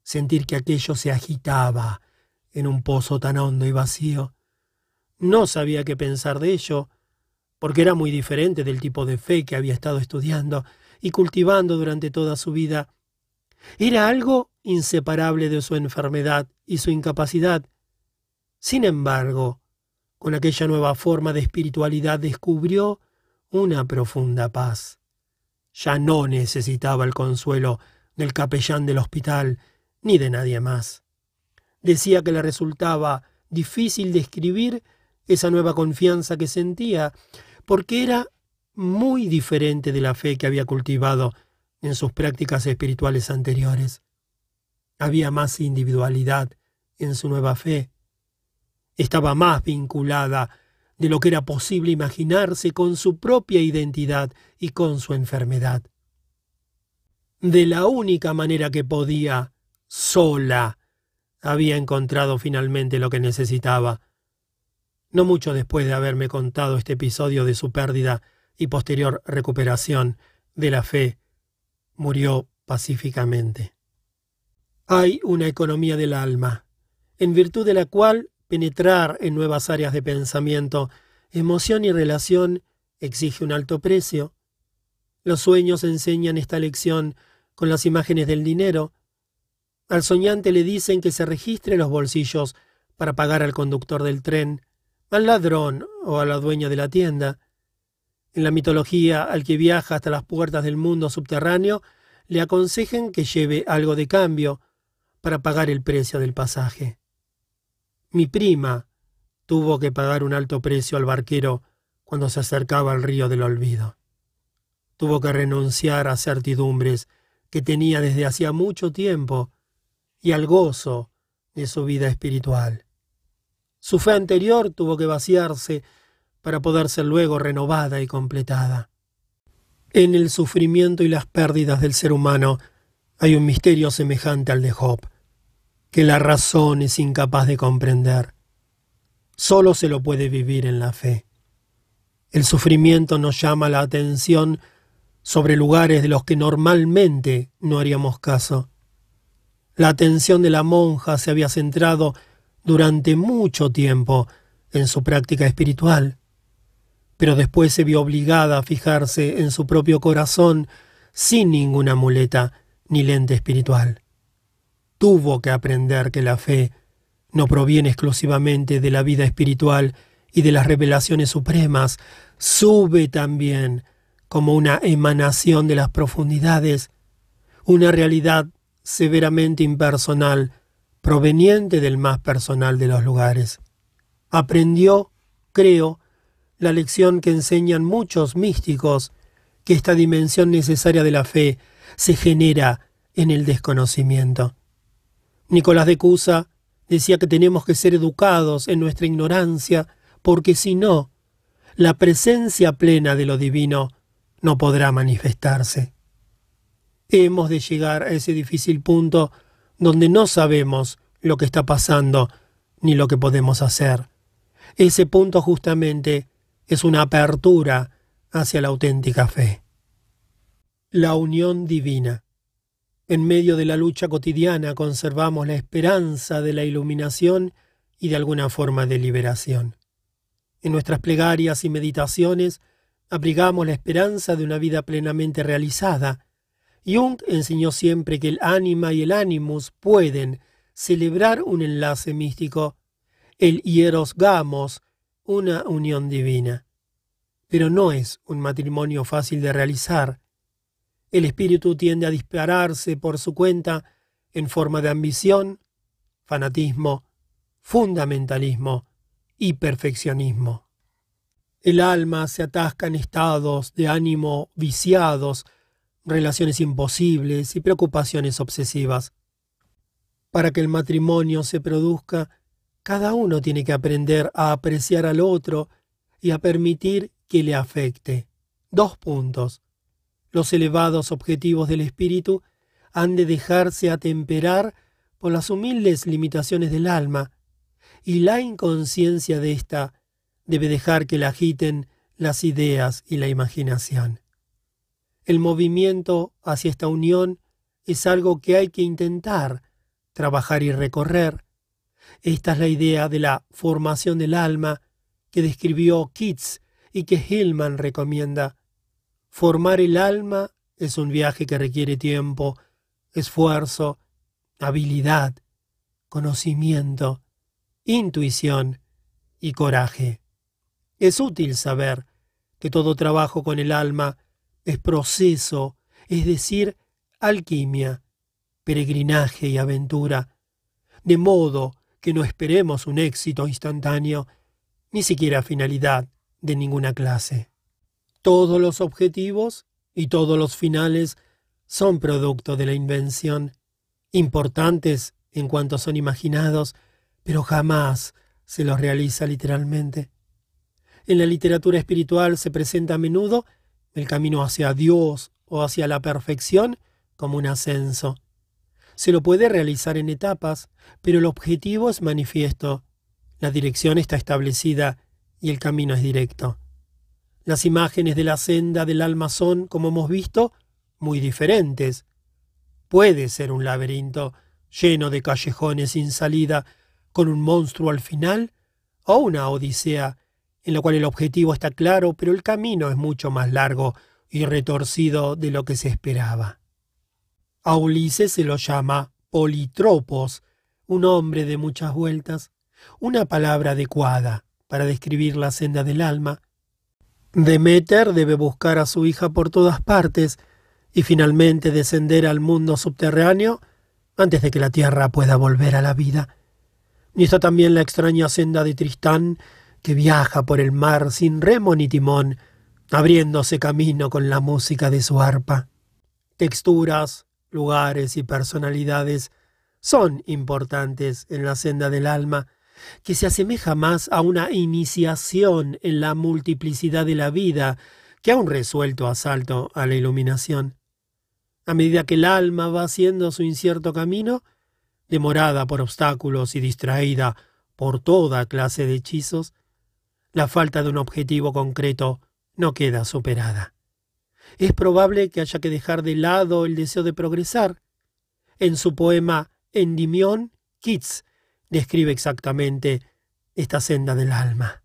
sentir que aquello se agitaba en un pozo tan hondo y vacío. No sabía qué pensar de ello, porque era muy diferente del tipo de fe que había estado estudiando y cultivando durante toda su vida era algo inseparable de su enfermedad y su incapacidad. Sin embargo, con aquella nueva forma de espiritualidad descubrió una profunda paz. Ya no necesitaba el consuelo del capellán del hospital ni de nadie más. Decía que le resultaba difícil describir esa nueva confianza que sentía, porque era muy diferente de la fe que había cultivado en sus prácticas espirituales anteriores. Había más individualidad en su nueva fe. Estaba más vinculada de lo que era posible imaginarse con su propia identidad y con su enfermedad. De la única manera que podía, sola, había encontrado finalmente lo que necesitaba. No mucho después de haberme contado este episodio de su pérdida y posterior recuperación de la fe, murió pacíficamente. Hay una economía del alma, en virtud de la cual penetrar en nuevas áreas de pensamiento, emoción y relación exige un alto precio. Los sueños enseñan esta lección con las imágenes del dinero. Al soñante le dicen que se registre los bolsillos para pagar al conductor del tren, al ladrón o a la dueña de la tienda. En la mitología, al que viaja hasta las puertas del mundo subterráneo, le aconsejan que lleve algo de cambio para pagar el precio del pasaje. Mi prima tuvo que pagar un alto precio al barquero cuando se acercaba al río del olvido. Tuvo que renunciar a certidumbres que tenía desde hacía mucho tiempo y al gozo de su vida espiritual. Su fe anterior tuvo que vaciarse para poder ser luego renovada y completada. En el sufrimiento y las pérdidas del ser humano hay un misterio semejante al de Job, que la razón es incapaz de comprender. Solo se lo puede vivir en la fe. El sufrimiento nos llama la atención sobre lugares de los que normalmente no haríamos caso. La atención de la monja se había centrado durante mucho tiempo en su práctica espiritual, pero después se vio obligada a fijarse en su propio corazón sin ninguna muleta ni lente espiritual. Tuvo que aprender que la fe no proviene exclusivamente de la vida espiritual y de las revelaciones supremas, sube también como una emanación de las profundidades, una realidad severamente impersonal proveniente del más personal de los lugares. Aprendió, creo, la lección que enseñan muchos místicos, que esta dimensión necesaria de la fe se genera en el desconocimiento. Nicolás de Cusa decía que tenemos que ser educados en nuestra ignorancia, porque si no, la presencia plena de lo divino no podrá manifestarse. Hemos de llegar a ese difícil punto donde no sabemos lo que está pasando ni lo que podemos hacer. Ese punto justamente es una apertura hacia la auténtica fe. La unión divina. En medio de la lucha cotidiana conservamos la esperanza de la iluminación y de alguna forma de liberación. En nuestras plegarias y meditaciones abrigamos la esperanza de una vida plenamente realizada, Jung enseñó siempre que el ánima y el animus pueden celebrar un enlace místico, el hieros gamos, una unión divina. Pero no es un matrimonio fácil de realizar. El espíritu tiende a dispararse por su cuenta en forma de ambición, fanatismo, fundamentalismo y perfeccionismo. El alma se atasca en estados de ánimo viciados, relaciones imposibles y preocupaciones obsesivas. Para que el matrimonio se produzca, cada uno tiene que aprender a apreciar al otro y a permitir que le afecte. Dos puntos. Los elevados objetivos del espíritu han de dejarse atemperar por las humildes limitaciones del alma, y la inconsciencia de ésta debe dejar que la agiten las ideas y la imaginación. El movimiento hacia esta unión es algo que hay que intentar, trabajar y recorrer. Esta es la idea de la formación del alma que describió Keats y que Hillman recomienda. Formar el alma es un viaje que requiere tiempo, esfuerzo, habilidad, conocimiento, intuición y coraje. Es útil saber que todo trabajo con el alma es proceso, es decir, alquimia, peregrinaje y aventura, de modo que no esperemos un éxito instantáneo, ni siquiera finalidad de ninguna clase. Todos los objetivos y todos los finales son producto de la invención, importantes en cuanto son imaginados, pero jamás se los realiza literalmente. En la literatura espiritual se presenta a menudo el camino hacia Dios o hacia la perfección como un ascenso. Se lo puede realizar en etapas, pero el objetivo es manifiesto. La dirección está establecida y el camino es directo. Las imágenes de la senda del alma son, como hemos visto, muy diferentes. Puede ser un laberinto lleno de callejones sin salida, con un monstruo al final, o una odisea en la cual el objetivo está claro, pero el camino es mucho más largo y retorcido de lo que se esperaba. A Ulises se lo llama politropos, un hombre de muchas vueltas, una palabra adecuada para describir la senda del alma. Demeter debe buscar a su hija por todas partes y finalmente descender al mundo subterráneo antes de que la tierra pueda volver a la vida. Y está también la extraña senda de Tristán, que viaja por el mar sin remo ni timón, abriéndose camino con la música de su arpa. Texturas, lugares y personalidades son importantes en la senda del alma, que se asemeja más a una iniciación en la multiplicidad de la vida que a un resuelto asalto a la iluminación. A medida que el alma va haciendo su incierto camino, demorada por obstáculos y distraída por toda clase de hechizos, la falta de un objetivo concreto no queda superada. Es probable que haya que dejar de lado el deseo de progresar. En su poema Endymion, Keats describe exactamente esta senda del alma.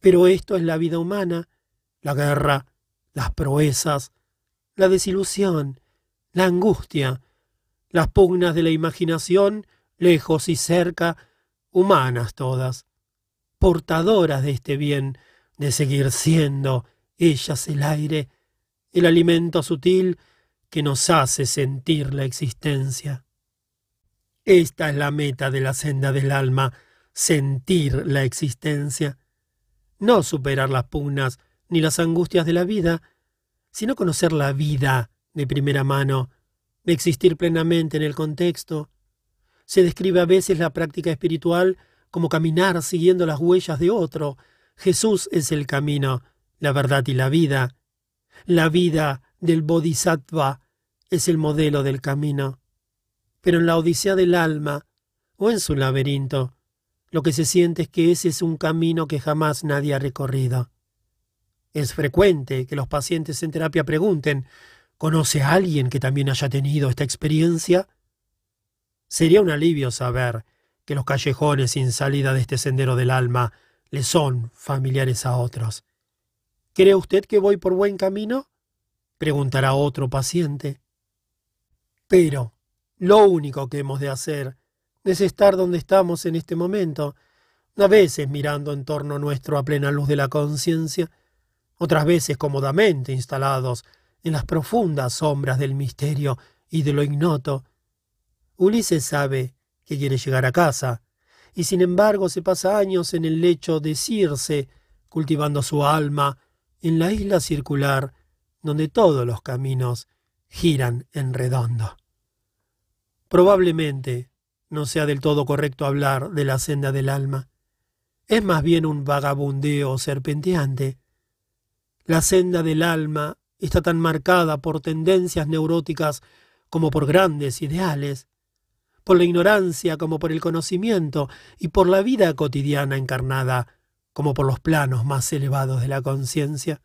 Pero esto es la vida humana, la guerra, las proezas, la desilusión, la angustia, las pugnas de la imaginación, lejos y cerca, humanas todas, portadoras de este bien, de seguir siendo ellas el aire, el alimento sutil que nos hace sentir la existencia. Esta es la meta de la senda del alma, sentir la existencia, no superar las pugnas ni las angustias de la vida, sino conocer la vida de primera mano, existir plenamente en el contexto. Se describe a veces la práctica espiritual como caminar siguiendo las huellas de otro. Jesús es el camino, la verdad y la vida. La vida del bodhisattva es el modelo del camino pero en la odisea del alma o en su laberinto, lo que se siente es que ese es un camino que jamás nadie ha recorrido. Es frecuente que los pacientes en terapia pregunten, ¿conoce a alguien que también haya tenido esta experiencia? Sería un alivio saber que los callejones sin salida de este sendero del alma le son familiares a otros. ¿Cree usted que voy por buen camino? preguntará otro paciente. Pero, lo único que hemos de hacer es estar donde estamos en este momento, a veces mirando en torno nuestro a plena luz de la conciencia, otras veces cómodamente instalados en las profundas sombras del misterio y de lo ignoto. Ulises sabe que quiere llegar a casa, y sin embargo se pasa años en el lecho de Circe, cultivando su alma en la isla circular donde todos los caminos giran en redondo. Probablemente no sea del todo correcto hablar de la senda del alma. Es más bien un vagabundeo serpenteante. La senda del alma está tan marcada por tendencias neuróticas como por grandes ideales, por la ignorancia como por el conocimiento y por la vida cotidiana encarnada como por los planos más elevados de la conciencia.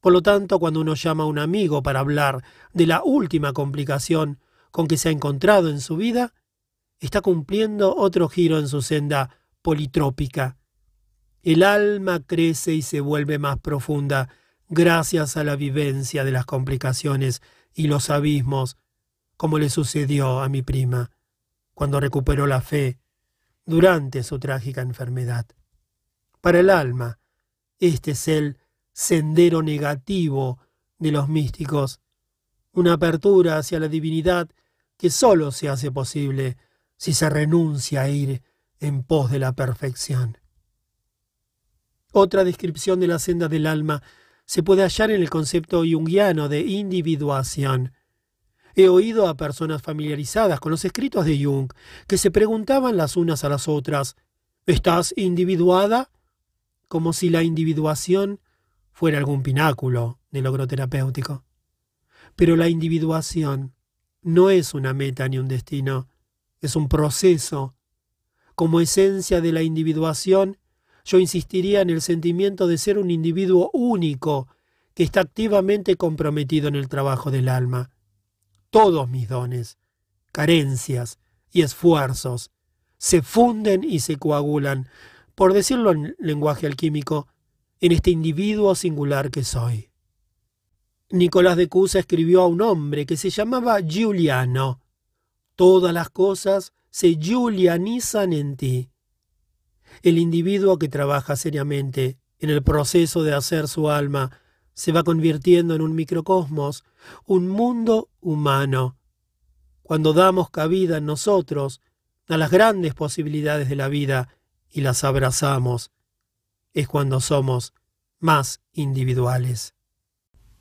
Por lo tanto, cuando uno llama a un amigo para hablar de la última complicación con que se ha encontrado en su vida, está cumpliendo otro giro en su senda politrópica. El alma crece y se vuelve más profunda gracias a la vivencia de las complicaciones y los abismos, como le sucedió a mi prima cuando recuperó la fe durante su trágica enfermedad. Para el alma, este es el sendero negativo de los místicos, una apertura hacia la divinidad que sólo se hace posible si se renuncia a ir en pos de la perfección. Otra descripción de la senda del alma se puede hallar en el concepto junguiano de individuación. He oído a personas familiarizadas con los escritos de Jung que se preguntaban las unas a las otras, ¿estás individuada? Como si la individuación fuera algún pináculo de logro terapéutico. Pero la individuación no es una meta ni un destino, es un proceso. Como esencia de la individuación, yo insistiría en el sentimiento de ser un individuo único que está activamente comprometido en el trabajo del alma. Todos mis dones, carencias y esfuerzos se funden y se coagulan, por decirlo en lenguaje alquímico, en este individuo singular que soy. Nicolás de Cusa escribió a un hombre que se llamaba Giuliano. Todas las cosas se julianizan en ti. El individuo que trabaja seriamente en el proceso de hacer su alma se va convirtiendo en un microcosmos, un mundo humano. Cuando damos cabida en nosotros a las grandes posibilidades de la vida y las abrazamos, es cuando somos más individuales.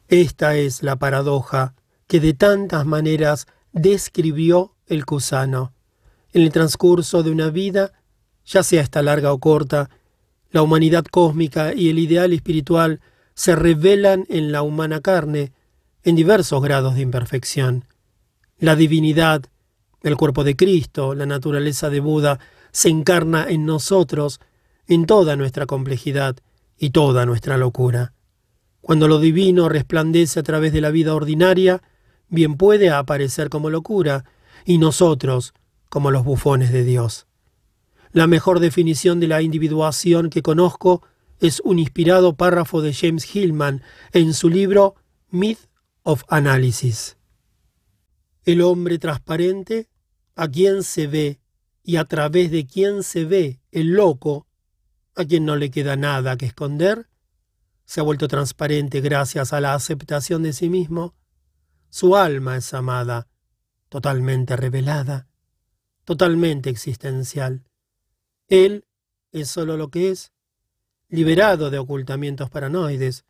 Esta es la paradoja que de tantas maneras describió el Cusano. En el transcurso de una vida, ya sea esta larga o corta, la humanidad cósmica y el ideal espiritual se revelan en la humana carne en diversos grados de imperfección. La divinidad, el cuerpo de Cristo, la naturaleza de Buda, se encarna en nosotros en toda nuestra complejidad y toda nuestra locura. Cuando lo divino resplandece a través de la vida ordinaria, bien puede aparecer como locura, y nosotros como los bufones de Dios. La mejor definición de la individuación que conozco es un inspirado párrafo de James Hillman en su libro Myth of Analysis. El hombre transparente, a quien se ve y a través de quien se ve el loco, a quien no le queda nada que esconder, se ha vuelto transparente gracias a la aceptación de sí mismo. Su alma es amada, totalmente revelada, totalmente existencial. Él es solo lo que es, liberado de ocultamientos paranoides,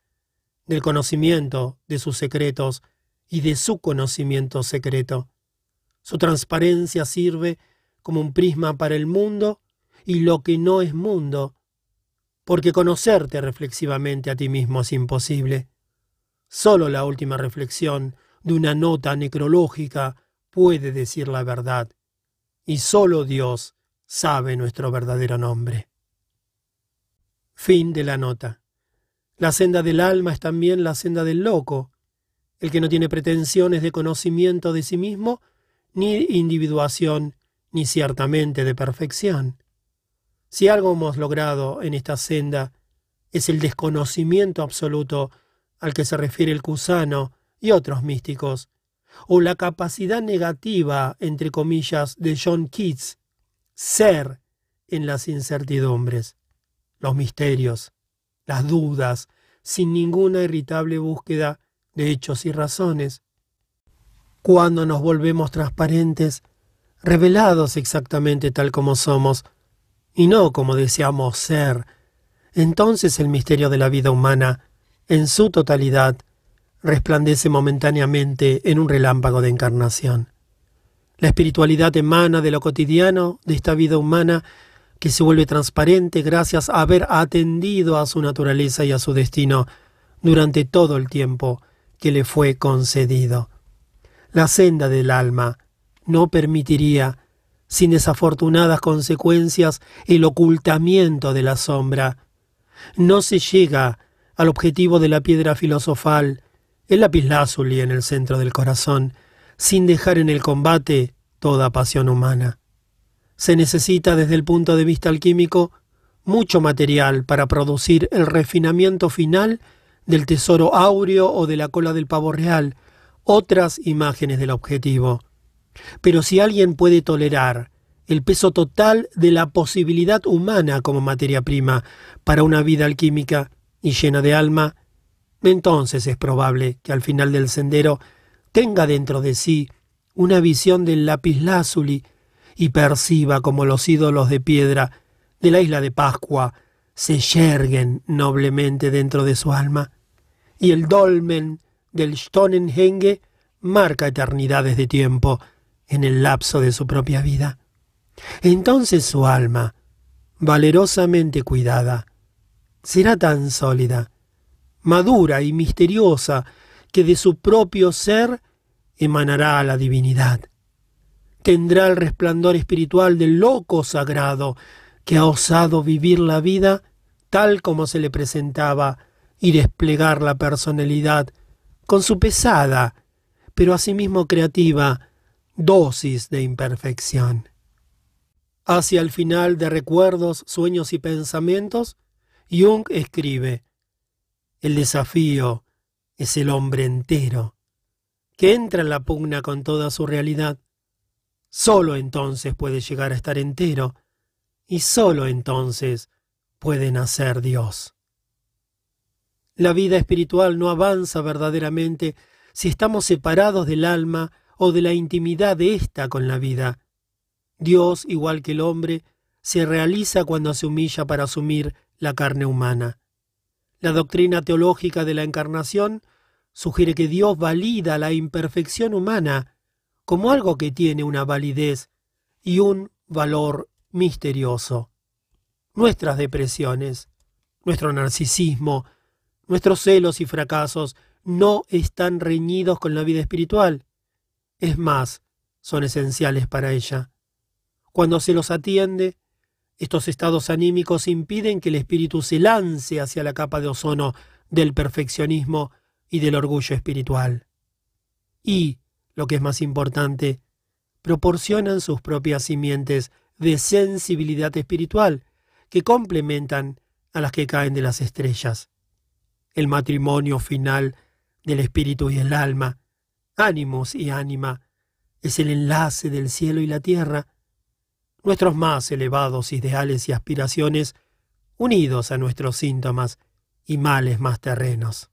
del conocimiento de sus secretos y de su conocimiento secreto. Su transparencia sirve como un prisma para el mundo y lo que no es mundo, porque conocerte reflexivamente a ti mismo es imposible. Solo la última reflexión de una nota necrológica puede decir la verdad, y solo Dios sabe nuestro verdadero nombre. Fin de la nota. La senda del alma es también la senda del loco, el que no tiene pretensiones de conocimiento de sí mismo, ni individuación, ni ciertamente de perfección. Si algo hemos logrado en esta senda, es el desconocimiento absoluto al que se refiere el Cusano y otros místicos, o la capacidad negativa, entre comillas, de John Keats, ser en las incertidumbres los misterios, las dudas, sin ninguna irritable búsqueda de hechos y razones. Cuando nos volvemos transparentes, revelados exactamente tal como somos, y no como deseamos ser, entonces el misterio de la vida humana, en su totalidad, resplandece momentáneamente en un relámpago de encarnación. La espiritualidad emana de lo cotidiano de esta vida humana que se vuelve transparente gracias a haber atendido a su naturaleza y a su destino durante todo el tiempo que le fue concedido. La senda del alma no permitiría, sin desafortunadas consecuencias, el ocultamiento de la sombra. No se llega al objetivo de la piedra filosofal, el lapislázuli en el centro del corazón, sin dejar en el combate toda pasión humana. Se necesita desde el punto de vista alquímico mucho material para producir el refinamiento final del tesoro áureo o de la cola del pavo real, otras imágenes del objetivo. Pero si alguien puede tolerar el peso total de la posibilidad humana como materia prima para una vida alquímica y llena de alma, entonces es probable que al final del sendero tenga dentro de sí una visión del lapislázuli y perciba como los ídolos de piedra de la isla de Pascua se yerguen noblemente dentro de su alma, y el dolmen del Stonehenge marca eternidades de tiempo en el lapso de su propia vida. Entonces su alma, valerosamente cuidada, será tan sólida, madura y misteriosa que de su propio ser emanará la divinidad tendrá el resplandor espiritual del loco sagrado que ha osado vivir la vida tal como se le presentaba y desplegar la personalidad con su pesada, pero asimismo creativa, dosis de imperfección. Hacia el final de Recuerdos, Sueños y Pensamientos, Jung escribe, El desafío es el hombre entero, que entra en la pugna con toda su realidad, sólo entonces puede llegar a estar entero y sólo entonces puede nacer Dios. La vida espiritual no avanza verdaderamente si estamos separados del alma o de la intimidad de ésta con la vida. Dios, igual que el hombre, se realiza cuando se humilla para asumir la carne humana. La doctrina teológica de la encarnación sugiere que Dios valida la imperfección humana como algo que tiene una validez y un valor misterioso. Nuestras depresiones, nuestro narcisismo, nuestros celos y fracasos no están reñidos con la vida espiritual. Es más, son esenciales para ella. Cuando se los atiende, estos estados anímicos impiden que el espíritu se lance hacia la capa de ozono del perfeccionismo y del orgullo espiritual. Y, lo que es más importante, proporcionan sus propias simientes de sensibilidad espiritual que complementan a las que caen de las estrellas. El matrimonio final del espíritu y el alma, ánimos y ánima, es el enlace del cielo y la tierra, nuestros más elevados ideales y aspiraciones unidos a nuestros síntomas y males más terrenos.